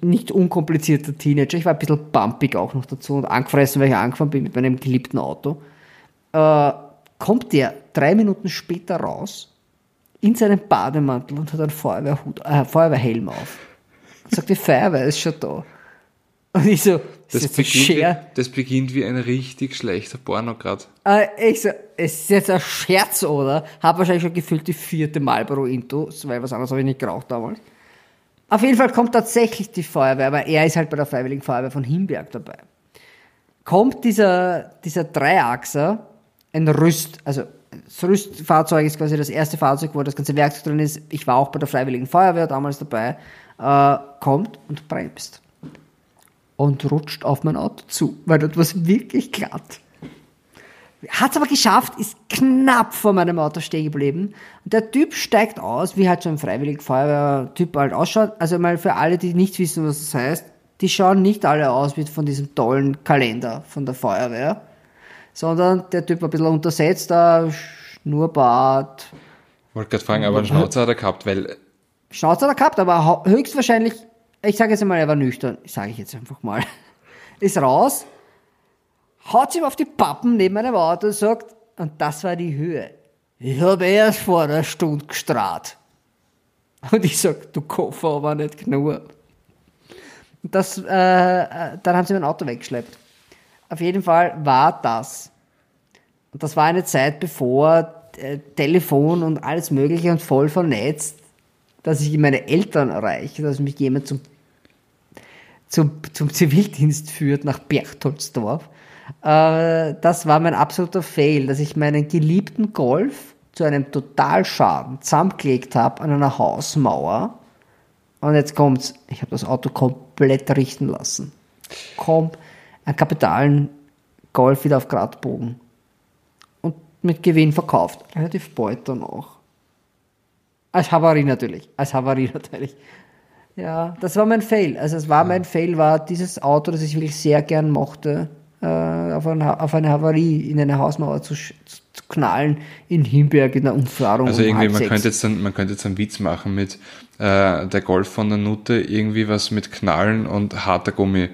A: nicht unkomplizierter Teenager. Ich war ein bisschen bumpig auch noch dazu und angefressen, weil ich angefahren bin mit meinem geliebten Auto. Äh, kommt der drei Minuten später raus in seinem Bademantel und hat einen Feuerwehrhut, äh, Feuerwehrhelm auf. Sagt, die Feuerwehr ist schon da. Und ich so,
B: Das
A: ein
B: beginnt, wie, das beginnt wie ein richtig schlechter Porno gerade.
A: Äh, ich so, es ist jetzt ein Scherz, oder? Hab wahrscheinlich schon gefühlt die vierte Marlboro Into, weil was anderes habe ich nicht geraucht damals. Auf jeden Fall kommt tatsächlich die Feuerwehr, aber er ist halt bei der Freiwilligen Feuerwehr von Himberg dabei. Kommt dieser, dieser Dreiachser, ein Rüst, also das Rüstfahrzeug ist quasi das erste Fahrzeug, wo das ganze Werkzeug drin ist. Ich war auch bei der Freiwilligen Feuerwehr damals dabei. Äh, kommt und bremst. Und rutscht auf mein Auto zu, weil dort war es wirklich glatt. Hat es aber geschafft, ist knapp vor meinem Auto stehen geblieben. Und der Typ steigt aus, wie halt so ein freiwillig Feuerwehr-Typ halt ausschaut. Also mal für alle, die nicht wissen, was das heißt, die schauen nicht alle aus wie von diesem tollen Kalender von der Feuerwehr, sondern der Typ war ein bisschen untersetzt, da Schnurrbart,
B: Wollte gerade fragen, aber einen Schnauzer hat er gehabt, weil
A: Schnauze hat er gehabt, aber höchstwahrscheinlich, ich sage jetzt einmal, er war nüchtern, sage ich jetzt einfach mal. ist raus, haut sich auf die Pappen neben meinem Auto und sagt, und das war die Höhe. Ich habe erst vor einer Stunde gestrahlt. Und ich sag, du Koffer aber nicht genug. Das, äh, äh, dann haben sie mein Auto weggeschleppt. Auf jeden Fall war das. Und das war eine Zeit, bevor äh, Telefon und alles Mögliche und voll vernetzt, dass ich meine Eltern erreiche, dass mich jemand zum, zum, zum Zivildienst führt nach Berchtoldsdorf. Äh, das war mein absoluter Fail, dass ich meinen geliebten Golf zu einem Totalschaden zusammengelegt habe an einer Hausmauer. Und jetzt kommt's, ich habe das Auto komplett richten lassen. Kommt einen kapitalen Golf wieder auf Gradbogen. Und mit Gewinn verkauft. Relativ bald danach. Als Havarie natürlich. Als Havarie natürlich. Ja, das war mein Fail. Also es war mein Fail, war dieses Auto, das ich wirklich sehr gern mochte, äh, auf, ein, auf eine Havarie in eine Hausmauer zu, sch- zu knallen in Himberg in der Umfahrung.
B: Also
A: um
B: irgendwie, man
A: sechs.
B: könnte, jetzt dann, man könnte jetzt einen Witz machen mit äh, der Golf von der Nutte, irgendwie was mit Knallen und harter Gummi.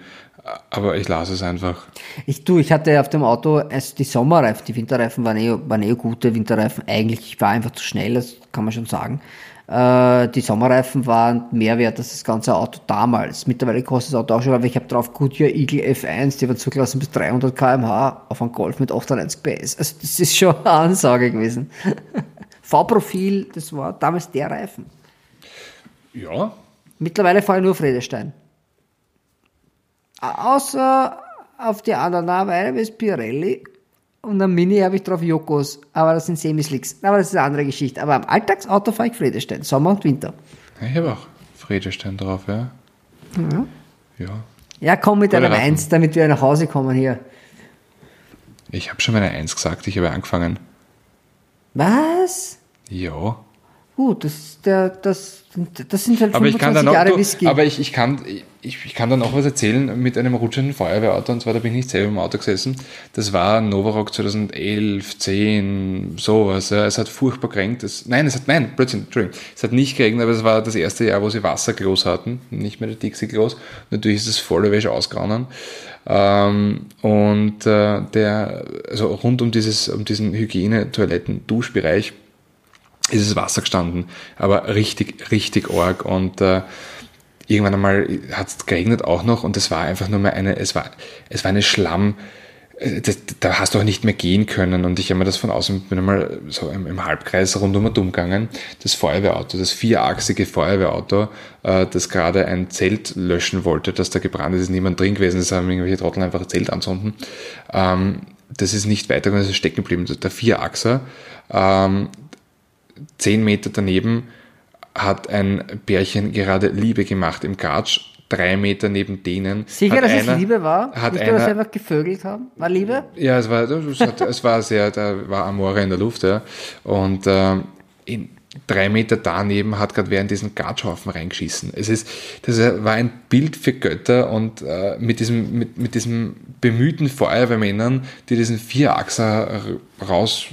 B: Aber ich lasse es einfach.
A: Ich du, ich hatte auf dem Auto also die Sommerreifen, die Winterreifen waren eh, waren eh gute Winterreifen. Eigentlich, ich war einfach zu schnell, das kann man schon sagen. Äh, die Sommerreifen waren mehr wert als das ganze Auto damals. Mittlerweile kostet das Auto auch schon, aber ich habe drauf Goodyear Eagle F1, die waren zugelassen bis 300 km/h auf einen Golf mit 98 PS. Also das ist schon eine Ansage gewesen. V-Profil, das war damals der Reifen.
B: Ja,
A: Mittlerweile fahre ich nur Friedestein. Außer auf die anderen Weine ist Pirelli und am Mini habe ich drauf Jokos, aber das sind Semislicks. Aber das ist eine andere Geschichte. Aber am Alltagsauto fahre ich Friedestein, Sommer und Winter.
B: ich habe auch Friedestein drauf, ja. Ja.
A: Ja, komm mit
B: Gute
A: einem
B: Reifen.
A: Eins, damit wir nach Hause kommen hier.
B: Ich habe schon meine Eins gesagt, ich habe angefangen.
A: Was?
B: Ja.
A: Gut, das, ist der, das, das sind halt
B: Aber ich
A: 25
B: kann dann
A: Jahre Whisky.
B: aber ich, ich, kann, ich, ich kann dann auch was erzählen mit einem rutschenden Feuerwehrauto. Und zwar, da bin ich nicht selber im Auto gesessen. Das war Novarock 2011, 10, sowas. Ja. Es hat furchtbar geregnet. Nein, es hat, nein, Blödsinn, Entschuldigung. Es hat nicht geregnet, aber es war das erste Jahr, wo sie Wasserklos hatten. Nicht mehr der Dixie-Klos. Natürlich ist es volle Wäsche ausgrauen. Ähm, und äh, der, also rund um dieses, um diesen Hygiene, Toiletten, Duschbereich ist es Wasser gestanden, aber richtig, richtig arg und äh, irgendwann einmal hat es geregnet auch noch und es war einfach nur mal eine, es war, es war eine Schlamm, äh, das, da hast du auch nicht mehr gehen können. Und ich habe mir das von außen, bin einmal so im, im Halbkreis rundum und um gegangen, das Feuerwehrauto, das vierachsige Feuerwehrauto, äh, das gerade ein Zelt löschen wollte, das da gebrannt ist, ist niemand drin gewesen, das haben irgendwelche Trottel einfach ein Zelt anzünden, ähm, das ist nicht weitergegangen, das ist stecken geblieben, der Vierachser, ähm, zehn Meter daneben hat ein Pärchen gerade Liebe gemacht im Gatsch. Drei Meter neben denen.
A: Sicher, dass
B: einer,
A: es Liebe war?
B: Hat
A: nicht,
B: einer,
A: einfach gevögelt haben? War Liebe?
B: ja, es war, es, hat, es war sehr, da war Amore in der Luft, ja. Und ähm, in, drei Meter daneben hat gerade in diesen Gatschhaufen reingeschissen. Es ist, das war ein Bild für Götter und äh, mit diesem, mit, mit diesem bemühten Feuerwehrmännern, die diesen Vierachser raus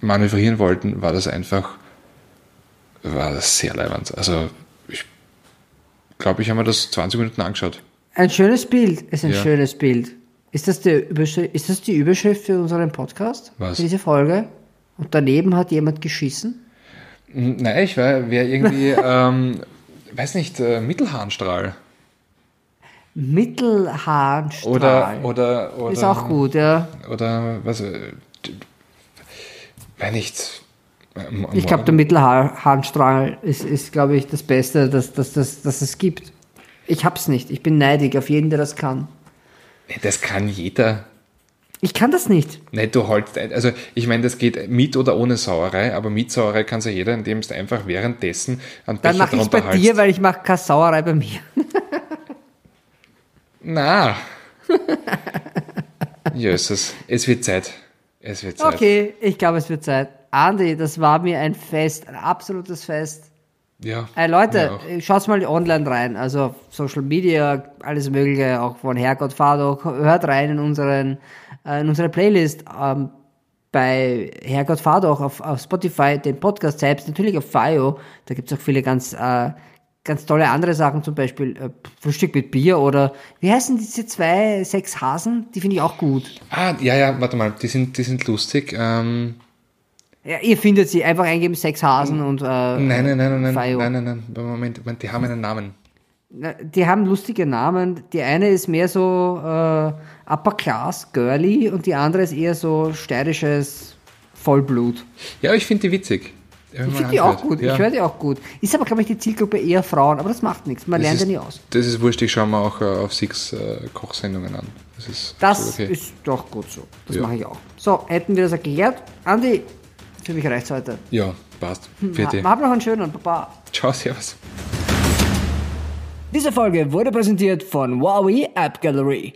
B: manövrieren wollten, war das einfach, war das sehr leibend. Also, ich glaube, ich habe mir das 20 Minuten angeschaut.
A: Ein schönes Bild, ist ein
B: Ja.
A: schönes Bild. Ist das, der Überschrift, ist das die Überschrift für unseren Podcast?
B: Was?
A: Für diese Folge? Und daneben hat jemand geschissen?
B: Nein, ich wäre wär irgendwie, ähm, weiß nicht, äh, Mittelharnstrahl.
A: Mittelharnstrahl.
B: Oder, oder, oder.
A: ist auch gut, ja.
B: Oder, was, äh, weiß nicht. Ähm,
A: Ich glaube, der Mittelharnstrahl ist, ist glaube ich, das Beste, das, das, das, das es gibt. Ich hab's nicht. Ich bin neidig auf jeden, der das kann.
B: Das kann jeder.
A: Ich kann das nicht.
B: Nee, du holst, also ich meine, das geht mit oder ohne Sauerei, aber mit Sauerei kann es ja jeder, indem du einfach währenddessen
A: Dann
B: Becher
A: mache ich bei dir,
B: haltst.
A: weil ich mache keine Sauerei bei mir.
B: Na. Jösses, es wird Zeit. Es wird Zeit.
A: Okay, ich glaube, es wird Zeit. Andi, das war mir ein Fest, ein absolutes Fest.
B: Ja.
A: Äh, Leute, schaut mal online rein, also Social Media, alles Mögliche, auch von Herrgott Fado, hört rein in unseren, äh, in unsere Playlist ähm, bei Herrgott Fado auch auf, auf Spotify, den Podcast selbst, natürlich auf FIO, da gibt's auch viele ganz äh, ganz tolle andere Sachen, zum Beispiel äh, Frühstück mit Bier oder wie heißen diese zwei, sechs Hasen? Die finde ich auch gut.
B: Ah, ja, ja, warte mal, die sind, die sind lustig. Ähm,
A: Ja, ihr findet sie, einfach eingeben, sechs Hasen und äh,
B: nein, nein, nein, nein, nein, nein, nein, nein, Moment, Moment, die haben einen Namen.
A: Na, Die haben lustige Namen. Die eine ist mehr so äh, Upper Class, girly und die andere ist eher so steirisches Vollblut.
B: Ja, ich finde die witzig.
A: Ich finde die auch gut,
B: Ja.
A: ich höre die auch gut. Ist aber, glaube ich, die Zielgruppe eher Frauen, aber das macht nichts, man
B: Das
A: lernt ja nie aus.
B: Das ist wurscht, ich schaue mir auch äh, auf Six äh, Kochsendungen an. Das ist
A: Das
B: okay.
A: ist doch gut so. Das
B: Ja.
A: mache ich auch. So, hätten wir das erklärt. Andi, für mich reicht's heute.
B: Ja, passt.
A: Ha,
B: Vierte.
A: hab noch einen schönen, Baba.
B: Ciao, servus.
A: Diese Folge wurde präsentiert von Huawei App Gallery.